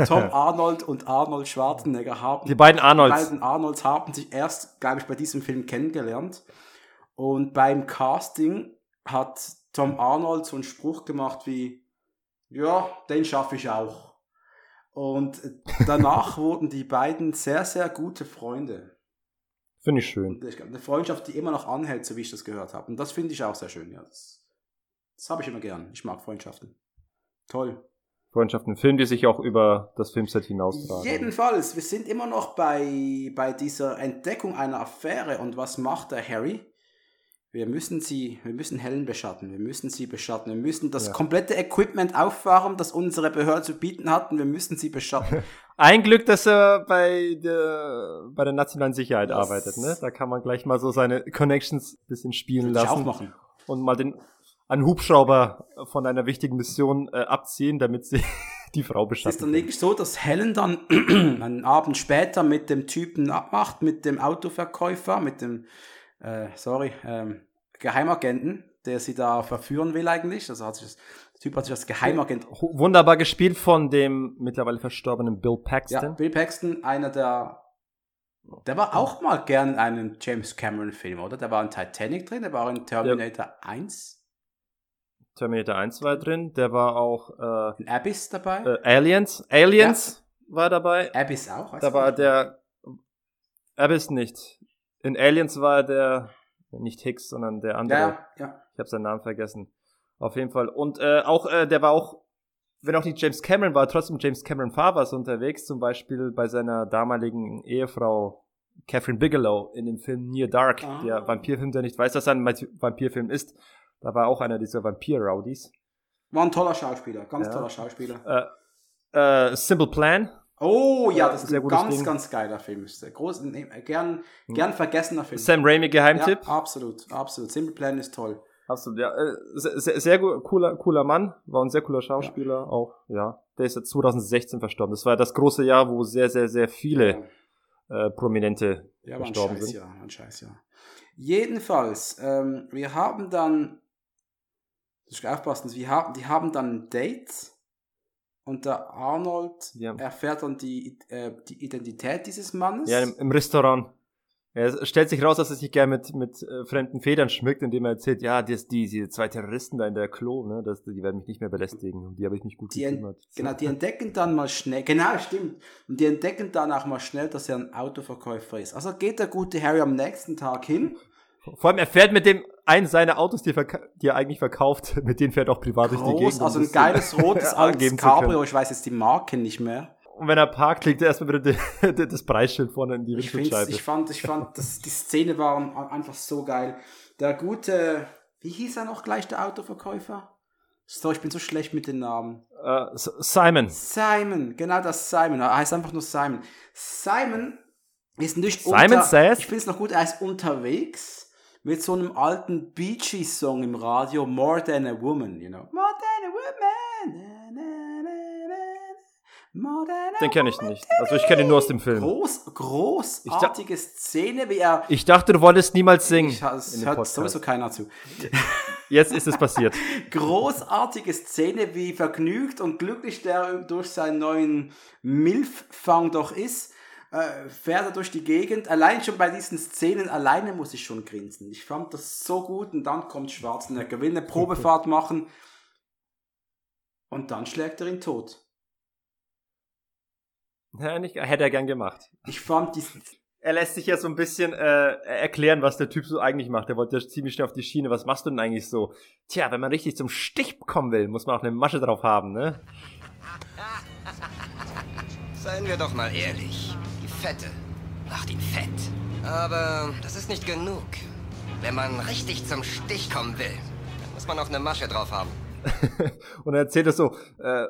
Tom Arnold und Arnold Schwarzenegger haben, Die beiden die Arnolds. beiden Arnolds haben sich erst, glaube ich, bei diesem Film kennengelernt. Und beim Casting hat Tom Arnold so einen Spruch gemacht wie, ja, den schaffe ich auch. Und danach wurden die beiden sehr, sehr gute Freunde. Finde ich schön. Eine Freundschaft, die immer noch anhält, so wie ich das gehört habe. Und das finde ich auch sehr schön, ja. Das, das habe ich immer gern. Ich mag Freundschaften. Toll. Freundschaften, Film, die sich auch über das Filmset hinaustragen. Jedenfalls, wir sind immer noch bei, bei dieser Entdeckung einer Affäre. Und was macht der Harry? Wir müssen sie, wir müssen Helen beschatten. Wir müssen sie beschatten. Wir müssen das Ja. komplette Equipment auffahren, das unsere Behörde zu bieten hatten. Wir müssen sie beschatten. Ein Glück, dass er bei der, bei der nationalen Sicherheit Das- arbeitet, ne? Da kann man gleich mal so seine Connections ein bisschen spielen Würde ich auch lassen machen. und mal den einen Hubschrauber von einer wichtigen Mission äh, abziehen, damit sie die Frau Es ist beschatten. dann wirklich so, dass Helen dann einen Abend später mit dem Typen abmacht, mit dem Autoverkäufer, mit dem, äh, sorry, ähm, Geheimagenten, der sie da verführen will eigentlich. Also hat sich das, der Typ hat sich als Geheimagent. Wunderbar gespielt von dem mittlerweile verstorbenen Bill Ja, Paxton. Bill Paxton, einer der. Der war auch mal gern in einem James Cameron-Film, oder? Der war in Titanic drin, der war in Terminator 1, Terminator 1 war drin, der war auch äh, in Abyss dabei. äh, Aliens. Aliens war dabei. Abyss auch, Da war der Abyss nicht. In Aliens war der nicht Hicks, sondern der andere. Ja, ja. Ich habe seinen Namen vergessen. Auf jeden Fall. Und äh, auch, äh, der war auch, wenn auch nicht James Cameron war, trotzdem James Cameron Favas unterwegs, zum Beispiel bei seiner damaligen Ehefrau Catherine Bigelow in dem Film Near Dark, Ah. der Vampirfilm, der nicht weiß, dass er ein Vampirfilm ist. Da war auch einer dieser Vampir-Rowdies. War ein toller Schauspieler, ganz Ja. toller Schauspieler. Äh, äh, Simple Plan. Oh ja, Ja, das ist ein ganz, Ding. ganz geiler Film. Ist groß, nee, gern, gern vergessener Film. Sam Raimi Geheimtipp. Ja, absolut, absolut. Simple Plan ist toll. Absolut, ja. Äh, sehr, sehr, cooler, cooler Mann, war ein sehr cooler Schauspieler auch, ja. Der ist jetzt 2016 verstorben. Das war das große Jahr, wo sehr, sehr, sehr viele äh, Prominente Ja, war ein verstorben Scheiß, sind. ja, war ein Scheiß, ja. Jedenfalls, ähm, wir haben dann, das ist aufpassen, wir haben, die haben dann ein Date und der Arnold Ja. erfährt dann die, äh, die Identität dieses Mannes. Ja, im, im Restaurant. Es stellt sich raus, dass er sich gerne mit, mit äh, fremden Federn schmückt, indem er erzählt, ja, die, die, die zwei Terroristen da in der Klo, ne, das, die werden mich nicht mehr belästigen. Um die habe ich mich gut Die, gekümmert. genau, die entdecken dann mal schnell, genau, stimmt. Und die entdecken dann auch mal schnell, dass er ein Autoverkäufer ist. Also geht der gute Harry am nächsten Tag hin. Vor allem, er fährt mit dem einen seiner Autos, die er, die er eigentlich verkauft, mit denen fährt er auch privat durch die Groß, Gegend. also ein geiles rotes können. Cabrio, ich weiß jetzt die Marke nicht mehr. Und wenn er parkt, legt er erstmal wieder die, das Preisschild vorne in die Windschutzscheibe. ich fand, ich fand, das, die Szene war einfach so geil. Der gute, wie hieß er noch gleich, der Autoverkäufer? So, ich bin so schlecht mit den Namen. S- Simon. Simon, genau das Simon. Er heißt einfach nur Simon. Simon ist natürlich Simon says? Ich finde es noch gut, er ist unterwegs mit so einem alten Bee Gees Song im Radio, More Than a Woman, you know. More Than a Woman. Den kenne ich nicht. Also ich kenne ihn nur aus dem Film. Groß, großartige Szene, wie er. Ich dachte, du wolltest niemals singen. Ich, es hört sowieso keiner zu. Jetzt ist es passiert. Großartige Szene, wie vergnügt und glücklich der durch seinen neuen Milf-Fang doch ist. Äh, fährt er durch die Gegend. Allein schon bei diesen Szenen, alleine muss ich schon grinsen. Ich fand das so gut und dann kommt Schwarzenegger, will eine Probefahrt machen und dann schlägt er ihn tot. Ja, nicht, hätte er gern gemacht. Ich fand die. Er lässt sich ja so ein bisschen äh, erklären, was der Typ so eigentlich macht. Er wollte ja ziemlich schnell auf die Schiene. Was machst du denn eigentlich so? Tja, wenn man richtig zum Stich kommen will, muss man auch eine Masche drauf haben, ne? Seien wir doch mal ehrlich. Die Fette macht ihn fett. Aber das ist nicht genug. Wenn man richtig zum Stich kommen will, dann muss man auch eine Masche drauf haben. und er erzählt es so, äh,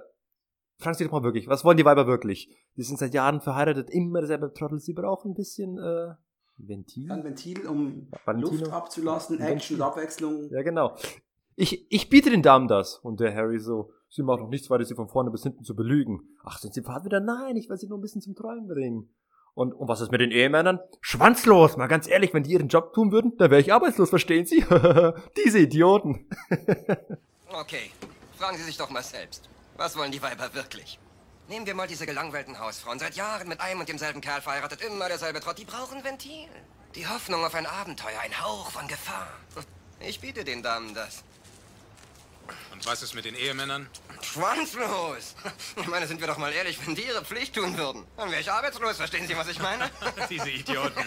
Fragen Sie doch mal wirklich, was wollen die Weiber wirklich? Die sind seit Jahren verheiratet, immer derselbe Trottel. Sie brauchen ein bisschen äh, Ventil. Ein Ventil, um Valentino. Luft abzulassen, Action und Abwechslung. Ja, genau. Ich, ich biete den Damen das. Und der Harry so, sie machen noch nichts weiter, sie von vorne bis hinten zu belügen. Ach, sind sie Fahrt wieder? Nein, ich will sie nur ein bisschen zum Träumen bringen. Und, und was ist mit den Ehemännern? Schwanzlos, mal ganz ehrlich, wenn die ihren Job tun würden, dann wäre ich arbeitslos, verstehen Sie? Diese Idioten. okay, fragen Sie sich doch mal selbst. Was wollen die Weiber wirklich? Nehmen wir mal diese gelangweilten Hausfrauen. Seit Jahren mit einem und demselben Kerl verheiratet, immer derselbe Trott. Die brauchen Ventil. Die Hoffnung auf ein Abenteuer, ein Hauch von Gefahr. Ich biete den Damen das. Und was ist mit den Ehemännern? Schwanzlos! Ich meine, sind wir doch mal ehrlich, wenn die ihre Pflicht tun würden, dann wäre ich arbeitslos. Verstehen Sie, was ich meine? Diese Idioten.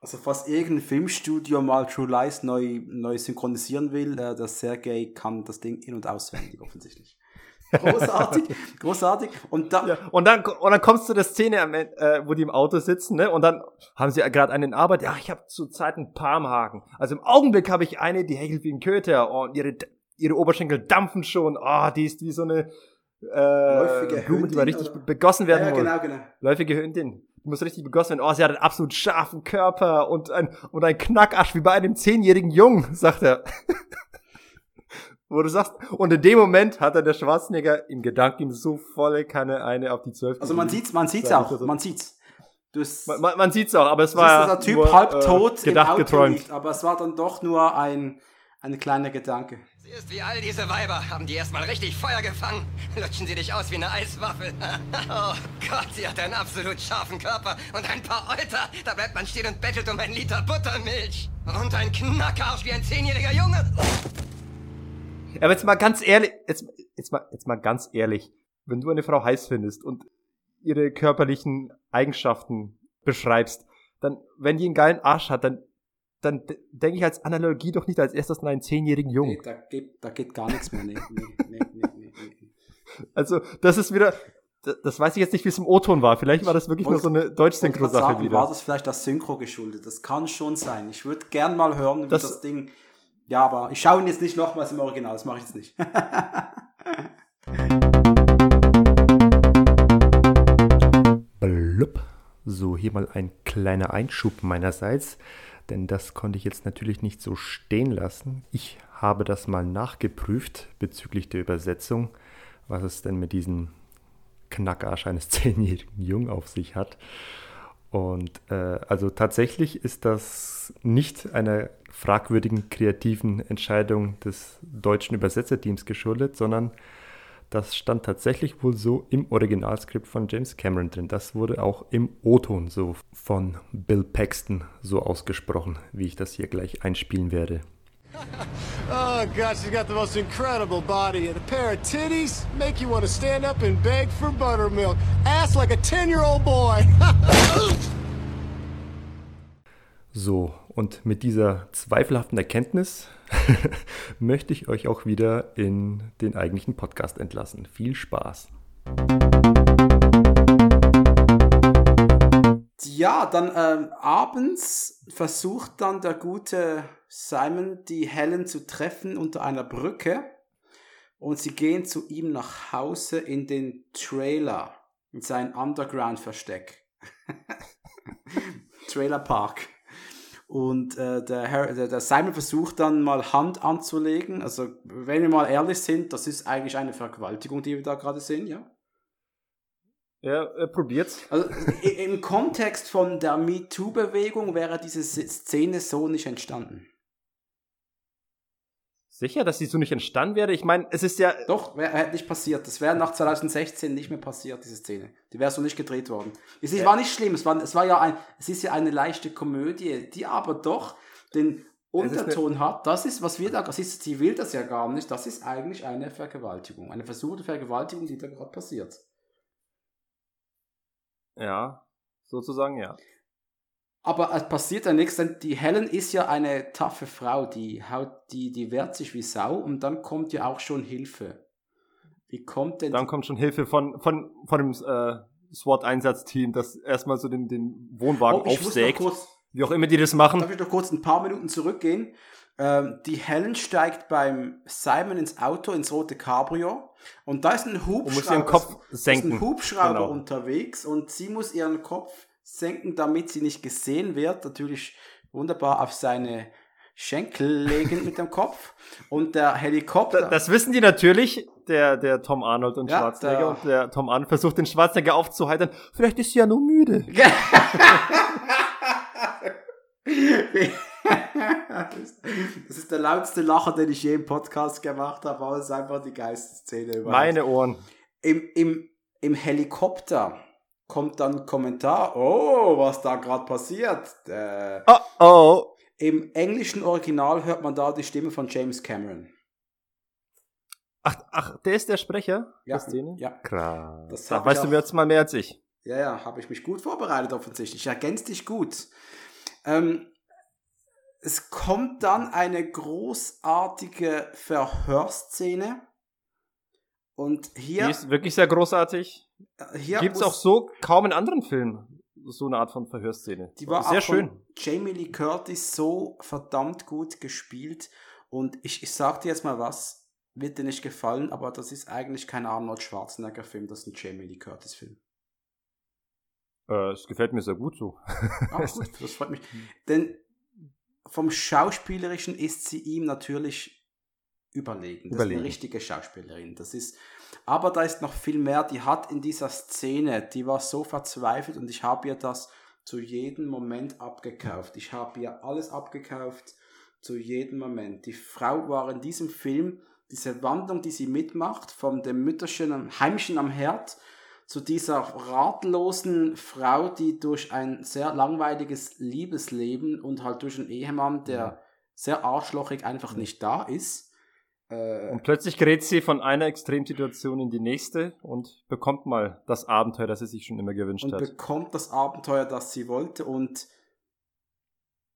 Also fast irgendein Filmstudio mal True Lies neu, neu synchronisieren will, äh, der Sergei kann das Ding in- und auswendig offensichtlich. Großartig, großartig. Und, da ja, und dann und dann kommst du zu der Szene, äh, wo die im Auto sitzen, ne? Und dann haben sie gerade einen in Arbeit. Ja, ich habe zurzeit ein paar im Haken. Also im Augenblick habe ich eine, die hechelt wie ein Köter und ihre ihre Oberschenkel dampfen schon. Oh, die ist wie so eine äh, Blume, die mal richtig oder? begossen werden ja, ja, genau, genau. Läufige Hündin. Die muss richtig begossen werden. Oh, sie hat einen absolut scharfen Körper und ein, und ein Knackarsch wie bei einem zehnjährigen Jungen, sagt er. wo du sagst, und in dem Moment hat er der Schwarzenegger im Gedanken so volle Kanne eine auf die zwölf. Also man sieht's, man sieht's auch, man sieht's. Man, man, man, sieht's auch, aber es war ja Typ nur, halb tot äh, gedacht, im geträumt. Liegt, aber es war dann doch nur ein ein kleiner Gedanke. Sie ist wie all diese Weiber. Haben die erstmal richtig Feuer gefangen? Lutschen sie dich aus wie eine Eiswaffel. oh Gott, sie hat einen absolut scharfen Körper und ein paar Euter. Da bleibt man stehen und bettelt um einen Liter Buttermilch. Und ein Knackarsch wie ein zehnjähriger Junge. Aber jetzt mal ganz ehrlich, jetzt, jetzt, mal, jetzt mal ganz ehrlich, wenn du eine Frau heiß findest und ihre körperlichen Eigenschaften beschreibst, dann, wenn die einen geilen Arsch hat, dann, dann denke ich als Analogie doch nicht als erstes an einen zehnjährigen Jungen. Nee, da, geht, da geht gar nichts mehr. Nee, nee, nee, nee, nee. Also, das ist wieder, das weiß ich jetzt nicht, wie es im O-Ton war. Vielleicht war das wirklich nur so eine Deutsch-Synchro-Sache wieder. War das vielleicht das Synchro geschuldet? Das kann schon sein. Ich würde gern mal hören, wie das, das Ding ja, aber ich schaue ihn jetzt nicht nochmals im Original, das mache ich jetzt nicht. Blub. So, hier mal ein kleiner Einschub meinerseits, denn das konnte ich jetzt natürlich nicht so stehen lassen. Ich habe das mal nachgeprüft bezüglich der Übersetzung, was es denn mit diesem Knackarsch eines zehnjährigen Jungen auf sich hat. Und äh, also tatsächlich ist das nicht einer fragwürdigen kreativen Entscheidung des deutschen Übersetzerteams geschuldet, sondern das stand tatsächlich wohl so im Originalskript von James Cameron drin. Das wurde auch im O-Ton so von Bill Paxton so ausgesprochen, wie ich das hier gleich einspielen werde. oh God, she's got the most incredible body and a pair of titties make you want to stand up and beg for buttermilk. Ass like a 10-year-old boy. so, und mit dieser zweifelhaften Erkenntnis möchte ich euch auch wieder in den eigentlichen Podcast entlassen. Viel Spaß. Ja, dann ähm, abends versucht dann der gute Simon die Helen zu treffen unter einer Brücke und sie gehen zu ihm nach Hause in den Trailer, in sein Underground-Versteck. Trailer Park. Und äh, der, Herr, der, der Simon versucht dann mal Hand anzulegen. Also, wenn wir mal ehrlich sind, das ist eigentlich eine Vergewaltigung, die wir da gerade sehen, ja? Ja, er probiert's. Also im Kontext von der MeToo-Bewegung wäre diese Szene so nicht entstanden. Sicher, dass die so nicht entstanden wäre? Ich meine, es ist ja. Doch, wär, hätte nicht passiert. Das wäre nach 2016 nicht mehr passiert, diese Szene. Die wäre so nicht gedreht worden. Es ist, war nicht schlimm, es war, es war ja ein, es ist ja eine leichte Komödie, die aber doch den Unterton hat. Das ist, was wir da, das ist, sie will das ja gar nicht. Das ist eigentlich eine Vergewaltigung. Eine versuchte Vergewaltigung, die da gerade passiert. Ja, sozusagen, ja. Aber es passiert ja nichts, denn die Helen ist ja eine taffe Frau, die haut, die, die wehrt sich wie Sau und dann kommt ja auch schon Hilfe. Wie kommt denn Dann kommt schon Hilfe von, von, von dem äh, SWAT-Einsatzteam, das erstmal so den, den Wohnwagen Oh, aufsägt. kurz, Wie auch immer die das machen. darf ich noch kurz ein paar Minuten zurückgehen? Ähm, die Helen steigt beim Simon ins Auto, ins rote Cabrio und da ist ein Hubschrauber, muss ihren Kopf ist senken. ein Hubschrauber Genau. unterwegs und sie muss ihren Kopf senken, damit sie nicht gesehen wird. Natürlich wunderbar auf seine Schenkel legen mit dem Kopf und der Helikopter. Da- Das wissen die natürlich, der, der Tom Arnold und Ja, Schwarzenegger. der- Und der Tom Arnold versucht den Schwarzenegger aufzuheitern. Vielleicht ist sie ja nur müde. das ist der lautste Lacher, den ich je im Podcast gemacht habe, aber es ist einfach die geilste Szene überhaupt. Meine Ohren. Im, im, Im Helikopter kommt dann ein Kommentar, oh, was da gerade passiert. Äh, Oh, oh. Im englischen Original hört man da die Stimme von James Cameron. Ach, ach, der ist der Sprecher Ja, der Szene? ja. Krass. Das Da hab weißt ich du auch- jetzt mal mehr als ich. Ja, ja, habe ich mich gut vorbereitet offensichtlich. Ich ergänze dich gut. Ähm, es kommt dann eine großartige Verhörszene. Und hier, Die ist wirklich sehr großartig. Hier Gibt's auch so kaum in anderen Filmen so eine Art von Verhörszene. Die war sehr schön. Jamie Lee Curtis so verdammt gut gespielt. Und ich, ich sag dir jetzt mal was, wird dir nicht gefallen, aber das ist eigentlich kein Arnold Schwarzenegger Film, das ist ein Jamie Lee Curtis Film. Äh, es gefällt mir sehr gut so. Ah, gut, das freut mich. Denn vom Schauspielerischen ist sie ihm natürlich überlegen. Das ist Überlegen. eine richtige Schauspielerin. Das ist, aber da ist noch viel mehr. Die hat in dieser Szene, die war so verzweifelt und ich habe ihr das zu jedem Moment abgekauft. Ich habe ihr alles abgekauft zu jedem Moment. Die Frau war in diesem Film, diese Wandlung, die sie mitmacht, von dem Mütterchen, am Heimchen am Herd zu dieser ratlosen Frau, die durch ein sehr langweiliges Liebesleben und halt durch einen Ehemann, der sehr arschlochig einfach nicht da ist, äh, Und plötzlich gerät sie von einer Extremsituation in die nächste und bekommt mal das Abenteuer, das sie sich schon immer gewünscht und hat. bekommt das Abenteuer, das sie wollte und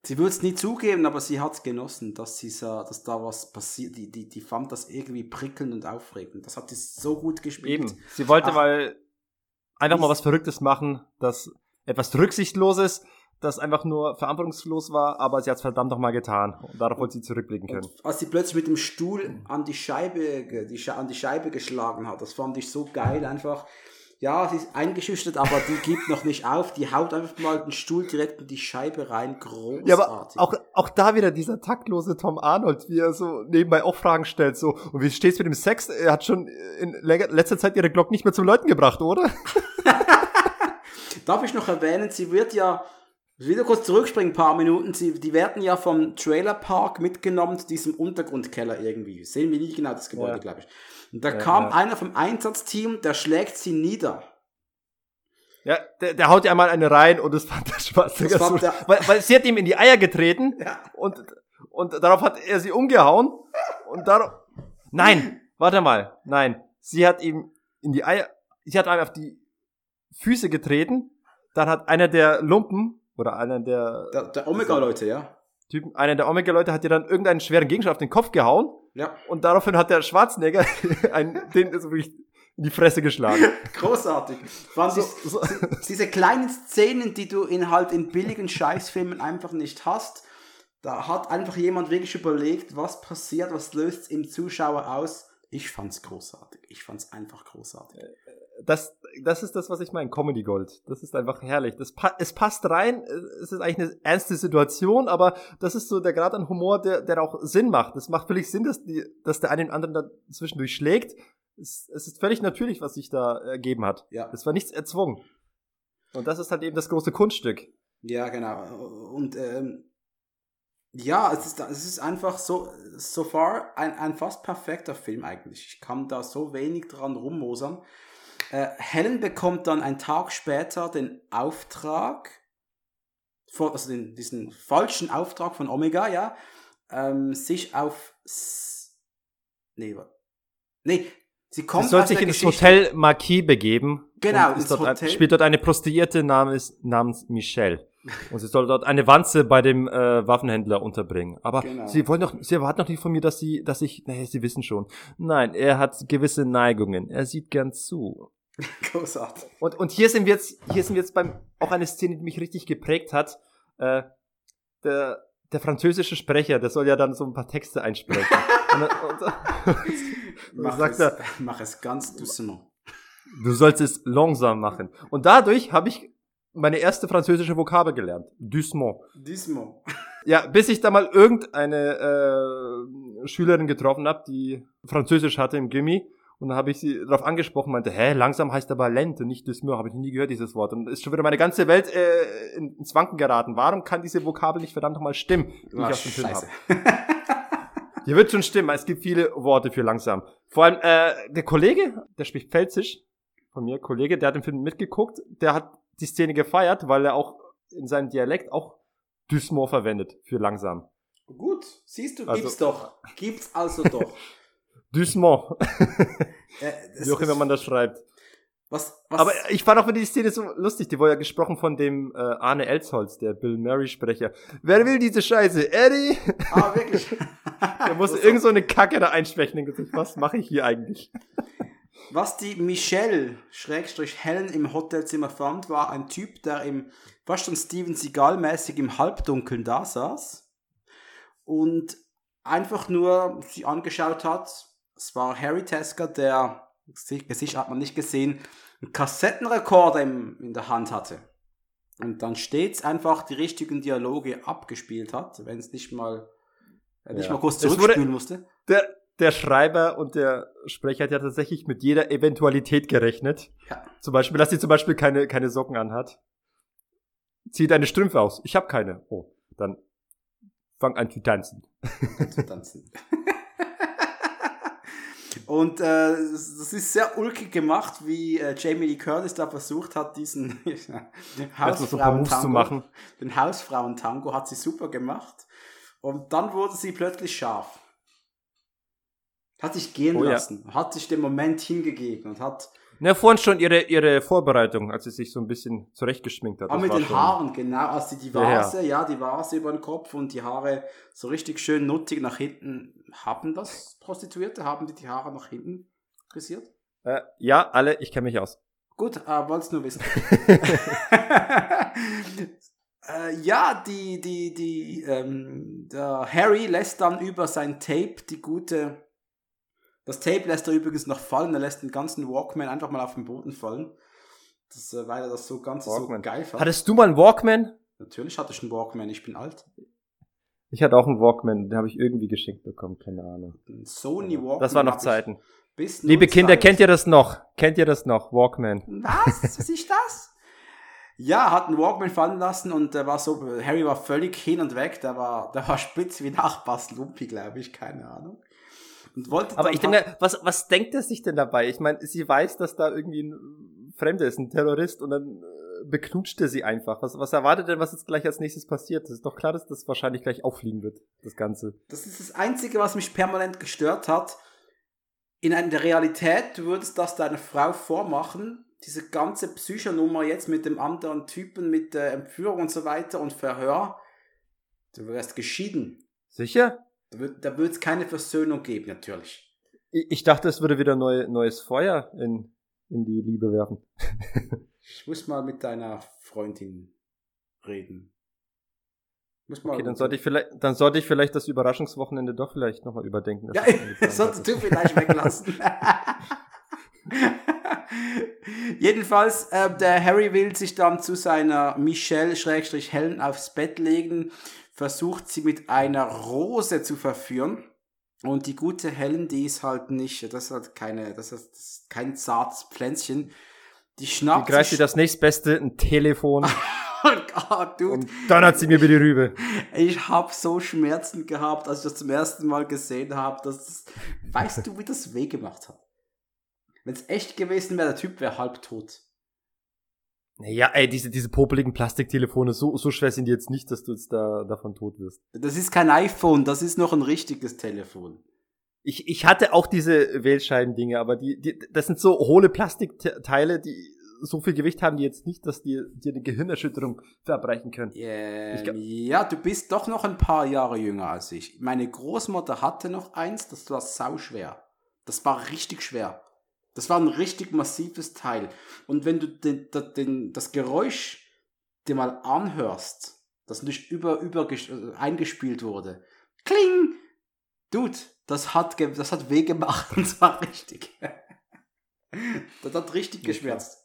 sie würde es nie zugeben, aber sie hat es genossen, dass, sie sah, dass da was passiert. Die, die, die fand das irgendwie prickelnd und aufregend. Das hat sie so gut gespielt. Eben. Sie wollte Ach. mal einfach mal was Verrücktes machen, das etwas Rücksichtloses, das einfach nur verantwortungslos war, aber sie hat es verdammt noch mal getan. Und darauf wollte sie zurückblicken können. Und als sie plötzlich mit dem Stuhl an die Scheibe, die, Sche- an die Scheibe geschlagen hat, das fand ich so geil. Einfach, ja, sie ist eingeschüchtert, aber die gibt noch nicht auf. Die haut einfach mal den Stuhl direkt in die Scheibe rein. Großartig. Ja, aber auch, auch da wieder dieser taktlose Tom Arnold, wie er so nebenbei auch Fragen stellt, so, und wie steht's mit dem Sex? Er hat schon in le- letzter Zeit ihre Glock nicht mehr zum Läuten gebracht, oder? Darf ich noch erwähnen, sie wird ja, wieder kurz zurückspringen, ein paar Minuten, sie, die werden ja vom Trailerpark mitgenommen zu diesem Untergrundkeller irgendwie. Sehen wir nie genau das Gebäude, Ja. glaube ich. Und da kam ja. einer vom Einsatzteam, der schlägt sie nieder. Ja, der, der haut ihr einmal eine rein und das fand der Schwarzenegger Das fand der- weil, weil sie hat ihm in die Eier getreten Ja. und, und darauf hat er sie umgehauen und darauf, nein, warte mal, nein, sie hat ihm in die Eier, sie hat ihm auf die Füße getreten, dann hat einer der Lumpen oder einer der Der, der Omega-Leute, ja. Typen, einer der Omega-Leute hat ihr dann irgendeinen schweren Gegenstand auf den Kopf gehauen Ja. und daraufhin hat der Schwarzenegger einen, den so wirklich in die Fresse geschlagen. Großartig. Fand So, so, diese kleinen Szenen, die du in halt in billigen Scheißfilmen einfach nicht hast, da hat einfach jemand wirklich überlegt, was passiert, was löst im Zuschauer aus. Ich fand's großartig. Ich fand's einfach großartig. das, das ist das, was ich meine, Comedy Gold. Das ist einfach herrlich. Das pa es passt rein, es ist eigentlich eine ernste Situation, aber das ist so der Grad an Humor, der, der auch Sinn macht. Es macht völlig Sinn, dass, die, dass der eine den anderen da zwischendurch schlägt. Es, es ist völlig natürlich, was sich da ergeben hat. Ja. Es war nichts erzwungen. Und das ist halt eben das große Kunststück. Ja, genau. Und ähm, ja, es ist, es ist einfach so, so far ein, ein fast perfekter Film eigentlich. Ich kann da so wenig dran rummosern. Äh, Helen bekommt dann einen Tag später den Auftrag, vor- also den, diesen falschen Auftrag von Omega, ja, ähm, sich auf. Nee, nee, sie kommt Sie soll sich der in das Geschichte- Hotel Marquis begeben. Genau, ins dort Hotel. Ein, spielt dort eine Prostituierte namens, namens Michelle. Und sie soll dort eine Wanze bei dem äh, Waffenhändler unterbringen. Aber Genau. sie wollen doch, sie erwarten doch nicht von mir, dass sie, dass ich, naja, sie wissen schon. Nein, er hat gewisse Neigungen. Er sieht gern zu. Großartig. Und, und hier sind wir jetzt, hier sind wir jetzt beim, auch eine Szene, die mich richtig geprägt hat. Äh, der, der französische Sprecher, der soll ja dann so ein paar Texte einsprechen. und, und, und, Mach, sagt es, er, mach es ganz doucement. du sollst es langsam machen. Und dadurch habe ich meine erste französische Vokabel gelernt. Doucement. Doucement. Ja, bis ich da mal irgendeine äh, Schülerin getroffen habe, die Französisch hatte im Gimmi. Und dann habe ich sie darauf angesprochen, meinte, hä, langsam heißt aber lente, nicht Doucement. Habe ich noch nie gehört, dieses Wort. Und ist schon wieder meine ganze Welt äh, in- ins Wanken geraten. Warum kann diese Vokabel nicht verdammt nochmal stimmen, die ich Ach, aus dem Film habe? Die wird schon stimmen. Es gibt viele Worte für langsam. Vor allem äh, der Kollege, der spricht Pfälzisch, von mir, Kollege, der hat den Film mitgeguckt, der hat die Szene gefeiert, weil er auch in seinem Dialekt auch Doucement verwendet für langsam. Gut, siehst du, Also- gibt's doch. Gibt's also doch. Doucement, es wie auch immer man das schreibt. was, was, Aber ich fand auch wieder die Szene so lustig, die wurde ja gesprochen von dem äh, Arne Elsholz, der Bill Murray-Sprecher. Wer will diese Scheiße? Eddie? ah, wirklich. Der musste irgend so eine Kacke da einsprechen. Gesagt, was mache ich hier eigentlich? Was die Michelle, Schrägstrich Helen, im Hotelzimmer fand, war ein Typ, der im, fast schon Steven Seagal-mäßig im Halbdunkeln da saß und einfach nur sie angeschaut hat. Es war Harry Tesker, der, Gesicht hat man nicht gesehen, einen Kassettenrekorder im, in der Hand hatte. Und dann stets einfach die richtigen Dialoge abgespielt hat, wenn es nicht mal, äh, nicht Ja. mal kurz zurückspielen musste. Der, der Schreiber und der Sprecher hat ja tatsächlich mit jeder Eventualität gerechnet. Ja. Zum Beispiel, dass sie zum Beispiel keine, keine Socken anhat. Zieh deine Strümpfe aus. Ich habe keine. Oh, dann fang an zu tanzen. zu tanzen. Und äh, das ist sehr ulkig gemacht, wie äh, Jamie Lee Curtis da versucht hat, diesen Hausfrauen-Tango, machen. den Hausfrauen-Tango hat sie super gemacht. Und dann wurde sie plötzlich scharf. Hat sich gehen Oh ja. lassen, hat sich dem Moment hingegeben und hat Na, vorhin schon ihre, ihre Vorbereitung, als sie sich so ein bisschen zurechtgeschminkt hat. auch mit den Haaren, genau, als sie die Ja, ja. Vase, ja, die Vase über den Kopf und die Haare so richtig schön nuttig nach hinten. Haben das Prostituierte? Haben die die Haare nach hinten frisiert? Äh, ja, alle, ich kenne mich aus. Gut, äh, wollt's nur wissen. äh, ja, die, die, die, ähm, der Harry lässt dann über sein Tape die gute. Das Tape lässt er übrigens noch fallen, er lässt den ganzen Walkman einfach mal auf den Boden fallen. Das, äh, weil er das so ganz so geil fand. Hattest du mal einen Walkman? Natürlich hatte ich einen Walkman, ich bin alt. Ich hatte auch einen Walkman, den habe ich irgendwie geschenkt bekommen, keine Ahnung. Ein Sony Walkman. Das waren noch Zeiten. Bis Liebe Kinder, 02. kennt ihr das noch? Kennt ihr das noch? Walkman. Was? Was ist das? Ja, hat einen Walkman fallen lassen und der war so, Harry war völlig hin und weg, der war, der war spitz wie Nachbars Lumpi, glaube ich, keine Ahnung. Und wollte Aber ich denke, was, was denkt er sich denn dabei? Ich meine, sie weiß, dass da irgendwie ein Fremder ist, ein Terrorist, und dann äh, beknutscht er sie einfach. Was, was erwartet denn, was jetzt gleich als nächstes passiert? Das ist doch klar, dass das wahrscheinlich gleich auffliegen wird, das Ganze. Das ist das Einzige, was mich permanent gestört hat. In einer- der Realität, du würdest das deiner Frau vormachen, diese ganze Psychonummer jetzt mit dem anderen Typen, mit der Entführung und so weiter und Verhör, du wärst geschieden. Sicher? Da wird da wird's keine Versöhnung geben, natürlich. Ich, ich dachte, es würde wieder neu, neues Feuer in, in die Liebe werfen. Ich muss mal mit deiner Freundin reden. Muss mal Okay, dann sollte ich vielleicht, dann sollte ich vielleicht das Überraschungswochenende doch vielleicht nochmal überdenken. Ja, solltest du vielleicht weglassen. Jedenfalls, äh, der Harry will sich dann zu seiner Michelle-Helen aufs Bett legen, versucht sie mit einer Rose zu verführen. Und die gute Helen, die ist halt nicht, das ist halt keine, das ist, das ist kein zartes Pflänzchen. Die Die schnappt greift sich- dir das nächstbeste, ein Telefon. Oh dude. und dann hat sie mir über die Rübe. Ich habe so Schmerzen gehabt, als ich das zum ersten Mal gesehen habe. Dass das, weißt du, wie das weh gemacht hat? Wenn es echt gewesen wäre, der Typ wäre halb tot. Naja, ey, diese, diese popeligen Plastiktelefone, so, so schwer sind die jetzt nicht, dass du jetzt da davon tot wirst. Das ist kein iPhone, das ist noch ein richtiges Telefon. Ich, ich hatte auch diese Wählscheiden-Dinge, aber die, die, das sind so hohle Plastikteile, die so viel Gewicht haben die jetzt nicht, dass die dir eine Gehirnerschütterung verabreichen können. Ähm, Ich glaub- ja, du bist doch noch ein paar Jahre jünger als ich. Meine Großmutter hatte noch eins, das war sauschwer. Das war richtig schwer. Das war ein richtig massives Teil. Und wenn du den, den, das Geräusch dir mal anhörst, das nicht über, über äh, eingespielt wurde, kling! Dude, das hat, das hat weh gemacht und zwar richtig. das hat richtig geschmerzt.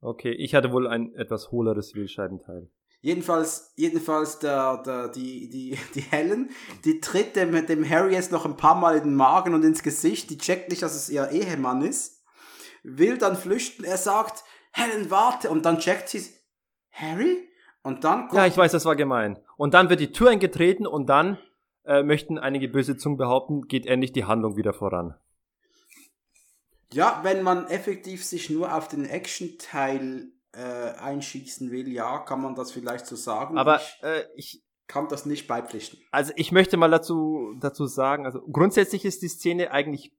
Okay, ich hatte wohl ein etwas hohleres Wählscheibenteil. Jedenfalls, jedenfalls der, der, die, die, die Helen, die tritt dem, dem Harry jetzt noch ein paar Mal in den Magen und ins Gesicht. Die checkt nicht, dass es ihr Ehemann ist. Will dann flüchten. Er sagt, Helen, warte. Und dann checkt sie, Harry? Und dann kommt, Ja, ich weiß, das war gemein. Und dann wird die Tür eingetreten und dann äh, möchten einige böse Zungen behaupten, geht endlich die Handlung wieder voran. ja, wenn man effektiv sich nur auf den Action-Teil äh, einschießen will, ja, kann man das vielleicht so sagen. Aber ich äh, ich, kann das nicht beipflichten. also ich möchte mal dazu, dazu sagen, also grundsätzlich ist die Szene eigentlich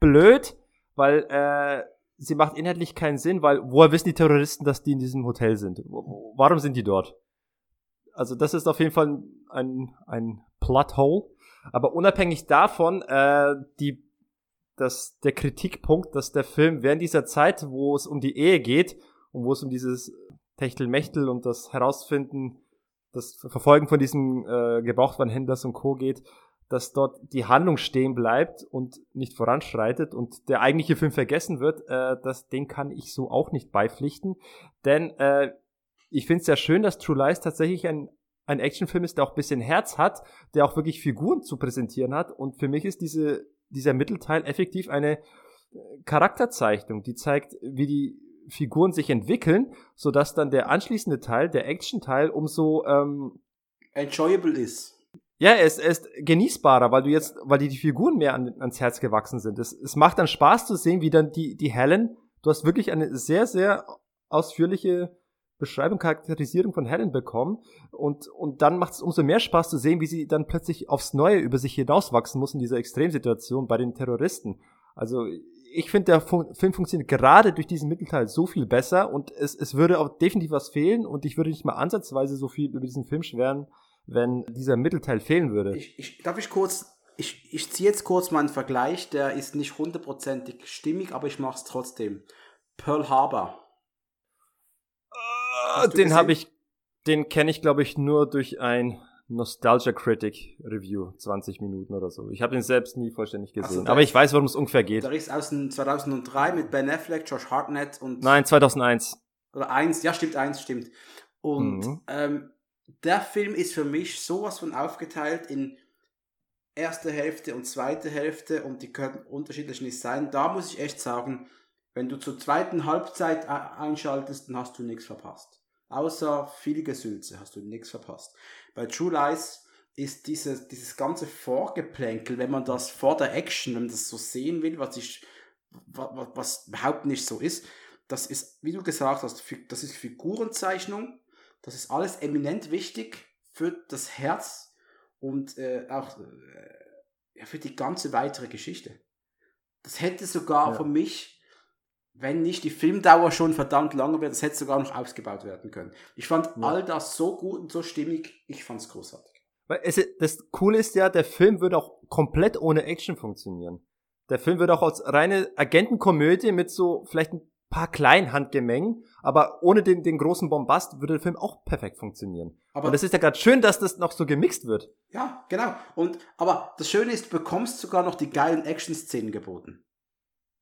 blöd, weil äh, sie macht inhaltlich keinen Sinn, weil woher wissen die Terroristen, dass die in diesem Hotel sind? Warum sind die dort? Also das ist auf jeden Fall ein, ein Plothole. Aber unabhängig davon, äh, die, das, der Kritikpunkt, dass der Film während dieser Zeit, wo es um die Ehe geht und wo es um dieses Techtelmechtel und das Herausfinden, das Verfolgen von diesen äh, Gebrauchtwarenhändlers und Co. geht, dass dort die Handlung stehen bleibt und nicht voranschreitet und der eigentliche Film vergessen wird, äh, das, den kann ich so auch nicht beipflichten. Denn äh, ich finde es sehr schön, dass True Lies tatsächlich ein, ein Actionfilm ist, der auch ein bisschen Herz hat, der auch wirklich Figuren zu präsentieren hat. Und für mich ist diese, dieser Mittelteil effektiv eine äh, Charakterzeichnung, die zeigt, wie die Figuren sich entwickeln, sodass dann der anschließende Teil, der Action-Teil, umso ähm, Enjoyable ist. ja, er ist, er genießbarer, weil du jetzt, weil die, die Figuren mehr an, ans Herz gewachsen sind. Es, es macht dann Spaß zu sehen, wie dann die, die Helen, du hast wirklich eine sehr, sehr ausführliche Beschreibung, Charakterisierung von Helen bekommen. Und, und dann macht es umso mehr Spaß zu sehen, wie sie dann plötzlich aufs Neue über sich hinauswachsen muss in dieser Extremsituation bei den Terroristen. Also ich finde, der Fun Film funktioniert gerade durch diesen Mittelteil so viel besser und es, es würde auch definitiv was fehlen und ich würde nicht mal ansatzweise so viel über diesen Film schweren, wenn dieser Mittelteil fehlen würde. Ich, ich, darf ich kurz, ich, ich ziehe jetzt kurz meinen Vergleich, der ist nicht hundertprozentig stimmig, aber ich mache es trotzdem. Pearl Harbor. Du den habe ich, den kenne ich glaube ich nur durch ein Nostalgia Critic Review, 20 Minuten oder so. Ich habe den selbst nie vollständig gesehen, der- aber ich weiß, worum es ungefähr geht. Der ist aus dem 2003 mit Ben Affleck, Josh Hartnett und Nein, 2001. oder eins, ja stimmt, eins stimmt. Und Mhm. ähm, der Film ist für mich sowas von aufgeteilt in erste Hälfte und zweite Hälfte und die können unterschiedlich nicht sein. Da muss ich echt sagen, wenn du zur zweiten Halbzeit einschaltest, dann hast du nichts verpasst. Außer viel Gesülze hast du nichts verpasst. Bei True Lies ist dieses, dieses ganze Vorgeplänkel, wenn man das vor der Action, wenn man das so sehen will, was ich, was, was überhaupt nicht so ist, das ist, wie du gesagt hast, das ist Figurenzeichnung, das ist alles eminent wichtig für das Herz und äh, auch äh, für die ganze weitere Geschichte. Das hätte sogar Ja. für mich, wenn nicht die Filmdauer schon verdammt lange wäre, das hätte sogar noch ausgebaut werden können. Ich fand Ja. all das so gut und so stimmig, ich fand's großartig. Weil es, das Coole ist ja, der Film würde auch komplett ohne Action funktionieren. Der Film würde auch als reine Agentenkomödie mit so vielleicht ein paar kleinen Handgemengen, aber ohne den, den großen Bombast würde der Film auch perfekt funktionieren. Aber Und es ist ja gerade schön, dass das noch so gemixt wird. Ja, genau. Und aber das Schöne ist, du bekommst sogar noch die geilen Action-Szenen geboten.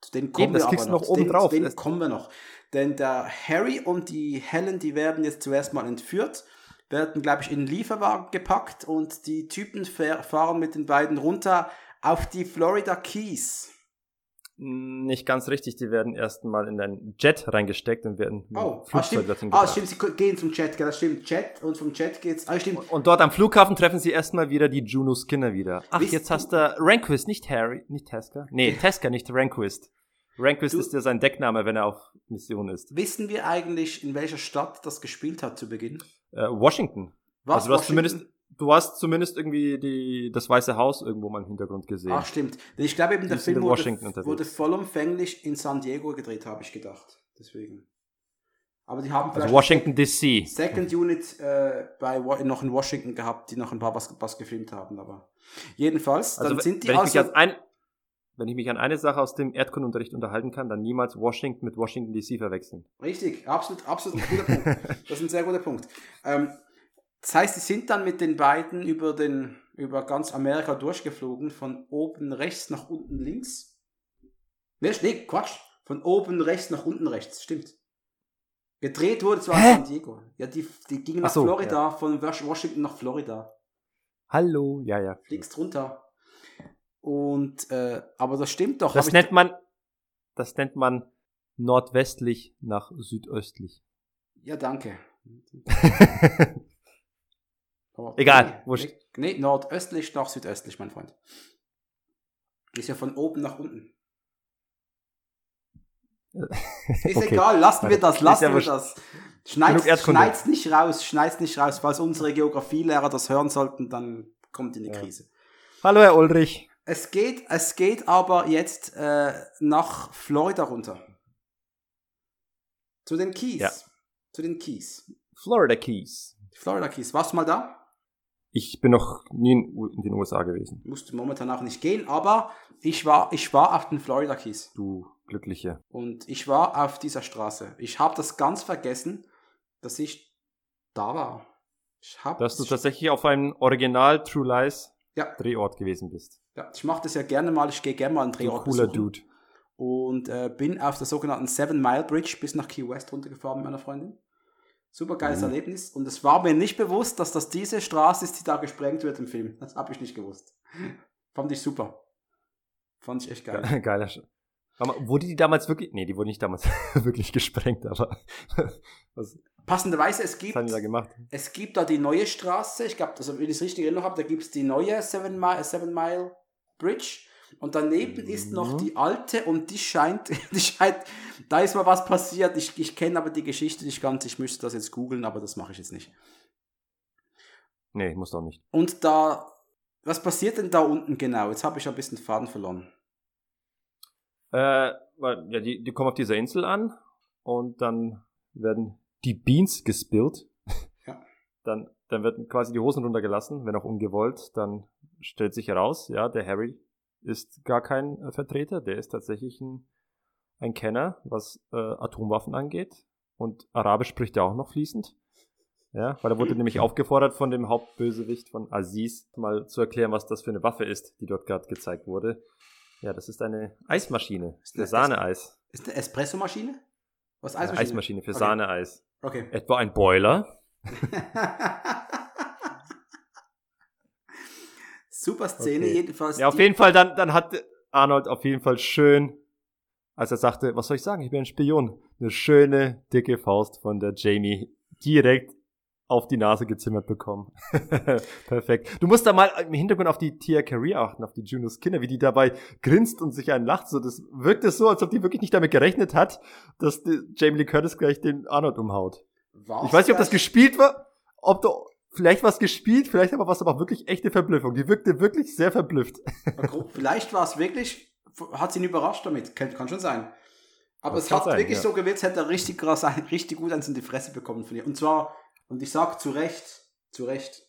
Zu denen kommen Eben, das wir kriegst aber noch. noch oben Zu drauf. Zu Das- kommen wir noch. Denn der Harry und die Helen, die werden jetzt zuerst mal entführt, werden, glaube ich, in den Lieferwagen gepackt und die Typen fahr- fahren mit den beiden runter auf die Florida Keys. Nicht ganz richtig, die werden erstmal in ein Jet reingesteckt und werden Oh, ah, Flugzeug stimmt. Ah, stimmt, sie gehen zum Jet, gell, das stimmt. Jet und vom Jet geht's. Ah, stimmt. Und dort am Flughafen treffen sie erstmal wieder die Juno Skinner wieder. Ach, Wisst jetzt hast du Ranquist, nicht Harry, nicht Teska. Nee, Teska, nicht Ranquist. Ranquist Du- ist ja sein Deckname, wenn er auf Mission ist. Wissen wir eigentlich, in welcher Stadt das gespielt hat zu Beginn? Äh, Washington. Was, also du hast Washington? zumindest, du hast zumindest irgendwie die, das Weiße Haus irgendwo mal im Hintergrund gesehen. Ach, stimmt. Ich glaube eben, der Film wurde, wurde vollumfänglich in San Diego gedreht, habe ich gedacht. Deswegen. Aber die haben also vielleicht Washington DC. Second Unit äh, bei, noch in Washington gehabt, die noch ein paar was, was gefilmt haben. Aber jedenfalls, dann Also sind die wenn ich, mich also... an ein, wenn ich mich an eine Sache aus dem Erdkundenunterricht unterhalten kann, dann niemals Washington mit Washington DC verwechseln. Richtig, absolut, absolut ein guter Punkt. Das ist ein sehr guter Punkt. Ähm, das heißt, sie sind dann mit den beiden über, den, über ganz Amerika durchgeflogen, von oben rechts nach unten links. Nee, nee, Quatsch. Von oben rechts nach unten rechts, stimmt. Gedreht wurde zwar Hä? San Diego. Ja, die, die gingen nach Ach so, Florida, von Wash- Washington nach Florida. Hallo, ja, ja. Fliegst runter. Und, äh, aber das stimmt doch. Das nennt man, das nennt man nordwestlich nach südöstlich. Ja, danke. Aber Egal, nee, wurscht. Nee, nee, nordöstlich nach südöstlich, mein Freund. Ist ja von oben nach unten. Ist Okay. egal, lassen wir das, lassen ja wir das. Schneid's, Erdkunde. schneid's nicht raus, schneid's nicht raus. Falls unsere Geografielehrer das hören sollten, dann kommt in die Ja. Krise. Hallo, Herr Ulrich. Es geht, es geht aber jetzt äh, nach Florida runter. Zu den Keys. Ja. Zu den Keys. Florida Keys. Florida Keys. Warst du mal da? Ich bin noch nie in, den USA gewesen. musste momentan auch nicht gehen, aber ich war, ich war auf den Florida Keys Du Glückliche. und ich war auf dieser Straße. Ich habe das ganz vergessen, dass ich da war. Ich hab, Dass du tatsächlich auf einem Original True Lies ja, Drehort gewesen bist. ja, ich mache das ja gerne mal. Ich gehe gerne mal einen Drehort cooler besuchen. Dude. und äh, bin auf der sogenannten Seven Mile Bridge bis nach Key West runtergefahren mit meiner Freundin. Super geiles Mhm. Erlebnis und es war mir nicht bewusst, dass das diese Straße ist, die da gesprengt wird im Film. Das habe ich nicht gewusst. Fand ich super. Fand ich echt geil. Ge- Geiler mal, Wurde die damals wirklich. Nee, die wurde nicht damals wirklich gesprengt, aber. was, Passenderweise, es gibt da gemacht? Es gibt da die neue Straße, ich glaube, also wenn ich es richtig erinnert habe, da gibt es die neue Seven Mile, Seven Mile Bridge und daneben ist noch Mhm. die alte und die scheint, die scheint, da ist mal was passiert. Ich, ich kenne aber die Geschichte nicht ganz, ich müsste das jetzt googeln, aber das mache ich jetzt nicht. Nee, muss doch nicht. Und da, was passiert denn da unten genau? Jetzt habe ich ein bisschen Faden verloren. Äh, weil, ja, die, die kommen auf dieser Insel an und dann werden die Beans gespillt. Ja. Dann, dann werden quasi die Hosen runtergelassen, wenn auch ungewollt. Dann stellt sich heraus, ja, der Harry ist gar kein äh, Vertreter, der ist tatsächlich ein, ein Kenner, was äh, Atomwaffen angeht. Und Arabisch spricht er auch noch fließend. Ja, weil er wurde nämlich aufgefordert von dem Hauptbösewicht von Aziz, mal zu erklären, was das für eine Waffe ist, die dort gerade gezeigt wurde. Ja, das ist eine Eismaschine. Ist eine Sahneeis. Ist eine Espressomaschine? Was Eine Eismaschine? Eismaschine für Okay. Sahneeis. Okay. Etwa ein Boiler. Super Szene, Okay. jedenfalls. Ja, auf jeden Fall, dann, dann hat Arnold auf jeden Fall schön, als er sagte, was soll ich sagen, ich bin ein Spion, eine schöne, dicke Faust von der Jamie direkt auf die Nase gezimmert bekommen. Perfekt. Du musst da mal im Hintergrund auf die Tia Carey achten, auf die Juno Skinner, wie die dabei grinst und sich einen lacht. So, das wirkt es so, als ob die wirklich nicht damit gerechnet hat, dass die Jamie Lee Curtis gleich den Arnold umhaut. War's Ich weiß nicht, ob das gespielt war, ob du vielleicht was gespielt, vielleicht aber was aber wirklich echte Verblüffung. Die wirkte wirklich sehr verblüfft. Vielleicht war es wirklich, hat sie ihn überrascht damit. Kann, kann schon sein. Aber Das es hat sein, wirklich ja. so gewirkt, hätte er richtig, krass, richtig gut eins in die Fresse bekommen von ihr. Und zwar, und ich sag zu Recht, zu Recht.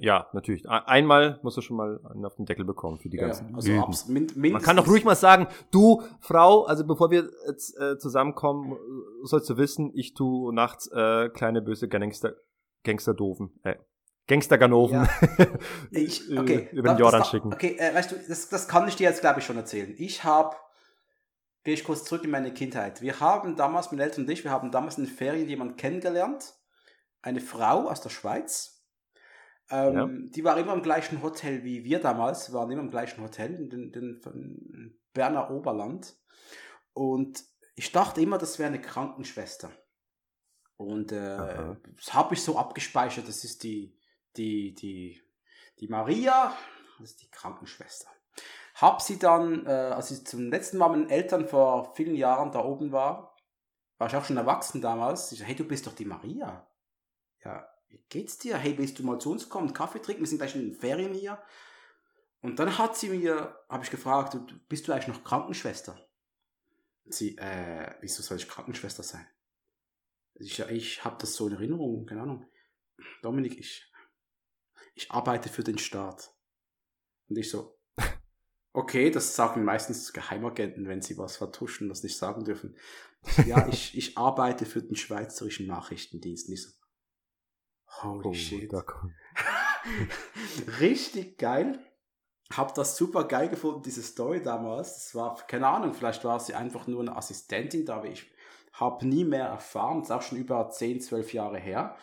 Ja, natürlich. Einmal musst du schon mal einen auf den Deckel bekommen für die Ja, ganzen also Lügen. abs, min, Man kann doch ruhig mal sagen, du, Frau, also bevor wir jetzt äh, zusammenkommen, sollst du wissen, ich tu nachts äh, kleine böse Gangster, Gangster-Doofen, äh, Gangster-Ganoven Ich, äh, okay, über den Jordan das, schicken. Okay, äh, weißt du, das, das kann ich dir jetzt, glaube ich, schon erzählen. Ich habe, gehe ich kurz zurück in meine Kindheit. Wir haben damals, meine Eltern und ich, wir haben damals in den Ferien jemanden kennengelernt, eine Frau aus der Schweiz. Ähm, Ja. Die war immer im gleichen Hotel wie wir damals, wir waren immer im gleichen Hotel, in den, den, Berner Oberland. Und ich dachte immer, das wäre eine Krankenschwester. Und äh, das habe ich so abgespeichert, das ist die, die, die, die Maria, das ist die Krankenschwester. Hab sie dann, äh, als ich zum letzten Mal mit den Eltern vor vielen Jahren da oben war, war ich auch schon erwachsen damals. Ich so, hey, du bist doch die Maria. Ja, wie geht's dir? Hey, willst du mal zu uns kommen, Kaffee trinken? Wir sind gleich in den Ferien hier. Und dann hat sie mir, habe ich gefragt, bist du eigentlich noch Krankenschwester? Sie, äh, wieso soll ich Krankenschwester sein? Ich, ja, ich habe das so in Erinnerung, keine Ahnung. Dominik, ich, ich arbeite für den Staat. Und ich so, okay, das sagen meistens Geheimagenten, wenn sie was vertuschen, das nicht sagen dürfen. Ja, ich, ich arbeite für den Schweizerischen Nachrichtendienst. Und ich so, holy Oh, shit. Richtig geil. Hab das super geil gefunden, diese Story damals. Das war, keine Ahnung, vielleicht war sie einfach nur eine Assistentin da, wie ich hab nie mehr erfahren. Das ist auch schon über 10, 12 Jahre her.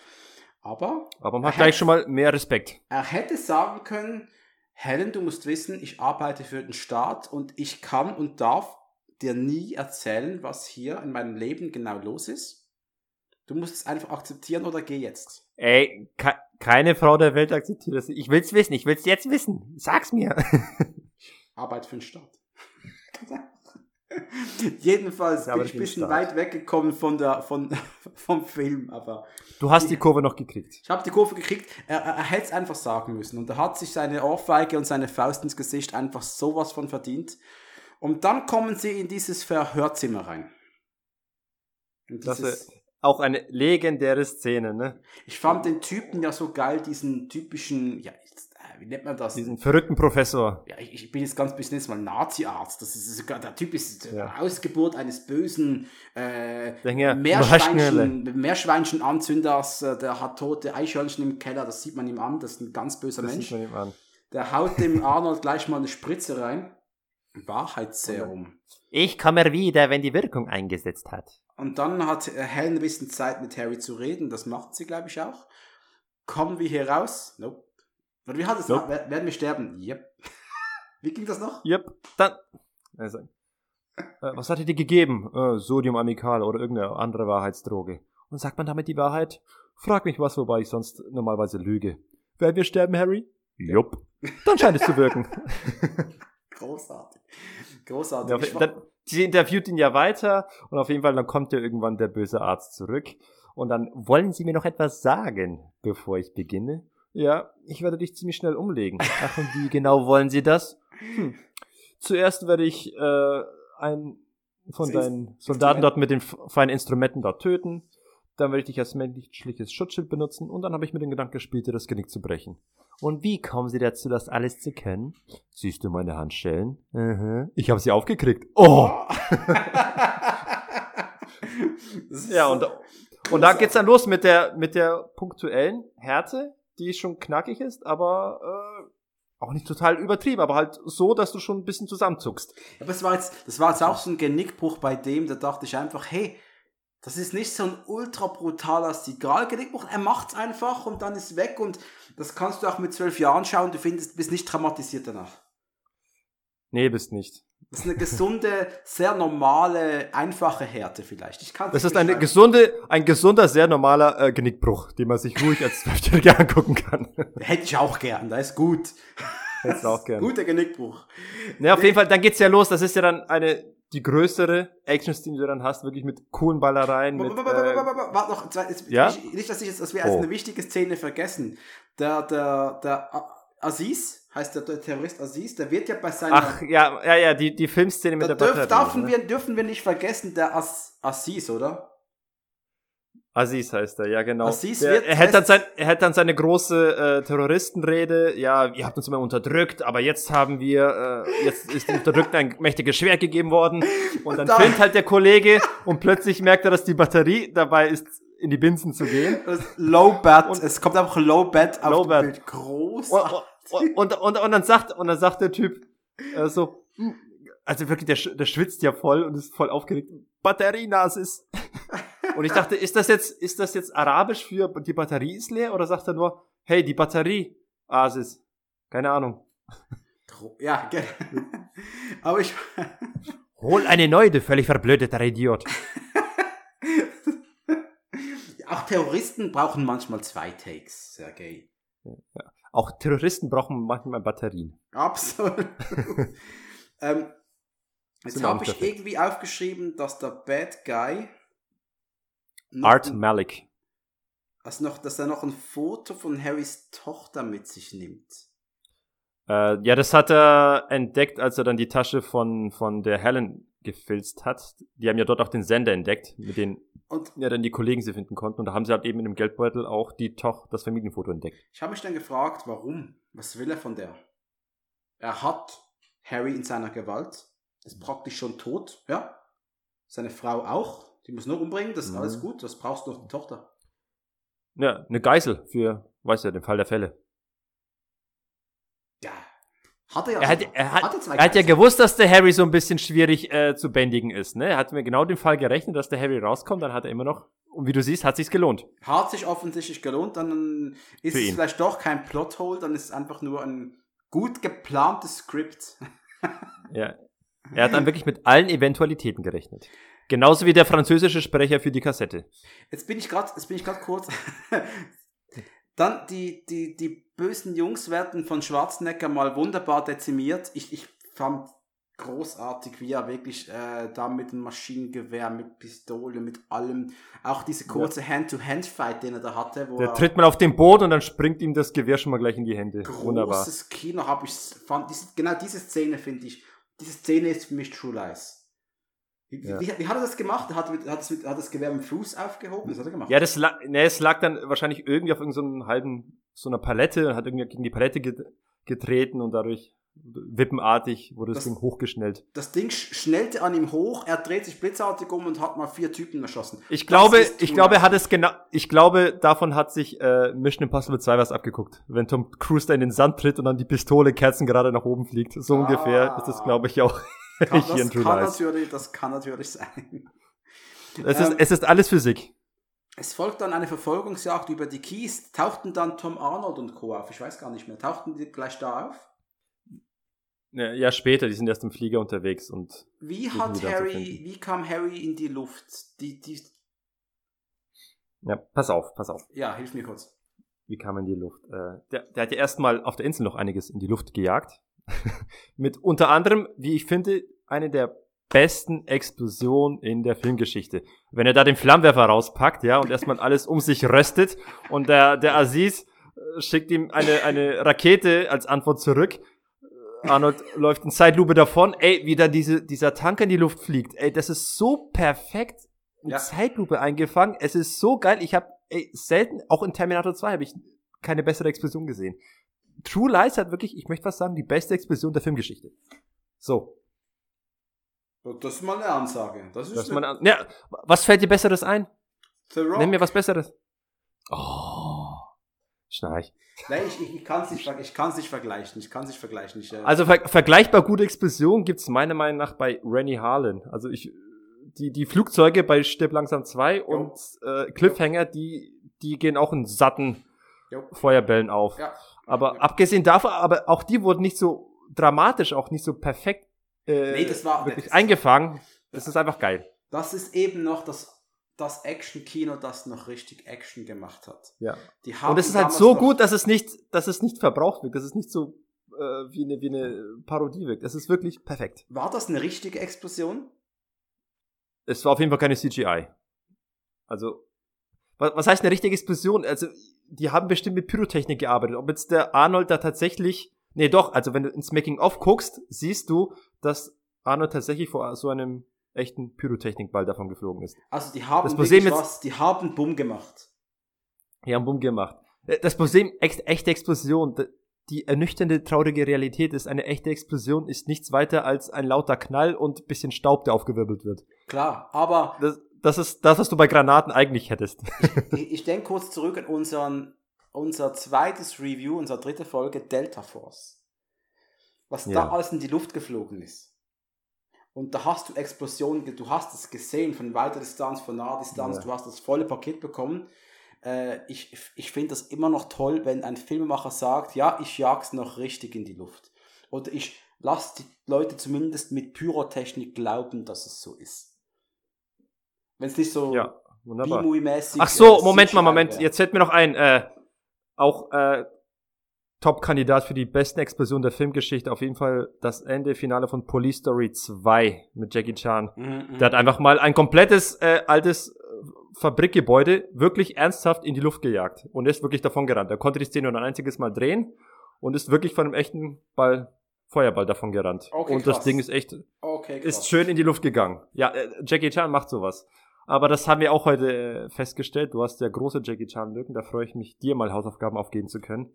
Aber Aber man hat gleich schon mal mehr Respekt. er hätte sagen können, Helen, du musst wissen, ich arbeite für den Staat und ich kann und darf dir nie erzählen, was hier in meinem Leben genau los ist. Du musst es einfach akzeptieren oder geh jetzt. Ey, ke keine Frau der Welt akzeptiert das. Ich will's wissen, ich will's jetzt wissen. Sag's mir. Arbeit für den Staat. Jedenfalls Ja, bin ich ein bisschen Staat. weit weggekommen von der, von, vom Film, aber Du hast die Kurve noch gekriegt. ich habe die Kurve gekriegt. Er, er, er hätte es einfach sagen müssen. Und er hat sich seine Ohrfeige und seine Faust ins Gesicht einfach sowas von verdient. Und dann kommen sie in dieses Verhörzimmer rein. Und Das ist auch eine legendäre Szene, ne? ich fand den Typen ja so geil, diesen typischen, ja, wie nennt man das? Diesen verrückten Professor. ja, ich, ich bin jetzt ganz bisschen jetzt mal Nazi-Arzt. Das ist sogar, der Typ ist Ja. Ausgeburt eines bösen äh, ja, Meerschweinchen, Meerschweinchen-Anzünders. Äh, der hat tote Eichhörnchen im Keller, das sieht man ihm an. Das ist ein ganz böser Das Mensch. sieht man ihm an. Der haut dem Arnold gleich mal eine Spritze rein. Wahrheitsserum. Ich komme wieder, wenn die Wirkung eingesetzt hat. Und dann hat äh, Helen ein bisschen Zeit mit Harry zu reden. Das macht sie, glaube ich, auch. Kommen wir hier raus? Nope. Oder wie hat es? Nope. Wer- Werden wir sterben? Yep. Wie ging das noch? Yep, dann. Also, äh, was hat er dir gegeben? Äh, Sodium Amikal oder irgendeine andere Wahrheitsdroge. Und sagt man damit die Wahrheit? Frag mich was, wobei ich sonst normalerweise lüge. Werden wir sterben, Harry? Jupp. Dann scheint es zu wirken. Großartig. Großartig. Ja, war- dann, sie interviewt ihn ja weiter und auf jeden Fall, dann kommt ja irgendwann der böse Arzt zurück. Und dann wollen Sie mir noch etwas sagen, bevor ich beginne? Ja, ich werde dich ziemlich schnell umlegen. Ach, und wie genau wollen Sie das? Hm. Zuerst werde ich äh, einen von Das deinen Soldaten dort mit den feinen Instrumenten dort töten. Dann werde ich dich als menschliches Schutzschild benutzen und dann habe ich mir den Gedanken gespielt, dir das Genick zu brechen. Und wie kommen Sie dazu, das alles zu können? Siehst du meine Handschellen? Mhm. Ich habe sie aufgekriegt. Oh! Ja, und, und da geht's dann los mit der, mit der punktuellen Härte, die schon knackig ist, aber äh, auch nicht total übertrieben, aber halt so, dass du schon ein bisschen zusammenzuckst. Aber es war jetzt, das war jetzt auch so ein Genickbruch bei dem, da dachte ich einfach, hey, das ist nicht so ein ultra brutaler Sigal-Genickbruch. Er macht's einfach und dann ist weg und das kannst du auch mit zwölf Jahren schauen. Du findest, bist nicht traumatisiert danach. Nee, bist nicht. Das ist eine gesunde, sehr normale, einfache Härte vielleicht. Ich kann's Das ist eine gesunde, ein gesunder, sehr normaler äh, Genickbruch, den man sich ruhig als Zwölfjähriger angucken kann. Hätte ich auch gern, da ist gut. Hättest du auch gern. Guter Genickbruch. Ja, auf jeden Fall, dann geht's ja los. Das ist ja dann eine, die größere Action-Szene, die du dann hast, wirklich mit coolen Ballereien, mit, Warte äh, Warte noch, zwei- jetzt- Ja? nicht, dass ich jetzt, dass wir als Oh. eine wichtige Szene vergessen. Der, der, der Aziz, heißt der, Terrorist Aziz, der wird ja bei seiner. ach, ja, ja, ja, die, die Filmszene mit der dürf, Batterie. dürfen, ne? wir, dürfen wir nicht vergessen, der As, Aziz, oder? Aziz heißt er, ja genau. Aziz Der, wird er, hält dann sein, er hält dann seine große äh, Terroristenrede. Ja, ihr habt uns immer unterdrückt, aber jetzt haben wir, äh, jetzt ist den Unterdrückten ein mächtiges Schwert gegeben worden. Und dann filmt halt der Kollege und plötzlich merkt er, dass die Batterie dabei ist, in die Binsen zu gehen. Low Bat, es kommt einfach Low Bat auf Low. Bild. Groß. Und, und, und, und, und dann sagt, und dann sagt der Typ äh, so, hm, also wirklich, der, der schwitzt ja voll und ist voll aufgeregt. Batterienasis. Und ich dachte, ist das jetzt, ist das jetzt arabisch für die Batterie ist leer oder sagt er nur, hey, die Batterie, Asis? Keine Ahnung. Ja, ge- aber ich, Hol eine neue, du völlig verblödeter Idiot. auch Terroristen brauchen manchmal zwei Takes, Sergej. Auch Terroristen brauchen manchmal Batterien. Absolut. ähm, jetzt habe ich irgendwie aufgeschrieben, dass der Bad Guy Art ein- Malik. also noch, dass er noch ein Foto von Harrys Tochter mit sich nimmt. Äh, ja, das hat er entdeckt, als er dann die Tasche von, von der Helen gefilzt hat. Die haben ja dort auch den Sender entdeckt, mit dem Und ja dann die Kollegen sie finden konnten. Und da haben sie halt eben in dem Geldbeutel auch die Toch das Familienfoto entdeckt. ich habe mich dann gefragt, warum? Was will er von der? Er hat Harry in seiner Gewalt, ist praktisch schon tot, ja. Seine Frau auch, die muss nur umbringen, das ist Mhm. alles gut, das brauchst du noch die Tochter. Ja, eine Geisel für, weißt du, den Fall der Fälle. Hat er ja Er hat, er hat, er hat ja gewusst, dass der Harry so ein bisschen schwierig äh, zu bändigen ist. Ne? Er hat mir genau den Fall gerechnet, dass der Harry rauskommt, dann hat er immer noch, und wie du siehst, hat sich's gelohnt. Hat sich offensichtlich gelohnt, dann ist es vielleicht doch kein Plothole, dann ist es einfach nur ein gut geplantes Skript. Ja. Er hat dann wirklich mit allen Eventualitäten gerechnet. Genauso wie der französische Sprecher für die Kassette. Jetzt bin ich gerade, jetzt bin ich gerade kurz. Dann die, die, die bösen Jungs werden von Schwarzenegger mal wunderbar dezimiert. Ich, ich fand großartig, wie er wirklich äh, da mit dem Maschinengewehr, mit Pistole, mit allem, auch diese kurze Hand-to-Hand-Fight, den er da hatte, wo Der er tritt mal auf den Boden und dann springt ihm das Gewehr schon mal gleich in die Hände. Wunderbar. großes Kino habe ich fand diese, genau diese Szene finde ich diese Szene ist für mich True Lies wie, Ja. wie, wie hat er das gemacht? Hat, er hat, das, hat das Gewehr mit Fuß aufgehoben? Das hat er gemacht. Ja, das lag, ne, es lag dann wahrscheinlich irgendwie auf irgendeinem halben, so einer Palette, hat irgendwie gegen die Palette get, getreten und dadurch wippenartig wurde das, Das- Ding hochgeschnellt. Das Ding sch- schnellte an ihm hoch, er dreht sich blitzartig um und hat mal vier Typen erschossen. Ich glaube, ich glaube, er hat es genau, ich glaube, davon hat sich äh, Mission Impossible 2 was abgeguckt. Wenn Tom Cruise da in den Sand tritt und dann die Pistole Kerzen gerade nach oben fliegt. So Ah. ungefähr ist das, glaube ich, auch kann, das, kann natürlich, das kann natürlich sein. Es ist, Ähm, es ist alles Physik. Es folgt dann eine Verfolgungsjagd über die Keys. Tauchten dann Tom Arnold und Co. auf? Ich weiß gar nicht mehr. Tauchten die gleich da auf? Ja, später, die sind erst im Flieger unterwegs und Wie hat Harry, wie kam Harry in die Luft? Die, die, ja, pass auf, pass auf. ja, hilf mir kurz. Wie kam er in die Luft? Äh, der, der hat ja erstmal auf der Insel noch einiges in die Luft gejagt. Mit unter anderem, wie ich finde, eine der besten Explosionen in der Filmgeschichte. Wenn er da den Flammenwerfer rauspackt, ja, und erstmal alles um sich röstet und der, der Aziz äh, schickt ihm eine, eine Rakete als Antwort zurück. Arnold läuft in Zeitlupe davon. Ey, wie da diese, dieser Tank in die Luft fliegt. Ey, das ist so perfekt in Ja. Zeitlupe eingefangen. Es ist so geil. Ich habe ey, selten, auch in Terminator 2 habe ich keine bessere Explosion gesehen. True Lies hat wirklich, ich möchte fast sagen, die beste Explosion der Filmgeschichte. So, Das ist mal eine Ansage. Das ist dass eine, man, an- ja, was fällt dir Besseres ein? The Rock. Nenn mir was Besseres. Oh, Schnarch. Nee, ich, ich, ich kann es nicht, ich kann's nicht vergleichen. Ich kann es nicht vergleichen. Ich, äh, Also ver vergleichbar gute Explosion gibt's meiner Meinung nach bei Rennie Harlan. Also ich, die, die Flugzeuge bei Stirb langsam 2 und äh, Cliffhanger, die, die gehen auch in satten Jo. Feuerbällen auf. ja. Aber abgesehen davon, aber auch die wurden nicht so dramatisch, auch nicht so perfekt äh, Nee, das war- wirklich das- eingefangen. Das ist einfach geil. Das ist eben noch das, das Action-Kino, das noch richtig Action gemacht hat. Ja. Und es ist halt so gut, dass es nicht, dass es nicht verbraucht wird, dass es nicht so äh, wie, eine, wie eine Parodie wirkt. Es ist wirklich perfekt. War das eine richtige Explosion? Es war auf jeden Fall keine CGI. Also, was, was heißt eine richtige Explosion? Also, die haben bestimmt mit Pyrotechnik gearbeitet. Ob jetzt der Arnold da tatsächlich, nee, doch, also wenn du ins Making-of guckst, siehst du, dass Arnold tatsächlich vor so einem echten Pyrotechnikball davon geflogen ist. Also die haben Das Museum jetzt- was, die haben Bumm gemacht. Die haben Bumm gemacht. Äh, Das Problem, ex echte Explosion, die ernüchternde, traurige Realität ist, eine echte Explosion ist nichts weiter als ein lauter Knall und bisschen Staub, der aufgewirbelt wird. Klar, aber Das, das ist das, was du bei Granaten eigentlich hättest. ich, ich denke kurz zurück an unseren, unser zweites Review, unsere dritte Folge Delta Force. Was Ja. da alles in die Luft geflogen ist. Und da hast du Explosionen, du hast es gesehen von weiter Distanz, von naher Distanz, Ja. du hast das volle Paket bekommen. Äh, ich ich finde das immer noch toll, wenn ein Filmemacher sagt, ja, ich jag's noch richtig in die Luft. Oder ich lasse die Leute zumindest mit Pyrotechnik glauben, dass es so ist. Wenn es nicht so Ja. B-Movie-mäßig Ach so, Moment mal, Moment. wäre. Jetzt fällt mir noch ein, äh, auch äh, Top-Kandidat für die besten Explosionen der Filmgeschichte. Auf jeden Fall das Ende, Finale von Police Story 2 mit Jackie Chan. Mhm, Der hat einfach mal ein komplettes äh, altes äh, Fabrikgebäude wirklich ernsthaft in die Luft gejagt und ist wirklich davon gerannt. Er konnte die Szene nur ein einziges Mal drehen und ist wirklich von einem echten Ball, Feuerball davon gerannt. Okay, und das krass. Ding ist echt, Okay, ist schön in die Luft gegangen. Ja, äh, Jackie Chan macht sowas. Aber das haben wir auch heute äh, festgestellt. Du hast ja große Jackie Chan-Lücken. Da freue ich mich, dir mal Hausaufgaben aufgeben zu können.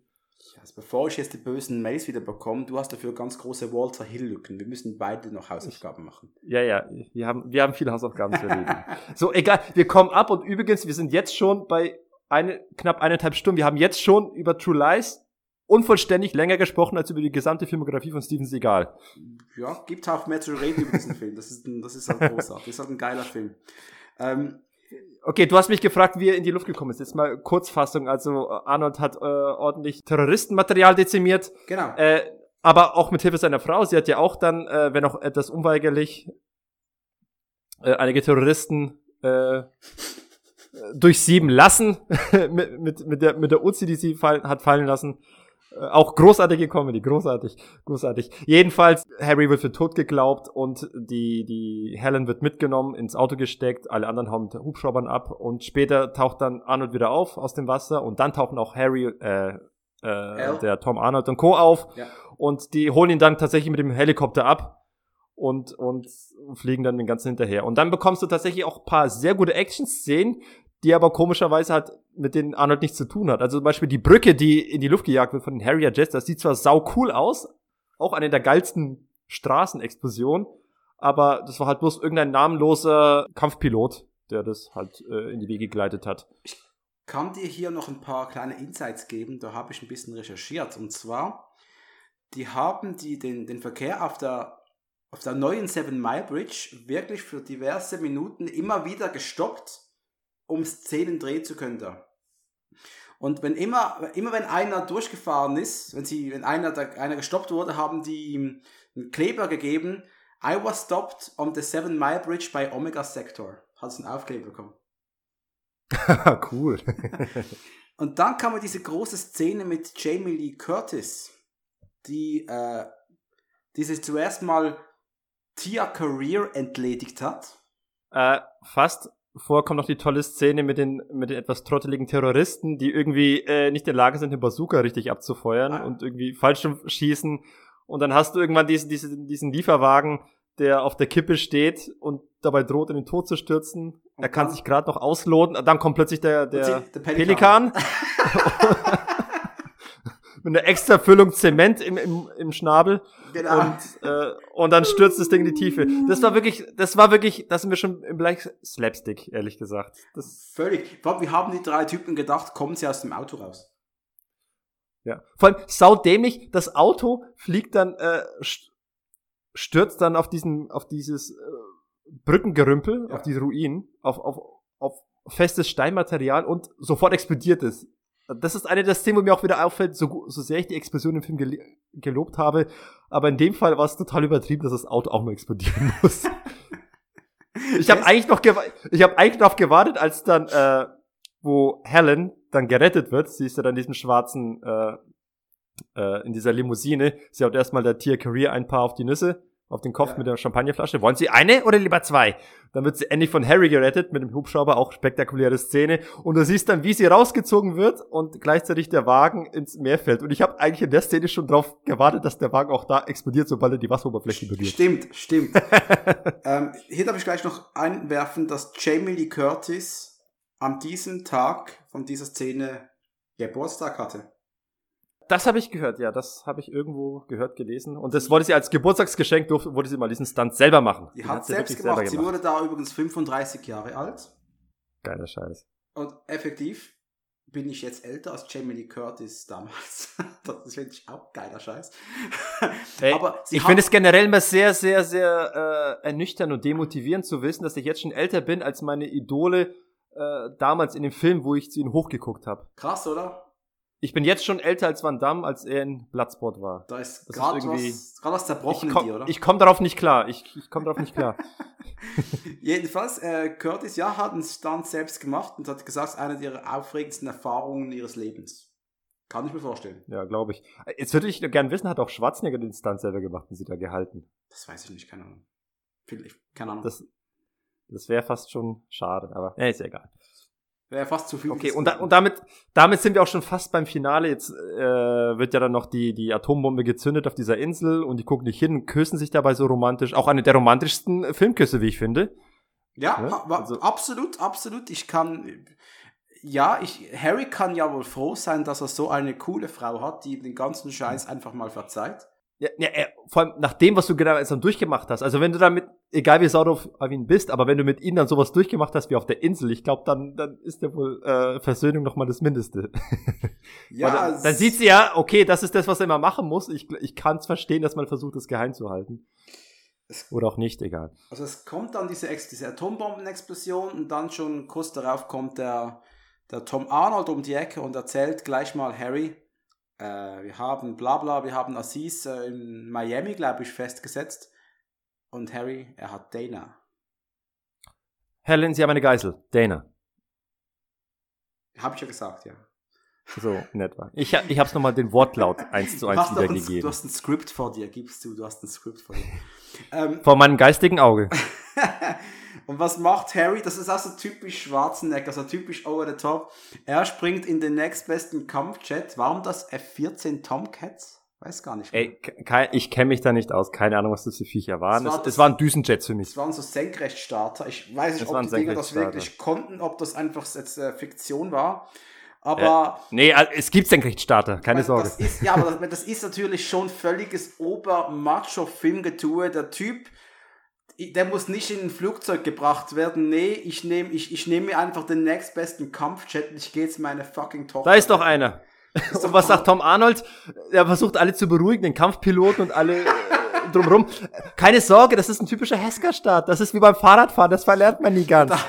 Also bevor ich jetzt die bösen Mails wieder bekomme, du hast dafür ganz große Walter Hill-Lücken. Wir müssen beide noch Hausaufgaben machen. Ja, ja, wir haben, wir haben viele Hausaufgaben zu erledigen. so, egal, wir kommen ab und übrigens, wir sind jetzt schon bei eine, knapp eineinhalb Stunden. Wir haben jetzt schon über True Lies unvollständig länger gesprochen als über die gesamte Filmografie von Steven Seagal. Ja, gibt auch mehr zu reden über diesen Film. Das ist, ein, das ist halt großartig. Das ist halt ein geiler Film. Ähm, Okay, du hast mich gefragt, wie er in die Luft gekommen ist. Jetzt mal Kurzfassung. Also Arnold hat äh, ordentlich Terroristenmaterial dezimiert. genau. Äh, aber auch mit Hilfe seiner Frau. Sie hat ja auch dann, äh, wenn auch etwas unweigerlich, äh, einige Terroristen äh, durchsieben lassen mit, mit, mit, der, mit der Uzi, die sie fall, hat fallen lassen. Äh, auch großartige Comedy, großartig, großartig. Jedenfalls, Harry wird für tot geglaubt und die, die Helen wird mitgenommen, ins Auto gesteckt, alle anderen hauen mit Hubschraubern ab und später taucht dann Arnold wieder auf aus dem Wasser und dann tauchen auch Harry, äh, äh, der Tom Arnold und Co. auf Ja. und die holen ihn dann tatsächlich mit dem Helikopter ab und, und fliegen dann den ganzen hinterher. Und dann bekommst du tatsächlich auch ein paar sehr gute Action-Szenen, die aber komischerweise halt mit denen Arnold nichts zu tun hat. Also zum Beispiel die Brücke, die in die Luft gejagt wird von den Harrier Jets, das sieht zwar sau cool aus, auch eine der geilsten Straßenexplosionen, aber das war halt bloß irgendein namenloser Kampfpilot, der das halt äh, in die Wege geleitet hat. kann dir hier noch ein paar kleine Insights geben. Da habe ich ein bisschen recherchiert. Und zwar, die haben die, den, den Verkehr auf der, auf der neuen Seven Mile Bridge wirklich für diverse Minuten immer wieder gestoppt, um Szenen drehen zu können da. Und wenn immer, immer wenn einer durchgefahren ist, wenn sie, wenn einer, da, einer gestoppt wurde, haben die ihm einen Kleber gegeben. I was stopped on the Seven Mile Bridge by Omega Sector. Hat es einen Aufkleber bekommen. cool. Und dann kam diese große Szene mit Jamie Lee Curtis, die äh, diese zuerst mal Tia Career entledigt hat. Äh, fast vor kommt noch die tolle Szene mit den, mit den etwas trotteligen Terroristen, die irgendwie äh, nicht in der Lage sind, den Bazooka richtig abzufeuern Ah. und irgendwie falsch schießen. Und dann hast du irgendwann diesen, diesen, diesen Lieferwagen, der auf der Kippe steht und dabei droht, in den Tod zu stürzen. er kann dann- sich gerade noch ausloten. Dann kommt plötzlich der, der, der Pelikan. Pelikan. mit einer extra Füllung Zement im, im, im Schnabel. Genau. Und, äh, und dann stürzt das Ding in die Tiefe. Das war wirklich, das war wirklich, das sind wir schon im Bereich Slapstick, ehrlich gesagt. Das, Völlig. Vor allem, wie haben die drei Typen gedacht, kommen sie aus dem Auto raus? ja. Vor allem saudämlich, das Auto fliegt dann, äh, st- stürzt dann auf diesen, auf dieses äh, Brückengerümpel, Ja. auf diese Ruinen, auf, auf, auf festes Steinmaterial und sofort explodiert es. Das ist eine der Szenen, wo mir auch wieder auffällt, so, so sehr ich die Explosion im Film gel gelobt habe, aber in dem Fall war es total übertrieben, dass das Auto auch mal explodieren muss. Ich habe eigentlich noch ich habe eigentlich noch gewartet, als dann äh, wo Helen dann gerettet wird, sie ist ja dann in diesem schwarzen äh, äh, in dieser Limousine, sie haut erstmal der Tia Career ein paar auf die Nüsse, auf den Kopf Ja. mit der Champagnerflasche. Wollen Sie eine oder lieber zwei? Dann wird sie endlich von Harry gerettet mit dem Hubschrauber, auch spektakuläre Szene. Und du siehst dann, wie sie rausgezogen wird und gleichzeitig der Wagen ins Meer fällt. Und ich habe eigentlich in der Szene schon drauf gewartet, dass der Wagen auch da explodiert, sobald er die Wasseroberfläche berührt. Stimmt, stimmt. ähm, hier darf ich gleich noch einwerfen, dass Jamie Lee Curtis an diesem Tag von dieser Szene Geburtstag hatte. Das habe ich gehört, ja, das habe ich irgendwo gehört, gelesen. Und das wollte sie als Geburtstagsgeschenk, durfte, wollte sie mal diesen Stunt selber machen. Die Den hat sie selbst gemacht. Sie wurde da übrigens 35 Jahre alt. Geiler Scheiß. Und effektiv, bin ich jetzt älter als Jamie Lee Curtis damals. das finde ich auch geiler Scheiß. Hey, Aber sie ich hat- finde es generell immer sehr, sehr, sehr äh, ernüchternd und demotivierend zu wissen, dass ich jetzt schon älter bin als meine Idole äh, damals in dem Film, wo ich zu ihnen hochgeguckt habe. Krass, oder? Ich bin jetzt schon älter als Van Damme, als er in Bloodsport war. Da ist gerade was, grad was zerbrochen Ich in dir, oder? komme ich komm darauf nicht klar. Ich, ich komme darauf nicht klar. Jedenfalls, äh, Curtis, ja, hat einen Stunt selbst gemacht und hat gesagt, es ist eine ihrer aufregendsten Erfahrungen ihres Lebens. Kann ich mir vorstellen. Ja, glaube ich. Jetzt würde ich gerne wissen, hat auch Schwarzenegger den Stunt selber gemacht und sie da gehalten? Das weiß ich nicht, keine Ahnung. Vielleicht, keine Ahnung. Das, das wäre fast schon schade, aber ja, ist ja egal. Wäre fast zu viel. Okay, und, da, und damit, damit sind wir auch schon fast beim Finale. Jetzt äh, wird ja dann noch die, die Atombombe gezündet auf dieser Insel und die gucken nicht hin und küssen sich dabei so romantisch. Auch eine der romantischsten Filmküsse, wie ich finde. Ja, Ne? a- wa- Also- absolut, absolut. Ich kann, ja, ich, Harry kann ja wohl froh sein, dass er so eine coole Frau hat, die ihm den ganzen Scheiß einfach mal verzeiht. Ja, ja, äh, vor allem nach dem, was du genau jetzt dann durchgemacht hast. Also wenn du damit, egal wie sauer du auf ihn bist, aber wenn du mit ihm dann sowas durchgemacht hast wie auf der Insel, ich glaube, dann, dann ist ja wohl äh, Versöhnung nochmal das Mindeste. Ja, dann, dann sieht sie ja, okay, das ist das, was er immer machen muss. Ich, ich kann es verstehen, dass man versucht, das geheim zu halten. Es- Oder auch nicht, egal. Also es kommt dann diese, Ex diese Atombombenexplosion und dann schon kurz darauf kommt der, der Tom Arnold um die Ecke und erzählt gleich mal Harry, äh, wir haben bla bla, wir haben Aziz äh, in Miami, glaube ich, festgesetzt. Und Harry, er hat Dana. Helen, Sie haben eine Geisel. Dana. Habe ich ja gesagt, ja. So, in etwa. Ich, ich habe es nochmal den Wortlaut eins zu eins doch ein, du wiedergegeben. hast ein Skript vor dir, gibst du, du hast ein Skript vor dir. ähm, Vor meinem geistigen Auge. und was macht Harry? Das ist also typisch Schwarzenegger, also typisch over the top. Er springt in den nächstbesten Kampfjet. Warum das F-14 Tomcats? Weiß gar nicht. Ey, ke- ke- ich kenne mich da nicht aus. Keine Ahnung, was das für Viecher waren. Das war Es, das- es waren Düsenjets für Das mich. waren so Senkrechtstarter. Ich weiß nicht, Das ob die Dinger das wirklich konnten, ob das einfach jetzt äh, Fiktion war. Aber Nee, äh, es gibt Senkrechtstarter. Keine das Sorge. ist, ja, aber das, das ist natürlich schon völliges Ober-Macho-Filmgetue. Der Typ, der muss nicht in ein Flugzeug gebracht werden. Nee, ich nehme ich, ich nehm mir einfach den nächstbesten Kampfjet und ich gehe jetzt meine fucking Tochter. Da ist doch einer. Und was sagt Tom Arnold? Er versucht alle zu beruhigen, den Kampfpiloten und alle äh, drumherum. Keine Sorge, das ist ein typischer Hesker-Start. Das ist wie beim Fahrradfahren, das verlernt man nie ganz.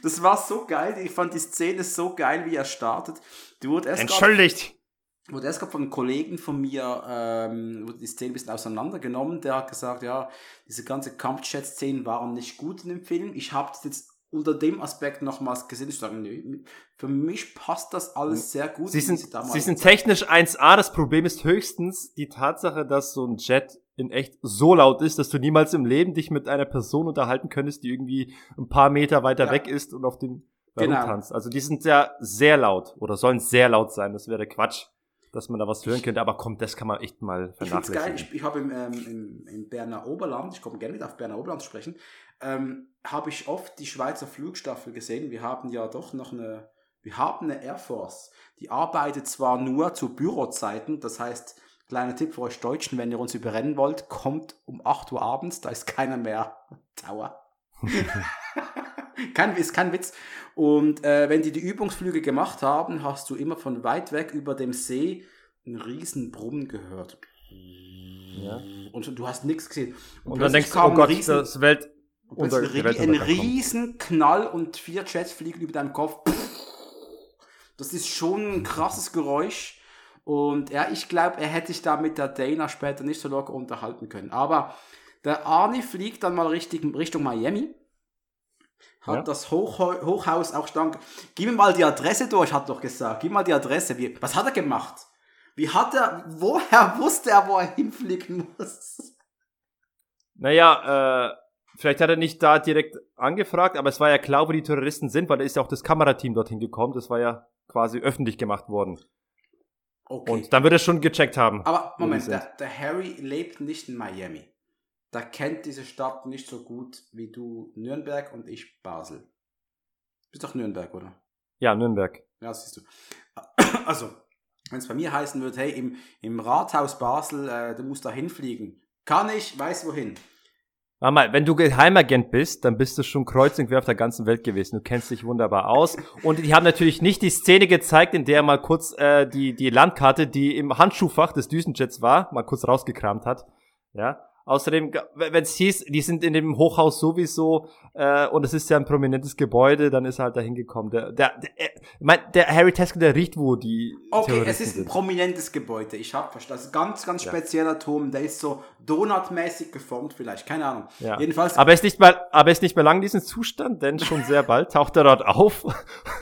Das war so geil. Ich fand die Szene so geil, wie er startet. Die wurde erst Entschuldigt. Wurde erst gerade von einem Kollegen von mir, ähm, wurde die Szene ein bisschen auseinandergenommen. Der hat gesagt, ja, diese ganze Kampfjet-Szenen waren nicht gut in dem Film. Ich habe das jetzt unter dem Aspekt nochmals gesehen. Ich sage, nee, für mich passt das alles sehr gut. Sie sind, damals- sie sind technisch 1A. Das Problem ist höchstens die Tatsache, dass so ein Jet in echt so laut ist, dass du niemals im Leben dich mit einer Person unterhalten könntest, die irgendwie ein paar Meter weiter Ja. weg ist und auf dem Genau. rumtanzt. Also die sind ja sehr laut oder sollen sehr laut sein. Das wäre Quatsch, dass man da was hören könnte. Aber kommt, das kann man echt mal Ich geil. vernachlässigen. Ich, ich habe im, ähm, im, im Berner Oberland, ich komme gerne wieder auf Berner Oberland zu sprechen, ähm, habe ich oft die Schweizer Flugstaffel gesehen. Wir haben ja doch noch eine, wir haben eine Air Force. Die arbeitet zwar nur zu Bürozeiten, das heißt, kleiner Tipp für euch Deutschen, wenn ihr uns überrennen wollt, kommt um 8 Uhr abends, da ist keiner mehr Tower. kein, ist kein Witz. Und äh, wenn die die Übungsflüge gemacht haben, hast du immer von weit weg über dem See einen riesen Brummen gehört. Ja. Und du hast nichts gesehen. Und dann plötzlich denkst du, oh ein Gott, riesen, das Welt, und ein kommt. riesen Knall und vier Jets fliegen über deinem Kopf. Das ist schon ein krasses Geräusch. Und ja, ich glaube, er hätte sich da mit der Dana später nicht so locker unterhalten können. Aber der Arnie fliegt dann mal richtig, Richtung Miami. Hat Ja. das Hoch Hochhaus auch stand. Gib mir mal die Adresse durch, hat doch gesagt. Gib mal die Adresse. Wie, was hat er gemacht? Wie hat er, woher wusste er, wo er hinfliegen muss? Naja, äh, vielleicht hat er nicht da direkt angefragt, aber es war ja klar, wo die Terroristen sind, weil da ist ja auch das Kamerateam dorthin gekommen. Das war ja quasi öffentlich gemacht worden. Okay. Und dann wird er schon gecheckt haben. Aber Moment, der, der Harry lebt nicht in Miami. Der kennt diese Stadt nicht so gut wie du Nürnberg und ich Basel. Bist doch Nürnberg, oder? Ja, Nürnberg. Ja, siehst du. Also, wenn es bei mir heißen würde, hey, im, im Rathaus Basel, äh, du musst da hinfliegen. Kann ich, weiß wohin. Warte mal, wenn du Geheimagent bist, dann bist du schon kreuz und quer auf der ganzen Welt gewesen. Du kennst dich wunderbar aus. Und die haben natürlich nicht die Szene gezeigt, in der er mal kurz äh, die, die Landkarte, die im Handschuhfach des Düsenjets war, mal kurz rausgekramt hat. Ja. Außerdem, wenn es hieß, die sind in dem Hochhaus sowieso äh, und es ist ja ein prominentes Gebäude, dann ist er halt da hingekommen. Der, der, der, mein, der Harry Teske, der riecht, wo die Okay, Terroristen es ist ein sind. prominentes Gebäude. Ich hab verstanden. Ein ganz, ganz spezieller Turm. Der ist so donutmäßig geformt vielleicht. Keine Ahnung. Ja. Jedenfalls. aber er ist nicht mehr, aber er ist nicht mehr lang in diesem Zustand, denn schon sehr bald taucht er dort auf,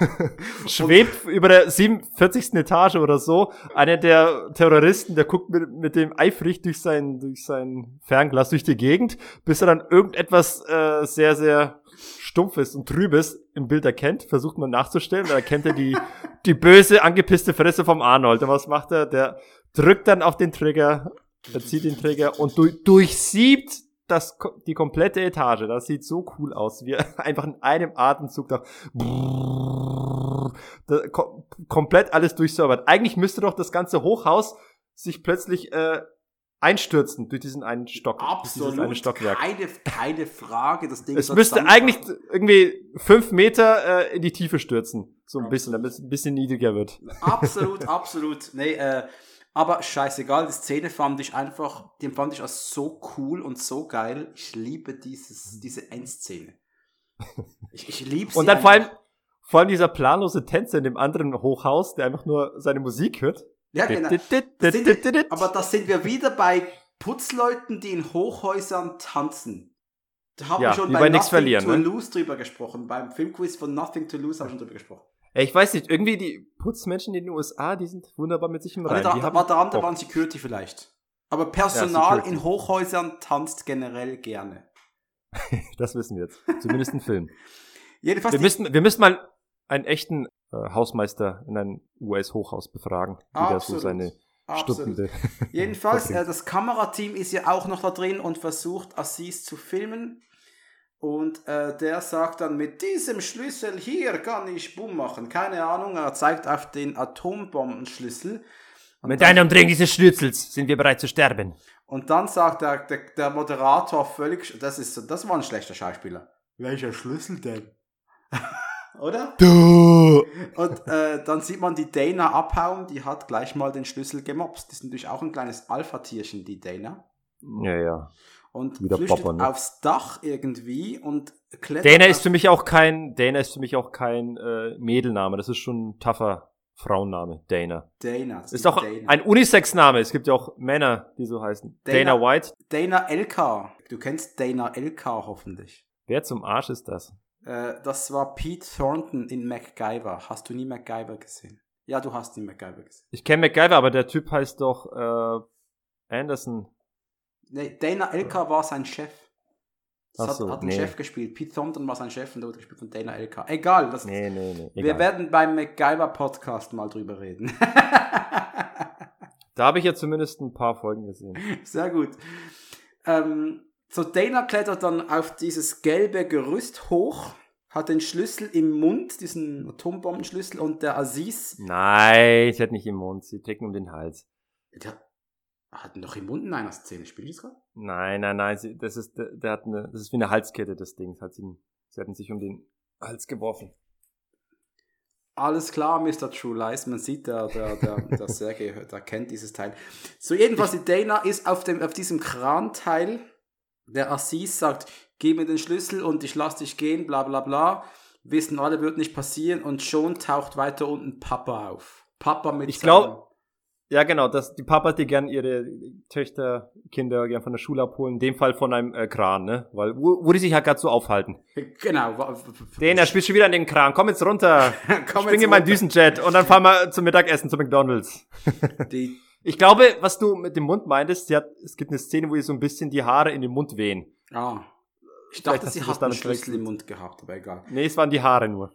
schwebt über der 47. Etage oder so. Einer der Terroristen, der guckt mit, mit dem eifrig durch sein, durch sein Fernglas durch die Gegend, bis er dann irgendetwas äh, sehr, sehr Stumpfes und Trübes im Bild erkennt, versucht man nachzustellen, dann erkennt er die, die böse, angepisste Fresse vom Arnold. Und was macht er? Der drückt dann auf den Trigger, er zieht den Trigger und du, durchsiebt das, die komplette Etage. Das sieht so cool aus, wie er einfach in einem Atemzug da, da kom komplett alles durchsäubert. Eigentlich müsste doch das ganze Hochhaus sich plötzlich äh, einstürzen durch diesen einen Stock. durch dieses eine Absolut Stockwerk. keine, keine Frage. Das Ding Es müsste eigentlich irgendwie fünf Meter äh, in die Tiefe stürzen. So ein bisschen, damit es ein bisschen niedriger wird. Absolut, absolut. Nee, äh, aber scheißegal, die Szene fand ich einfach, die fand ich als so cool und so geil. Ich liebe dieses, diese Endszene. Ich, ich liebe sie. Und dann vor allem, vor allem dieser planlose Tänzer in dem anderen Hochhaus, der einfach nur seine Musik hört. Ja, genau. Das sind, aber da sind wir wieder bei Putzleuten, die in Hochhäusern tanzen. Da haben Ja, wir schon bei bei Nothing verlieren, to ne? Lose drüber gesprochen. Beim Filmquiz von Nothing to Lose haben wir schon drüber gesprochen. Ey, ich weiß nicht, irgendwie die Putzmenschen in den USA, die sind wunderbar mit sich im Aber Reinen. da, Die da war der andere waren Security vielleicht. Aber Personal Security. in Hochhäusern tanzt generell gerne. Das wissen wir jetzt. Zumindest ein Film. Jedenfalls Wir müssen, wir müssen mal einen echten äh, Hausmeister in ein US-Hochhaus befragen, wie der so Absolut. seine Absolut. Jedenfalls, äh, das Kamerateam ist ja auch noch da drin und versucht, Assis zu filmen. Und äh, der sagt dann, mit diesem Schlüssel hier kann ich Bumm machen. Keine Ahnung, er zeigt auf den Atombombenschlüssel. Und Mit dann, einem Drehen dieses Schnitzels sind wir bereit zu sterben. und dann sagt der, der, der Moderator völlig, das, ist, das war ein schlechter Schauspieler. Welcher Schlüssel denn? Oder? Du! Und äh, dann sieht man die Dana abhauen, die hat gleich mal den Schlüssel gemobst. Das ist natürlich auch ein kleines Alpha-Tierchen, die Dana. Ja, ja. und Wieder flüchtet Papa, ne? aufs Dach irgendwie und klettert. Dana ist für mich auch kein, Dana ist für mich auch kein äh, Mädelname. Das ist schon ein tougher Frauenname. Dana. Dana. das Ist auch Dana. ein Unisex-Name. Es gibt ja auch Männer, die so heißen. Dana- Dana, White. Dana LK. Du kennst Dana LK hoffentlich. Wer zum Arsch ist das? Äh, das war Pete Thornton in MacGyver. Hast du nie MacGyver gesehen? Ja, du hast nie MacGyver gesehen. Ich kenne MacGyver, aber der Typ heißt doch äh, Anderson. Nee, Dana LK war sein Chef. Das Ach hat, hat einen nee. Chef gespielt. Pete Thornton war sein Chef und der wurde gespielt von Dana LK. Egal, das Nee, nee, nee. wir Egal. werden beim MacGyver-Podcast mal drüber reden. Da habe ich ja zumindest ein paar Folgen gesehen. Sehr gut. Ähm, so, Dana klettert dann auf dieses gelbe Gerüst hoch, hat den Schlüssel im Mund, diesen Atombombenschlüssel, und der Aziz, Nein, sie hat nicht im Mund, sie trägt um den Hals. der hat ihn doch im Mund in einer Szene. Spielt das gerade? Nein, nein, nein, sie, das ist, der, der hat eine, das ist wie eine Halskette, das Ding. Hat sie, sie hat ihn sich um den Hals geworfen. Alles klar, Mr. True Lies. Man sieht, der, der, der, der Sergei, der kennt dieses Teil. So, jedenfalls, die Dana ist auf, dem, auf diesem Kranteil. Der Aziz sagt, gib mir den Schlüssel und ich lass dich gehen, bla bla bla. Wissen alle, wird nicht passieren. Und schon taucht weiter unten Papa auf. Papa mit Ich glaub- seinem- Ja, genau, dass die Papas, die gern ihre Töchter, Kinder gern von der Schule abholen, in dem Fall von einem äh, Kran, ne? Weil, wo, wo die sich halt gerade so aufhalten. Genau. Den, er spielt schon wieder an den Kran. Komm jetzt runter. Komm Spring jetzt in meinen. Düsenjet und dann fahren wir zum Mittagessen zu McDonalds. Die, Ich glaube, was du mit dem Mund meintest, sie hat, es gibt eine Szene, wo ihr so ein bisschen die Haare in den Mund wehen. ah. Ich Vielleicht dachte, sie hat einen Schlüssel im Mund gehabt, aber egal. Nee, es waren die Haare nur.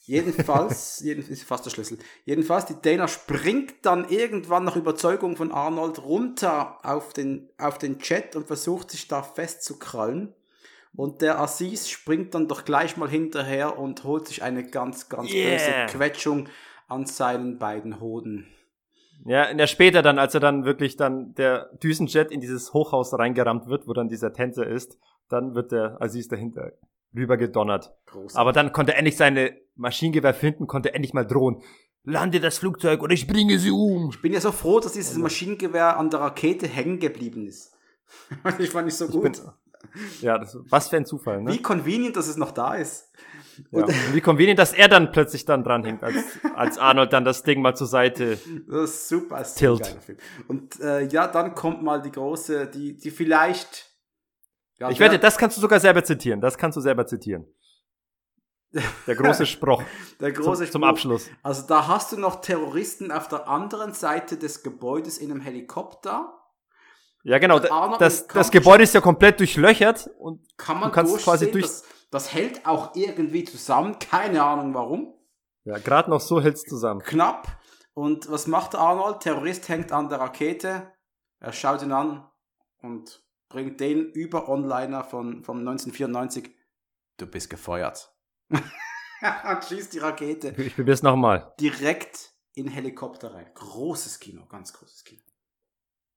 Jedenfalls, jeden, ist fast der Schlüssel. Jedenfalls, die Dana springt dann irgendwann nach Überzeugung von Arnold runter auf den, auf den Jet und versucht sich da festzukrallen. Und der Aziz springt dann doch gleich mal hinterher und holt sich eine ganz, ganz Yeah. böse Quetschung an seinen beiden Hoden. Ja, ja, später dann, als er dann wirklich dann der Düsenjet in dieses Hochhaus reingerammt wird, wo dann dieser Tänzer ist, dann wird der Aziz dahinter rüber gedonnert. Groß. Aber dann konnte er endlich seine Maschinengewehr finden, konnte endlich mal drohen. Lande das Flugzeug oder ich bringe sie um. Ich bin ja so froh, dass dieses Maschinengewehr an der Rakete hängen geblieben ist. ich fand ich so gut. bin- Ja, das, was für ein Zufall, ne? Wie convenient, dass es noch da ist. Ja. Und wie convenient, dass er dann plötzlich dann dranhängt, als, als Arnold dann das Ding mal zur Seite. Das ist super, ist ein Tilt. geiler Film. Und äh, ja, dann kommt mal die große, die, die vielleicht. Ja, Ich wette, das kannst du sogar selber zitieren. Das kannst du selber zitieren. Der große Spruch der zum, große zum Spruch. Abschluss. Also da hast du noch Terroristen auf der anderen Seite des Gebäudes in einem Helikopter. Ja, genau. Das, das Gebäude ist ja komplett durchlöchert und Kann man Du kannst quasi durch- das, das hält auch irgendwie zusammen. Keine Ahnung warum. ja, gerade noch so hält's zusammen. Knapp. Und was macht Arnold? Terrorist hängt an der Rakete. Er schaut ihn an und bringt den über Onliner von, von 1994. Du bist gefeuert. und schießt die Rakete Ich probier's nochmal. direkt in Helikopter rein. Großes Kino, ganz großes Kino.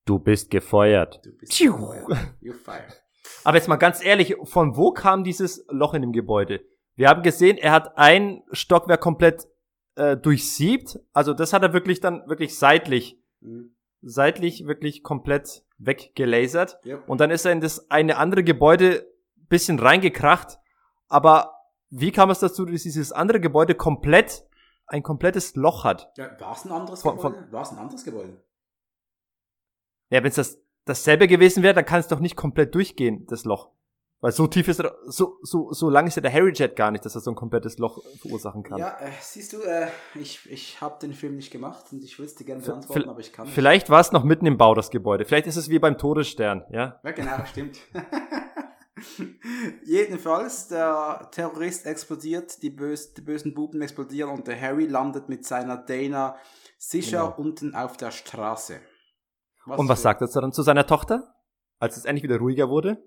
Du bist gefeuert. Du bist gefeuert. You fired. Aber jetzt mal ganz ehrlich, von wo kam dieses Loch in dem Gebäude? Wir haben gesehen, er hat ein Stockwerk komplett äh, durchsiebt. Also das hat er wirklich dann wirklich seitlich, Mhm. seitlich wirklich komplett weggelasert. Yep. Und dann ist er in das eine andere Gebäude bisschen reingekracht. Aber wie kam es dazu, dass dieses andere Gebäude komplett ein komplettes Loch hat? Ja, war es ein anderes Von- Gebäude? War es ein anderes Gebäude? Ja, wenn es das dasselbe gewesen wäre, dann kann es doch nicht komplett durchgehen, das Loch. Weil so tief ist er, so, so, so lang ist ja der Harry Jet gar nicht, dass er so ein komplettes Loch verursachen kann. Ja, äh, siehst du, äh, ich, ich habe den Film nicht gemacht und ich es dir gerne V- beantworten, vi- aber ich kann nicht. Vielleicht war es noch mitten im Bau, das Gebäude. Vielleicht ist es wie beim Todesstern, ja? Ja, genau, stimmt. Jedenfalls, der Terrorist explodiert, die, bös, die bösen Buben explodieren und der Harry landet mit seiner Dana sicher Genau. unten auf der Straße. Und was für- sagt er dann zu seiner Tochter, als es endlich wieder ruhiger wurde?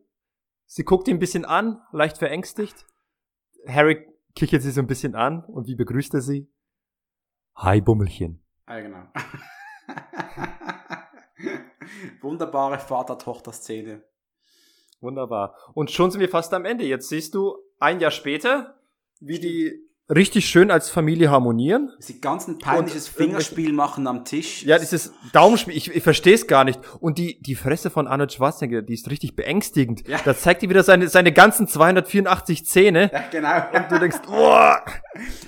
Sie guckt ihn ein bisschen an, leicht verängstigt. Harry kichert sie so ein bisschen an und wie begrüßt er sie? Hi, Bummelchen. Ah, genau. Wunderbare Vater-Tochter-Szene. Wunderbar. Und schon sind wir fast am Ende. Jetzt siehst du ein Jahr später, wie die richtig schön als Familie harmonieren. Sie ganz ein peinliches Und- Fingerspiel machen am Tisch. Ja, dieses Daumenspiel, ich, ich verstehe es gar nicht. Und die, die Fresse von Arnold Schwarzenegger, die ist richtig beängstigend. Ja. Da zeigt die wieder seine, seine ganzen 284 Zähne. Ja, genau. Und du denkst, boah.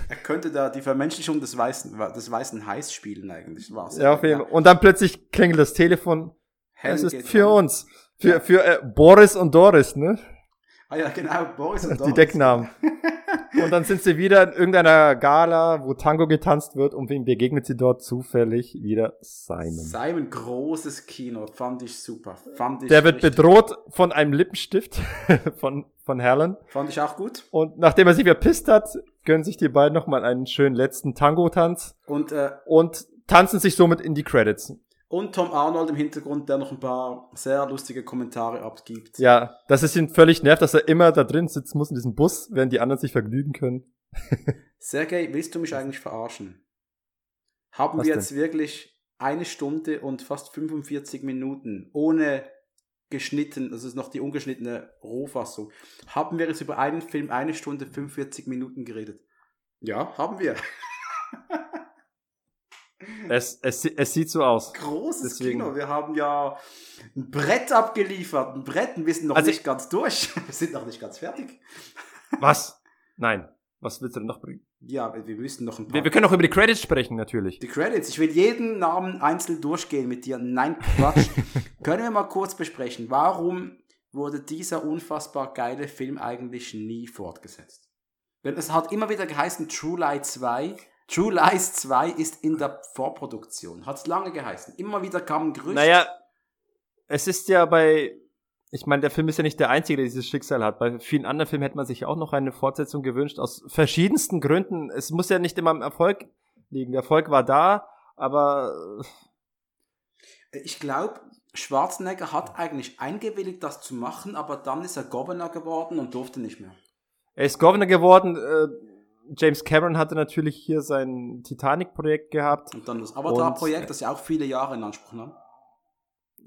Er könnte da die Vermenschlichung des weißen, des weißen Heiß spielen eigentlich. War's. Ja, auf jeden Fall. Und dann plötzlich klingelt das Telefon. Helen Es ist für an. uns. Für, für äh, Boris und Doris, ne? Ah ja, genau, Boris und Die Doris. Decknamen. Und dann sind sie wieder in irgendeiner Gala, wo Tango getanzt wird und wem begegnet sie dort zufällig wieder Simon. Simon, großes Kino, fand ich super. Fand ich Der wird bedroht von einem Lippenstift von, von Helen. Fand ich auch gut. Und nachdem er sich verpisst hat, gönnen sich die beiden nochmal einen schönen letzten Tango-Tanz Und, äh, und tanzen sich somit in die Credits. Und Tom Arnold im Hintergrund, der noch ein paar sehr lustige Kommentare abgibt. Ja, dass es ihn völlig nervt, dass er immer da drin sitzen muss in diesem Bus, während die anderen sich vergnügen können. Sergej, willst du mich eigentlich verarschen? Haben Was wir jetzt wirklich eine Stunde und fast 45 Minuten ohne geschnitten, das ist noch die ungeschnittene Rohfassung, haben wir jetzt über einen Film eine Stunde 45 Minuten geredet? Ja, haben wir. Es, es, es sieht so aus. Großes Deswegen. Kino. Wir haben ja ein Brett abgeliefert. Ein Brett, wir sind noch Also nicht ganz durch. Wir sind noch nicht ganz fertig. Was? Nein. Was willst du denn noch bringen? Ja, wir müssen noch ein paar. Wir, wir können auch über die Credits sprechen, natürlich. Die Credits. Ich will jeden Namen einzeln durchgehen mit dir. Nein, Quatsch. Können wir mal kurz besprechen. Warum wurde dieser unfassbar geile Film eigentlich nie fortgesetzt? Denn es hat immer wieder geheißen True Lie 2. True Lies 2 ist in der Vorproduktion. Hat es lange geheißen. Immer wieder kam ein Gerücht. Naja, es ist ja bei, ich meine, der Film ist ja nicht der einzige, der dieses Schicksal hat. Bei vielen anderen Filmen hätte man sich auch noch eine Fortsetzung gewünscht, aus verschiedensten Gründen. Es muss ja nicht immer am Erfolg liegen. Der Erfolg war da, aber Ich glaube, Schwarzenegger hat eigentlich eingewilligt, das zu machen, aber dann ist er Governor geworden und durfte nicht mehr. er ist Governor geworden. Äh, James Cameron hatte natürlich hier sein Titanic-Projekt gehabt. Und dann das Avatar-Projekt, das ja auch viele Jahre in Anspruch nahm.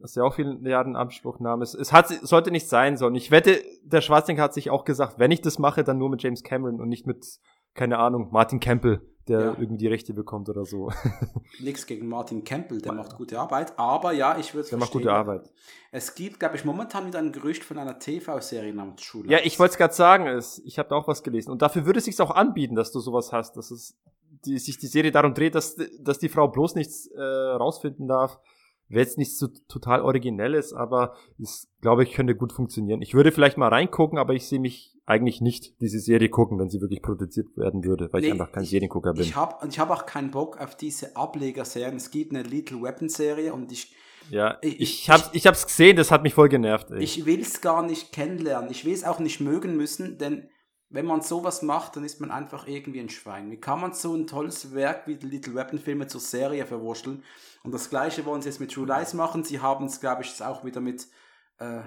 Das ja auch viele Jahre in Anspruch nahm. Es, es hat, sollte nicht sein sollen. Ich wette, der Schwarzenegger hat sich auch gesagt, wenn ich das mache, dann nur mit James Cameron und nicht mit, keine Ahnung, Martin Campbell, der Ja. irgendwie die Rechte bekommt oder so. Nichts gegen Martin Campbell, der macht gute Arbeit. Aber ja, ich würde es Der macht gute Arbeit. Es gibt, glaube ich, momentan wieder ein Gerücht von einer TV-Serie namens Schule. Ja, ich wollte es gerade sagen, ich habe da auch was gelesen. Und dafür würde es sich auch anbieten, dass du sowas hast, dass es die, sich die Serie darum dreht, dass, dass die Frau bloß nichts äh, rausfinden darf. Wäre jetzt nichts so total Originelles, aber es, glaube ich, könnte gut funktionieren. Ich würde vielleicht mal reingucken, aber ich sehe mich eigentlich nicht diese Serie gucken, wenn sie wirklich produziert werden würde, weil ich einfach kein Seriengucker bin. Ich habe ich hab auch keinen Bock auf diese Ablegerserien. Es gibt eine Little Weapon-Serie und ich, ja, ich- ich, ich, hab's, ich hab's gesehen, das hat mich voll genervt. Ey. ich will es gar nicht kennenlernen. Ich will es auch nicht mögen müssen, denn wenn man sowas macht, dann ist man einfach irgendwie ein Schwein. Wie kann man so ein tolles Werk wie die Little Weapon-Filme zur Serie verwurschteln? Und das gleiche wollen sie jetzt mit True Lies machen. Sie haben es, glaube ich, jetzt auch wieder mit, äh,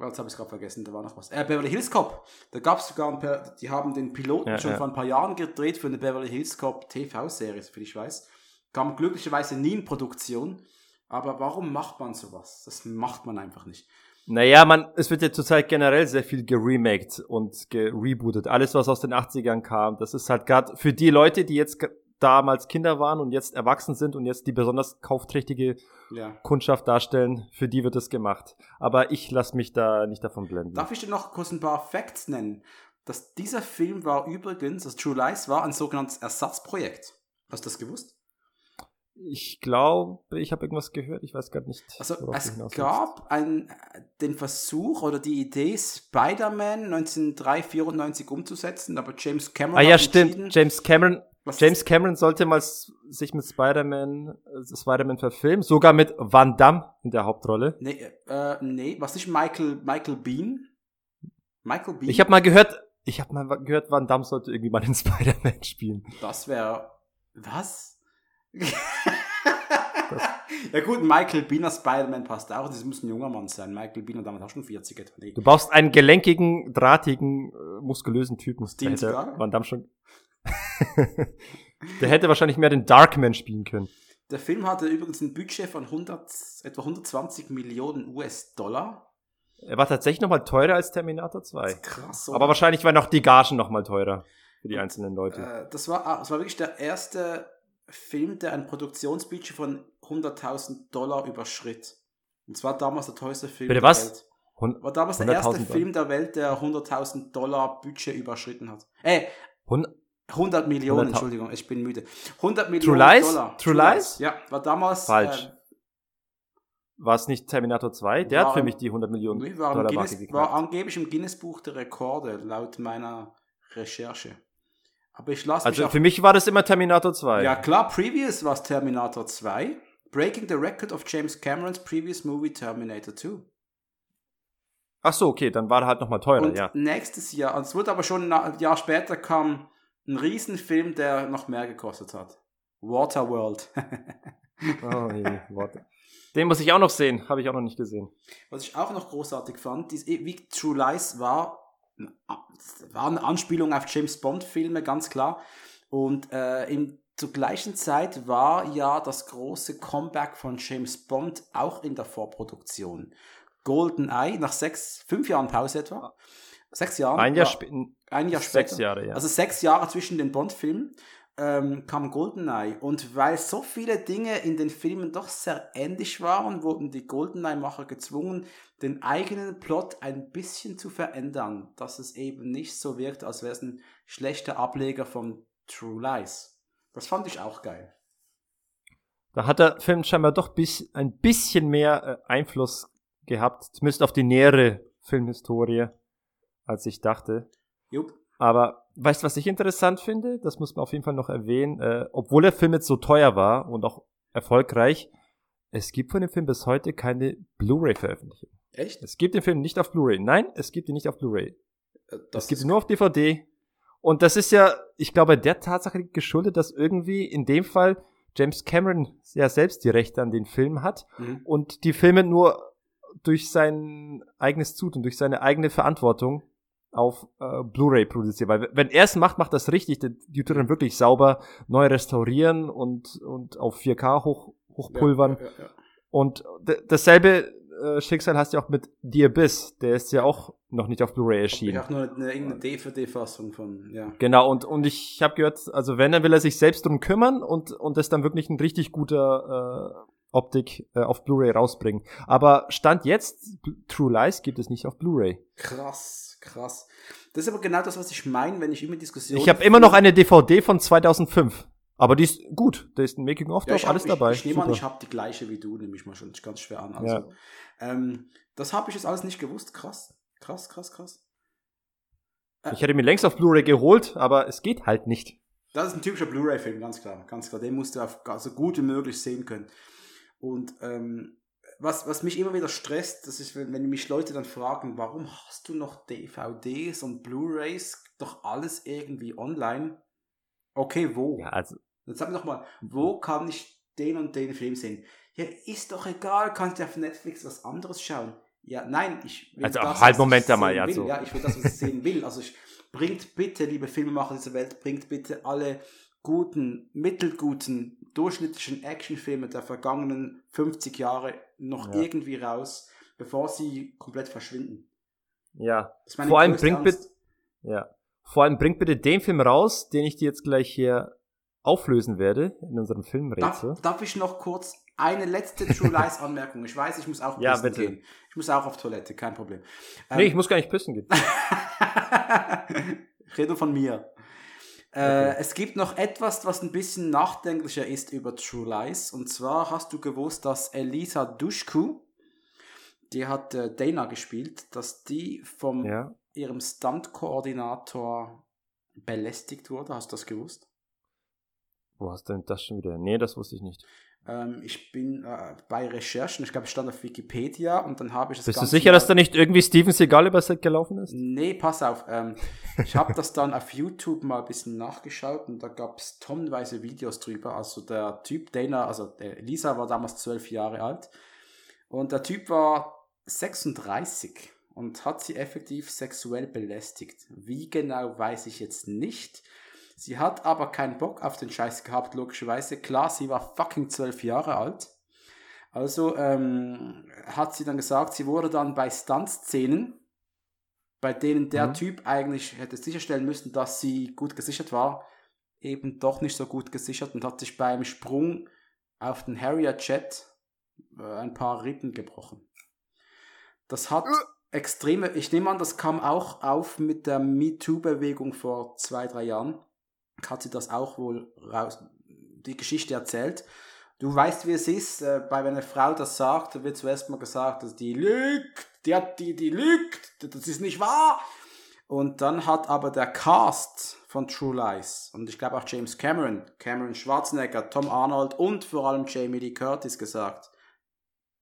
jetzt habe ich es gerade vergessen, da war noch was. Äh, Beverly Hills Cop. Da gab es sogar ein paar, die haben den Piloten Ja, schon ja. vor ein paar Jahren gedreht für eine Beverly Hills Cop TV-Serie, soviel ich weiß. Kam glücklicherweise nie in Produktion. Aber warum macht man sowas? Das macht man einfach nicht. Naja, man, es wird ja zurzeit generell sehr viel geremaked und gerebootet. Alles, was aus den 80ern kam, das ist halt gerade für die Leute, die jetzt damals Kinder waren und jetzt erwachsen sind und jetzt die besonders kaufträchtige Ja. Kundschaft darstellen, für die wird es gemacht. Aber ich lasse mich da nicht davon blenden. Darf ich dir noch kurz ein paar Facts nennen? Dass dieser Film war übrigens, das True Lies war ein sogenanntes Ersatzprojekt. Hast du das gewusst? Ich glaube, ich habe irgendwas gehört, ich weiß gerade nicht. Also es gab ein, den Versuch oder die Idee, Spider-Man 1994 umzusetzen, aber James Cameron Ah ja, stimmt. James Cameron, was- James Cameron sollte mal sich mit Spider-Man, äh, Spider-Man verfilmen, sogar mit Van Damme in der Hauptrolle. Nee, äh, nee, was nicht Michael, Michael Bean? Michael Bean? Ich habe mal gehört, ich habe mal gehört, Van Damme sollte irgendwie mal den Spider-Man spielen. Das wäre. Was? ja gut, Michael Bean als Spider-Man passt auch. Das muss ein junger Mann sein. Michael Bean hat damals auch schon 40 etwa. Nee. Du brauchst einen gelenkigen, drahtigen, äh, muskulösen Typen. Steven Seagal? Van Damme schon. Der hätte wahrscheinlich mehr den Darkman spielen können. Der Film hatte übrigens ein Budget von 100, etwa 120 Millionen US-Dollar. Er war tatsächlich noch mal teurer als Terminator 2. Krass. Aber wahrscheinlich waren noch die Gagen noch mal teurer für die einzelnen Leute. Äh, das, war, ah, das war wirklich der erste Film, der ein Produktionsbudget von 100.000 Dollar überschritt. Und zwar damals der teuerste Film Bitte der was? Welt. Hun- War damals der erste 100.000 Film der Welt, der 100.000 Dollar Budget überschritten hat. Äh, Hun 100 Millionen, 100.000. Entschuldigung, ich bin müde. 100 Millionen Lies? Dollar. True Lies? Ja, war damals. Falsch. Äh, war es nicht Terminator 2? Der War- hat für mich die 100 Millionen nee, war, im Dollar Guinness, Marke war angeblich im Guinness-Buch der Rekorde, laut meiner Recherche. Aber ich lasse mich Also auch, für mich war das immer Terminator 2. Ja klar, previous war es Terminator 2. Breaking the record of James Camerons previous movie Terminator 2. Ach so, okay, dann war er halt noch mal teurer, Und ja. nächstes Jahr, und es wurde aber schon ein Jahr später kam ein Riesenfilm, der noch mehr gekostet hat. Waterworld. Oh, je, warte. Den muss ich auch noch sehen, habe ich auch noch nicht gesehen. Was ich auch noch großartig fand, dies, wie True Lies war, war eine Anspielung auf James Bond Filme, ganz klar. Und äh, in, zur gleichen Zeit war ja das große Comeback von James Bond auch in der Vorproduktion. GoldenEye, nach sechs, fünf Jahren Pause etwa. Sechs Jahren. Ein Jahr war- später. ein Jahr später. Sechs Jahre, ja. Also sechs Jahre zwischen den Bond-Filmen ähm, kam GoldenEye. Und weil so viele Dinge in den Filmen doch sehr ähnlich waren, wurden die GoldenEye-Macher gezwungen, den eigenen Plot ein bisschen zu verändern, dass es eben nicht so wirkt, als wäre es ein schlechter Ableger von True Lies. Das fand ich auch geil. Da hat der Film scheinbar doch bis, ein bisschen mehr äh, Einfluss gehabt, zumindest auf die nähere Filmhistorie, als ich dachte. Jupp. Aber weißt du, was ich interessant finde? Das muss man auf jeden Fall noch erwähnen. Äh, obwohl der Film jetzt so teuer war und auch erfolgreich, es gibt von dem Film bis heute keine Blu-ray-Veröffentlichung. Echt? Es gibt den Film nicht auf Blu-ray. Nein, es gibt ihn nicht auf Blu-ray. Äh, Das gibt es nur auf DVD. Und das ist ja, ich glaube, der Tatsache geschuldet, dass irgendwie in dem Fall James Cameron ja selbst die Rechte an den Film hat Mhm. und die Filme nur durch sein eigenes Tut und durch seine eigene Verantwortung auf äh, Blu-ray produziert. Weil wenn er es macht, macht das richtig. Tut dann wirklich sauber neu restaurieren und, und auf 4K hoch, hochpulvern. Ja, ja, ja. Und dasselbe äh, Schicksal hast du auch mit The Abyss. Der ist ja auch noch nicht auf Blu-ray Ich erschienen. habe nur eine, DVD-Fassung von, ja. Genau, und, und ich habe gehört, also wenn, dann will er sich selbst drum kümmern und, und das dann wirklich ein richtig guter äh, Optik äh, auf Blu-ray rausbringen. Aber Stand jetzt, True Lies gibt es nicht auf Blu-ray. Krass, krass. Das ist aber genau das, was ich meine, wenn ich immer Diskussionen. Ich habe immer noch eine DVD von 2005. Aber die ist gut. Da ist ein Making-of Ja, drauf, ich alles dabei. Ich, ich nehme an, ich habe die gleiche wie du, nehme ich mal schon ganz schwer an. Also, Ja. ähm, das habe ich jetzt alles nicht gewusst. Krass, krass, krass, krass. Ich hätte mir längst auf Blu-ray geholt, aber es geht halt nicht. Das ist ein typischer Blu-ray-Film, ganz klar, ganz klar. Den musst du auf, so gut wie möglich sehen können. Und ähm, was, was mich immer wieder stresst, das ist, wenn, wenn mich Leute dann fragen, warum hast du noch DVDs und Blu-rays, doch alles irgendwie online? Okay, wo? Ja, also Jetzt sag mir doch mal, wo kann ich den und den Film sehen? Ja, ist doch egal, kannst du auf Netflix was anderes schauen. Ja, nein, ich will Also, das, halt, Moment einmal, ja, so. Ja, ich will das, was ich sehen will. Also ich, bringt bitte, liebe Filmemacher dieser Welt, bringt bitte alle guten, mittelguten, durchschnittlichen Actionfilme der vergangenen 50 Jahre noch Ja. irgendwie raus, bevor sie komplett verschwinden. ja. Vor allem bringt bitte, ja. Vor allem bringt bitte den Film raus, den ich dir jetzt gleich hier auflösen werde in unserem Darf, Filmrätsel. darf ich noch kurz eine letzte True Lies Anmerkung? Ich weiß, ich muss auch Ja, bitte. gehen. Ich muss auch auf Toilette, kein Problem. Ähm, Nee, ich muss gar nicht pissen gehen. ich rede von mir. Äh, es gibt noch etwas, was ein bisschen nachdenklicher ist über True Lies. Und zwar hast du gewusst, dass Elisa Dushku, die hat äh, Dana gespielt, dass die vom Ja. ihrem Stunt-Koordinator belästigt wurde. Hast du das gewusst? Wo hast du denn das schon wieder? Nee, das wusste ich nicht. Ähm, ich bin äh, bei Recherchen, ich glaube, es stand auf Wikipedia und dann habe ich das Bist du Ganze sicher, mal- dass da nicht irgendwie Steven Seagal übers Set gelaufen ist? Nee, pass auf. Ähm, ich habe das dann auf YouTube mal ein bisschen nachgeschaut und da gab es tonnenweise Videos drüber. Also der Typ, Dana, also Lisa war damals zwölf Jahre alt und der Typ war 36 und hat sie effektiv sexuell belästigt. Wie genau, weiß ich jetzt nicht. Sie hat aber keinen Bock auf den Scheiß gehabt, logischerweise. Klar, sie war fucking zwölf Jahre alt. Also ähm, hat sie dann gesagt, sie wurde dann bei Stuntszenen, bei denen der Mhm. Typ eigentlich hätte sicherstellen müssen, dass sie gut gesichert war, eben doch nicht so gut gesichert und hat sich beim Sprung auf den Harrier Jet äh, ein paar Rippen gebrochen. Das hat extreme, ich nehme an, das kam auch auf mit der MeToo-Bewegung vor zwei, drei Jahren. Hat sie das auch wohl raus, die Geschichte erzählt. Du weißt, wie es ist, äh, bei wenn eine Frau das sagt, wird zuerst mal gesagt, dass die lügt, die hat die, die lügt, das ist nicht wahr. Und dann hat aber der Cast von True Lies und ich glaube auch James Cameron, Cameron Schwarzenegger, Tom Arnold und vor allem Jamie Lee Curtis gesagt,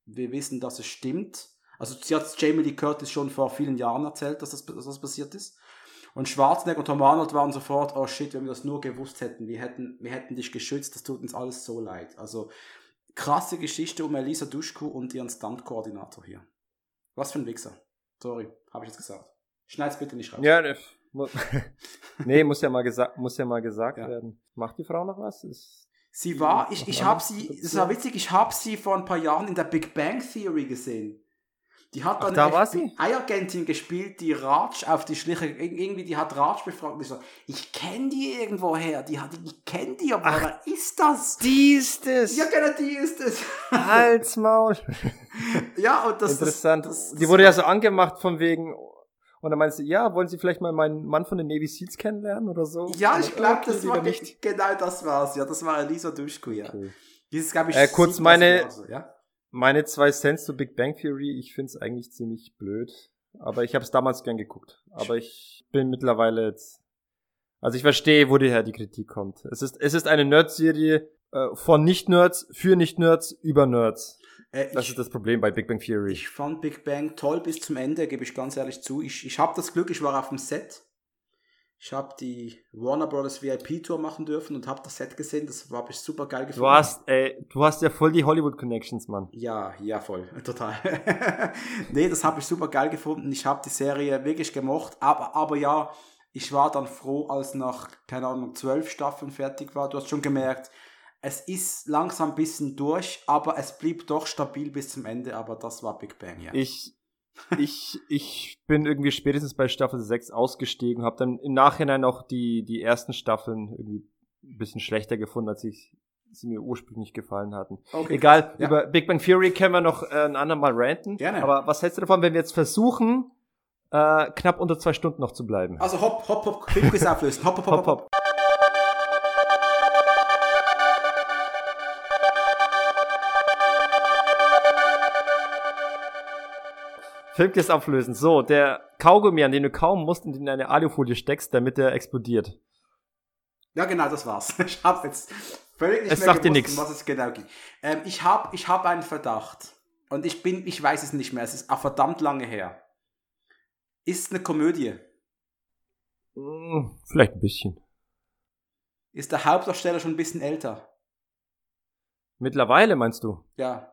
wir wissen, dass es stimmt. Also sie hat Jamie Lee Curtis schon vor vielen Jahren erzählt, dass das, dass das passiert ist. Und Schwarzenegger und Tom Arnold waren sofort, oh shit, wenn wir das nur gewusst hätten, wir hätten, wir hätten dich geschützt, das tut uns alles so leid. Also krasse Geschichte um Elisa Duschku und ihren Stunt-Koordinator hier. Was für ein Wichser. Sorry, habe ich jetzt gesagt. Schneid's bitte nicht raus. Ja, ne, mu- nee, muss ja mal gesagt, muss ja mal gesagt Ja. werden. Macht die Frau noch was? Ist, Sie war, ich, ich habe sie, es war witzig, ich habe sie vor ein paar Jahren in der Big Bang Theory gesehen. Die hat dann da eine? FBI-Agentin gespielt, die Raj auf die Schliche, ir- irgendwie, die hat Raj befragt und ich so, ich kenne die irgendwoher, die hat, ich kenne die, aber wer ist das? die ist es! Ja, genau, die ist es. Halt's Maul! ja, und das Interessant. Das, das, die wurde ja so angemacht von wegen, und dann meinst du, ja, wollen Sie vielleicht mal meinen Mann von den Navy Seals kennenlernen oder so? Ja, ich glaube, Okay, das war nicht. genau das war's. Ja, das war Elisa Duschku, ja. Okay. Dieses, glaube ich, Äh, kurz 37 meine- so, ja? Meine zwei Cents zu Big Bang Theory, ich find's eigentlich ziemlich blöd. Aber ich habe es damals gern geguckt. Aber ich bin mittlerweile jetzt. Also ich verstehe, wo daher die Kritik kommt. Es ist, es ist eine Nerd-Serie äh, von Nicht-Nerds, für Nicht-Nerds, über Nerds. Äh, Das ich, ist das Problem bei Big Bang Theory. Ich fand Big Bang toll bis zum Ende, gebe ich ganz ehrlich zu. Ich, ich habe das Glück, ich war auf dem Set. Ich habe die Warner Brothers VIP Tour machen dürfen und habe das Set gesehen. Das habe ich super geil gefunden. Du hast, ey, du hast ja voll die Hollywood Connections, Mann. Ja, ja, voll. Total. nee, das habe ich super geil gefunden. Ich habe die Serie wirklich gemocht. Aber, aber ja, ich war dann froh, als nach, keine Ahnung, zwölf Staffeln fertig war. Du hast schon gemerkt, es ist langsam ein bisschen durch, aber es blieb doch stabil bis zum Ende. Aber das war Big Bang, ja. Ich, ich, ich bin irgendwie spätestens bei Staffel 6 ausgestiegen, habe dann im Nachhinein auch die, die ersten Staffeln irgendwie ein bisschen schlechter gefunden, als ich sie mir ursprünglich gefallen hatten. Okay. Egal, Ja. über Big Bang Theory können wir noch äh, ein andermal ranten. Gerne. Aber was hältst du davon, wenn wir jetzt versuchen, äh, knapp unter zwei Stunden noch zu bleiben? Also hopp, hopp, hopp, Filmquiz auflösen. Hopp, hopp, hopp, Hopp, hopp. hopp. Filmquiz auflösen. So, der Kaugummi, an den du kaum musst und in eine Alufolie steckst, damit der explodiert. Ja, genau, das war's. Ich hab's jetzt völlig nicht Es mehr sagt dir gewusst, nix. um was es genau geht. Ähm, ich hab, ich hab einen Verdacht. Und ich bin, ich weiß es nicht mehr. Es ist auch verdammt lange her. Ist eine Komödie. Hm, vielleicht ein bisschen. Ist der Hauptdarsteller schon ein bisschen älter? Mittlerweile meinst du? Ja.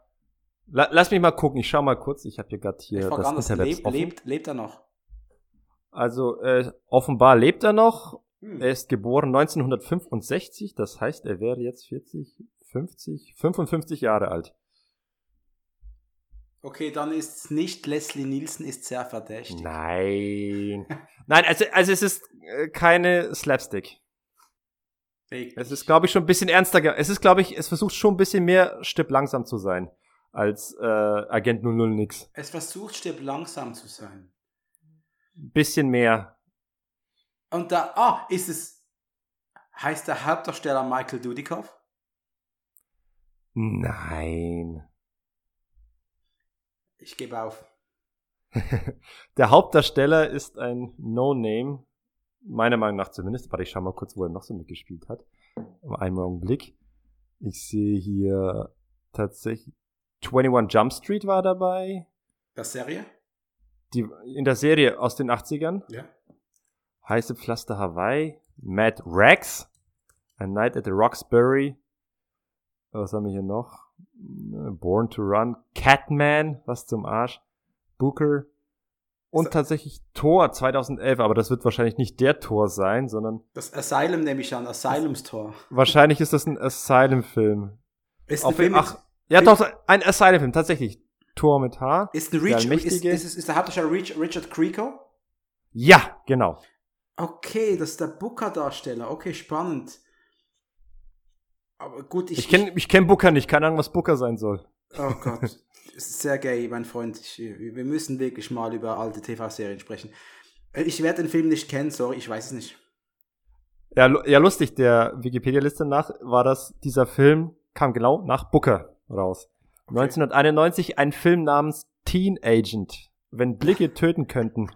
La lass mich mal gucken, ich schau mal kurz. Ich habe hier gerade hier das. Internet Lebt, offen. lebt, lebt er noch? Also äh, offenbar lebt er noch. Hm. Er ist geboren 1965, das heißt, er wäre jetzt 40, 50, 55 Jahre alt. Okay, dann ist es nicht Leslie Nielsen, ist sehr verdächtig. Nein. Nein, also, also es ist äh, keine Slapstick. Wirklich. Es ist, glaube ich, schon ein bisschen ernster. Es ist, glaube ich, es versucht schon ein bisschen mehr Stipp langsam zu sein als äh, Agent 00 nix. es versucht, stirb langsam zu sein. Ein bisschen mehr. Und da, ah, ist es, heißt der Hauptdarsteller Michael Dudikoff? Nein. Ich gebe auf. Der Hauptdarsteller ist ein No-Name, meiner Meinung nach zumindest. Warte, ich schau mal kurz, wo er noch so mitgespielt hat. Um einen Augenblick. Ich sehe hier tatsächlich 21 Jump Street war dabei. Der Serie? Die, in der Serie aus den 80ern. Ja. Heiße Pflaster Hawaii. Matt Rex. A Night at the Roxbury. Was haben wir hier noch? Born to Run. Catman. Was zum Arsch. Booker. Und tatsächlich Thor 2011. Aber das wird wahrscheinlich nicht der Thor sein, sondern Das Asylum nehme ich an, Asylums-Tor. wahrscheinlich ist das ein Asylum-Film. Ist, Auf Film ach, ja doch, ein Asylum-Film. Tatsächlich. Thor mit H. ist, ein der Rich, ist, ist, ist, ist der Hauptdarsteller Rich, Richard Creco? Ja, genau. Okay, das ist der Booker-Darsteller. Okay, spannend. Aber gut, ich. Ich kenne ich kenn Booker nicht. Keine Ahnung, was Booker sein soll. Oh Gott. Ist sehr gay, mein Freund. Ich, wir müssen wirklich mal über alte TV-Serien sprechen. Äh, Ich werde den Film nicht kennen, sorry, ich weiß es nicht. Ja, ja, lustig, der Wikipedia-Liste nach war das, dieser Film kam genau nach Booker raus. 1991 ein Film namens Teen Agent. Wenn Blicke töten könnten.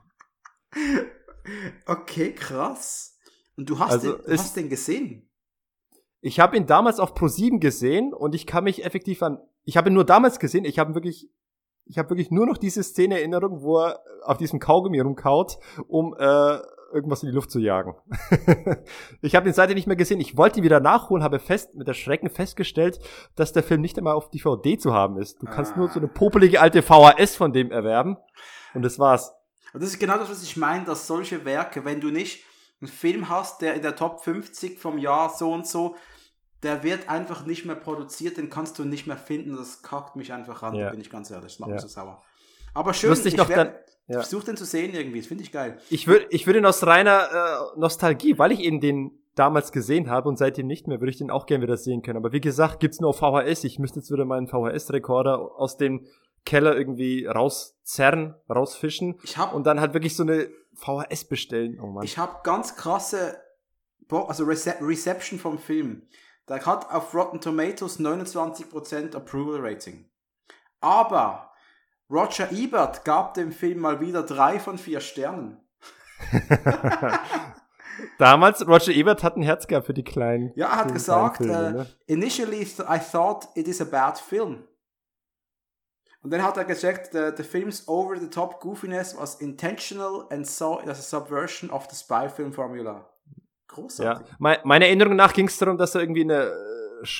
Okay, krass. Und du hast, Also den, du hast den gesehen? Ich habe ihn damals auf Pro7 gesehen und ich kann mich effektiv an, ich habe ihn nur damals gesehen, ich habe wirklich, ich habe wirklich nur noch diese Szene in Erinnerung, wo er auf diesem Kaugummi rumkaut, um äh, irgendwas in die Luft zu jagen. ich habe ihn seitdem nicht mehr gesehen. Ich wollte ihn wieder nachholen, habe fest mit Erschrecken festgestellt, dass der Film nicht einmal auf DVD zu haben ist. Du kannst Ah. nur so eine popelige alte VHS von dem erwerben und das war's. Und das ist genau das, was ich meine, dass solche Werke, wenn du nicht einen Film hast, der in der Top 50 vom Jahr so und so, der wird einfach nicht mehr produziert, den kannst du nicht mehr finden. Das kackt mich einfach an, Ja. da bin ich ganz ehrlich. Das macht Ja. mich so sauer. Aber schön, Lustig noch werd- dann- ich ja. versuche den zu sehen irgendwie, das finde ich geil. Ich würde ich würde ihn aus reiner äh, Nostalgie, weil ich eben den damals gesehen habe und seitdem nicht mehr, würde ich den auch gerne wieder sehen können. Aber wie gesagt, gibt's nur auf VHS. Ich müsste jetzt wieder meinen VHS-Rekorder aus dem Keller irgendwie rauszerren, rausfischen Ich habe und dann halt wirklich so eine VHS bestellen. Oh Mann. Ich habe ganz krasse, Bo- also Rece Reception vom Film. Der hat auf Rotten Tomatoes 29% Approval Rating. Aber Roger Ebert gab dem Film mal wieder drei von vier Sternen. Damals, Roger Ebert hat ein Herz gehabt für die kleinen. Ja, er hat gesagt, kleinen äh, Filme, ne? initially I thought it is a bad film. Und dann hat er gesagt, the, the film's over-the-top goofiness was intentional and saw it as a subversion of the spy film formula. Ja. Großartig. Me meiner Erinnerung nach ging es darum, dass er irgendwie äh, Sch-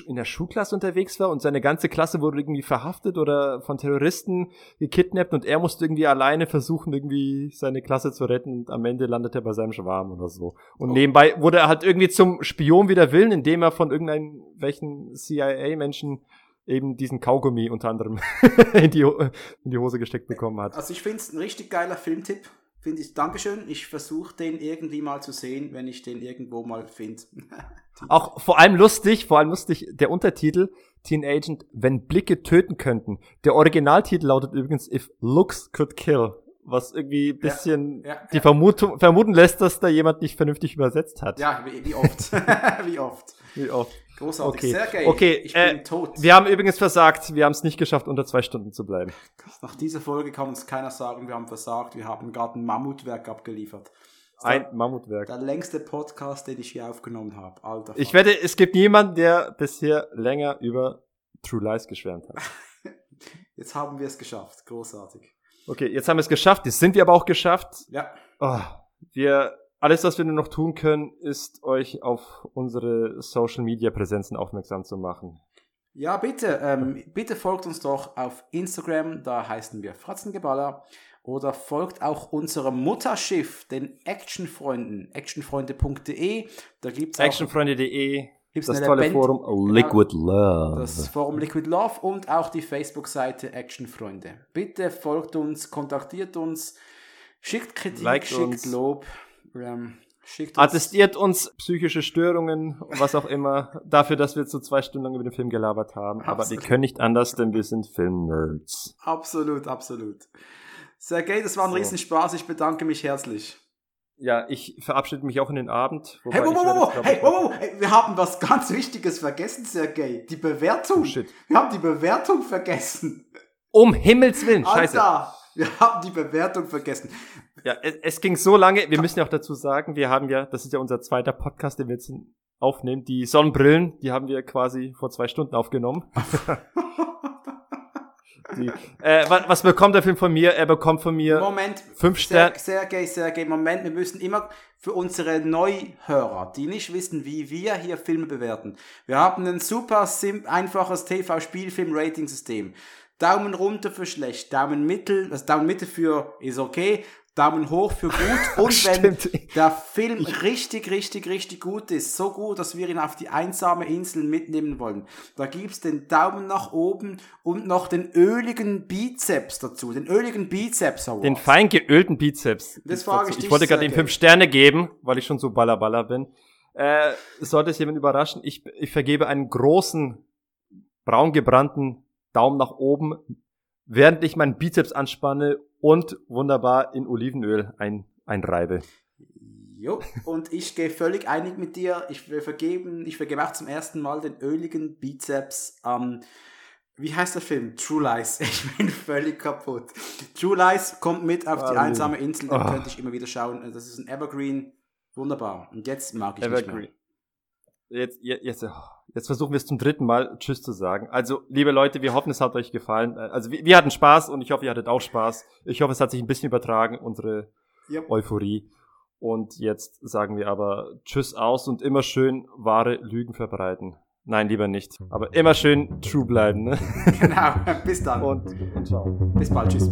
in der Schulklasse unterwegs war und seine ganze Klasse wurde irgendwie verhaftet oder von Terroristen gekidnappt und er musste irgendwie alleine versuchen, irgendwie seine Klasse zu retten und am Ende landet er bei seinem Schwarm oder so. Und nebenbei wurde er halt irgendwie zum Spion wider Willen, indem er von irgendeinem welchen CIA-Menschen eben diesen Kaugummi unter anderem in, die, in die Hose gesteckt bekommen hat. Also ich finde es ein richtig geiler Filmtipp. Finde ich, Dankeschön. Ich versuche den irgendwie mal zu sehen, wenn ich den irgendwo mal finde. Auch vor allem lustig, vor allem lustig, der Untertitel Teen Agent, wenn Blicke töten könnten. Der Originaltitel lautet übrigens If Looks Could Kill, was irgendwie ein bisschen ja, die ja. Vermutung, vermuten lässt, dass da jemand nicht vernünftig übersetzt hat. ja, wie, wie oft. wie oft. Wie oft. Großartig. Okay, Sehr geil. okay ich bin äh, tot. wir haben übrigens versagt, wir haben es nicht geschafft, unter zwei Stunden zu bleiben. Nach dieser Folge kann uns keiner sagen, wir haben versagt. Wir haben gerade ein Mammutwerk abgeliefert. Ein Mammutwerk. der, der längste Podcast, den ich hier aufgenommen habe. Alter. Ich Vater. wette, es gibt niemanden, der bisher länger über True Lies geschwärmt hat. Jetzt haben wir es geschafft. Großartig. Okay, jetzt haben wir es geschafft, jetzt sind wir aber auch geschafft. Ja. Oh, wir, alles, was wir nur noch tun können, ist euch auf unsere Social Media Präsenzen aufmerksam zu machen. Ja, bitte, ähm, bitte folgt uns doch auf Instagram, da heißen wir Fratzengeballer. Oder folgt auch unserem Mutterschiff, den Actionfreunden, actionfreunde.de. Da gibt's auch Actionfreunde.de, Gibt's das tolle Band- Forum Genau. Liquid Love. das Forum Liquid Love und auch die Facebook-Seite Actionfreunde. Bitte folgt uns, kontaktiert uns, schickt Kritik, Liked schickt uns. Lob, ähm, schickt uns. Attestiert uns psychische Störungen, was auch immer, dafür, dass wir zu zwei Stunden lang über den Film gelabert haben. Aber wir Absolut. können nicht anders, denn wir sind Film-Nerds. Absolut, absolut. Sergej, das war ein So. Riesenspaß, ich bedanke mich herzlich. Ja, ich verabschiede mich auch in den Abend. Hey, ich werde wow, jetzt, hey, wow, wow, hey, wir haben was ganz Wichtiges vergessen, Sergej. Die Bewertung. Oh, shit. Wir haben die Bewertung vergessen. Um Himmels Willen, scheiße. Alter, wir haben die Bewertung vergessen. Ja, es, es ging so lange, wir müssen ja auch dazu sagen, wir haben ja, das ist ja unser zweiter Podcast, den wir jetzt aufnehmen, die Sonnenbrillen, die haben wir quasi vor zwei Stunden aufgenommen. die, äh, was, was bekommt der Film von mir? Er bekommt von mir Moment. fünf Sterne. Sergej, Sergej, Moment, wir müssen immer für unsere Neuhörer, die nicht wissen, wie wir hier Filme bewerten. Wir haben ein super einfaches TV-Spielfilm-Rating-System. Daumen runter für schlecht, Daumen mittel, also Daumen Mitte für ist okay, Daumen hoch für gut und wenn der Film richtig, richtig, richtig gut ist, so gut, dass wir ihn auf die einsame Insel mitnehmen wollen, da gibt's den Daumen nach oben und noch den öligen Bizeps dazu, den öligen Bizeps Award. Den fein geölten Bizeps. Das frage ich Ich dich, wollte gerade ihm fünf Sterne geben, weil ich schon so ballerballer bin. Äh, sollte es jemand überraschen, ich, ich vergebe einen großen, braun gebrannten Daumen nach oben, während ich meinen Bizeps anspanne und wunderbar in Olivenöl ein, einreibe. Jo, und ich gehe völlig einig mit dir. Ich will vergeben, ich vergebe auch zum ersten Mal den öligen Bizeps am, wie heißt der Film? True Lies. Ich bin völlig kaputt. True Lies kommt mit auf die Warum? einsame Insel, den Ah. könnte ich immer wieder schauen. Das ist ein Evergreen. Wunderbar. Und jetzt mag ich nicht Evergreen. mehr. Jetzt, jetzt, jetzt, versuchen wir es zum dritten Mal Tschüss zu sagen. Also, liebe Leute, wir hoffen, es hat euch gefallen. Äh, Also, wir, wir hatten Spaß und ich hoffe, ihr hattet auch Spaß. Ich hoffe, es hat sich ein bisschen übertragen, unsere Yep. Euphorie. Und jetzt sagen wir aber Tschüss aus und immer schön wahre Lügen verbreiten. Nein, lieber nicht. Aber immer schön true bleiben. Ne? Genau. Bis dann. Und, und ciao. Bis bald. Tschüss.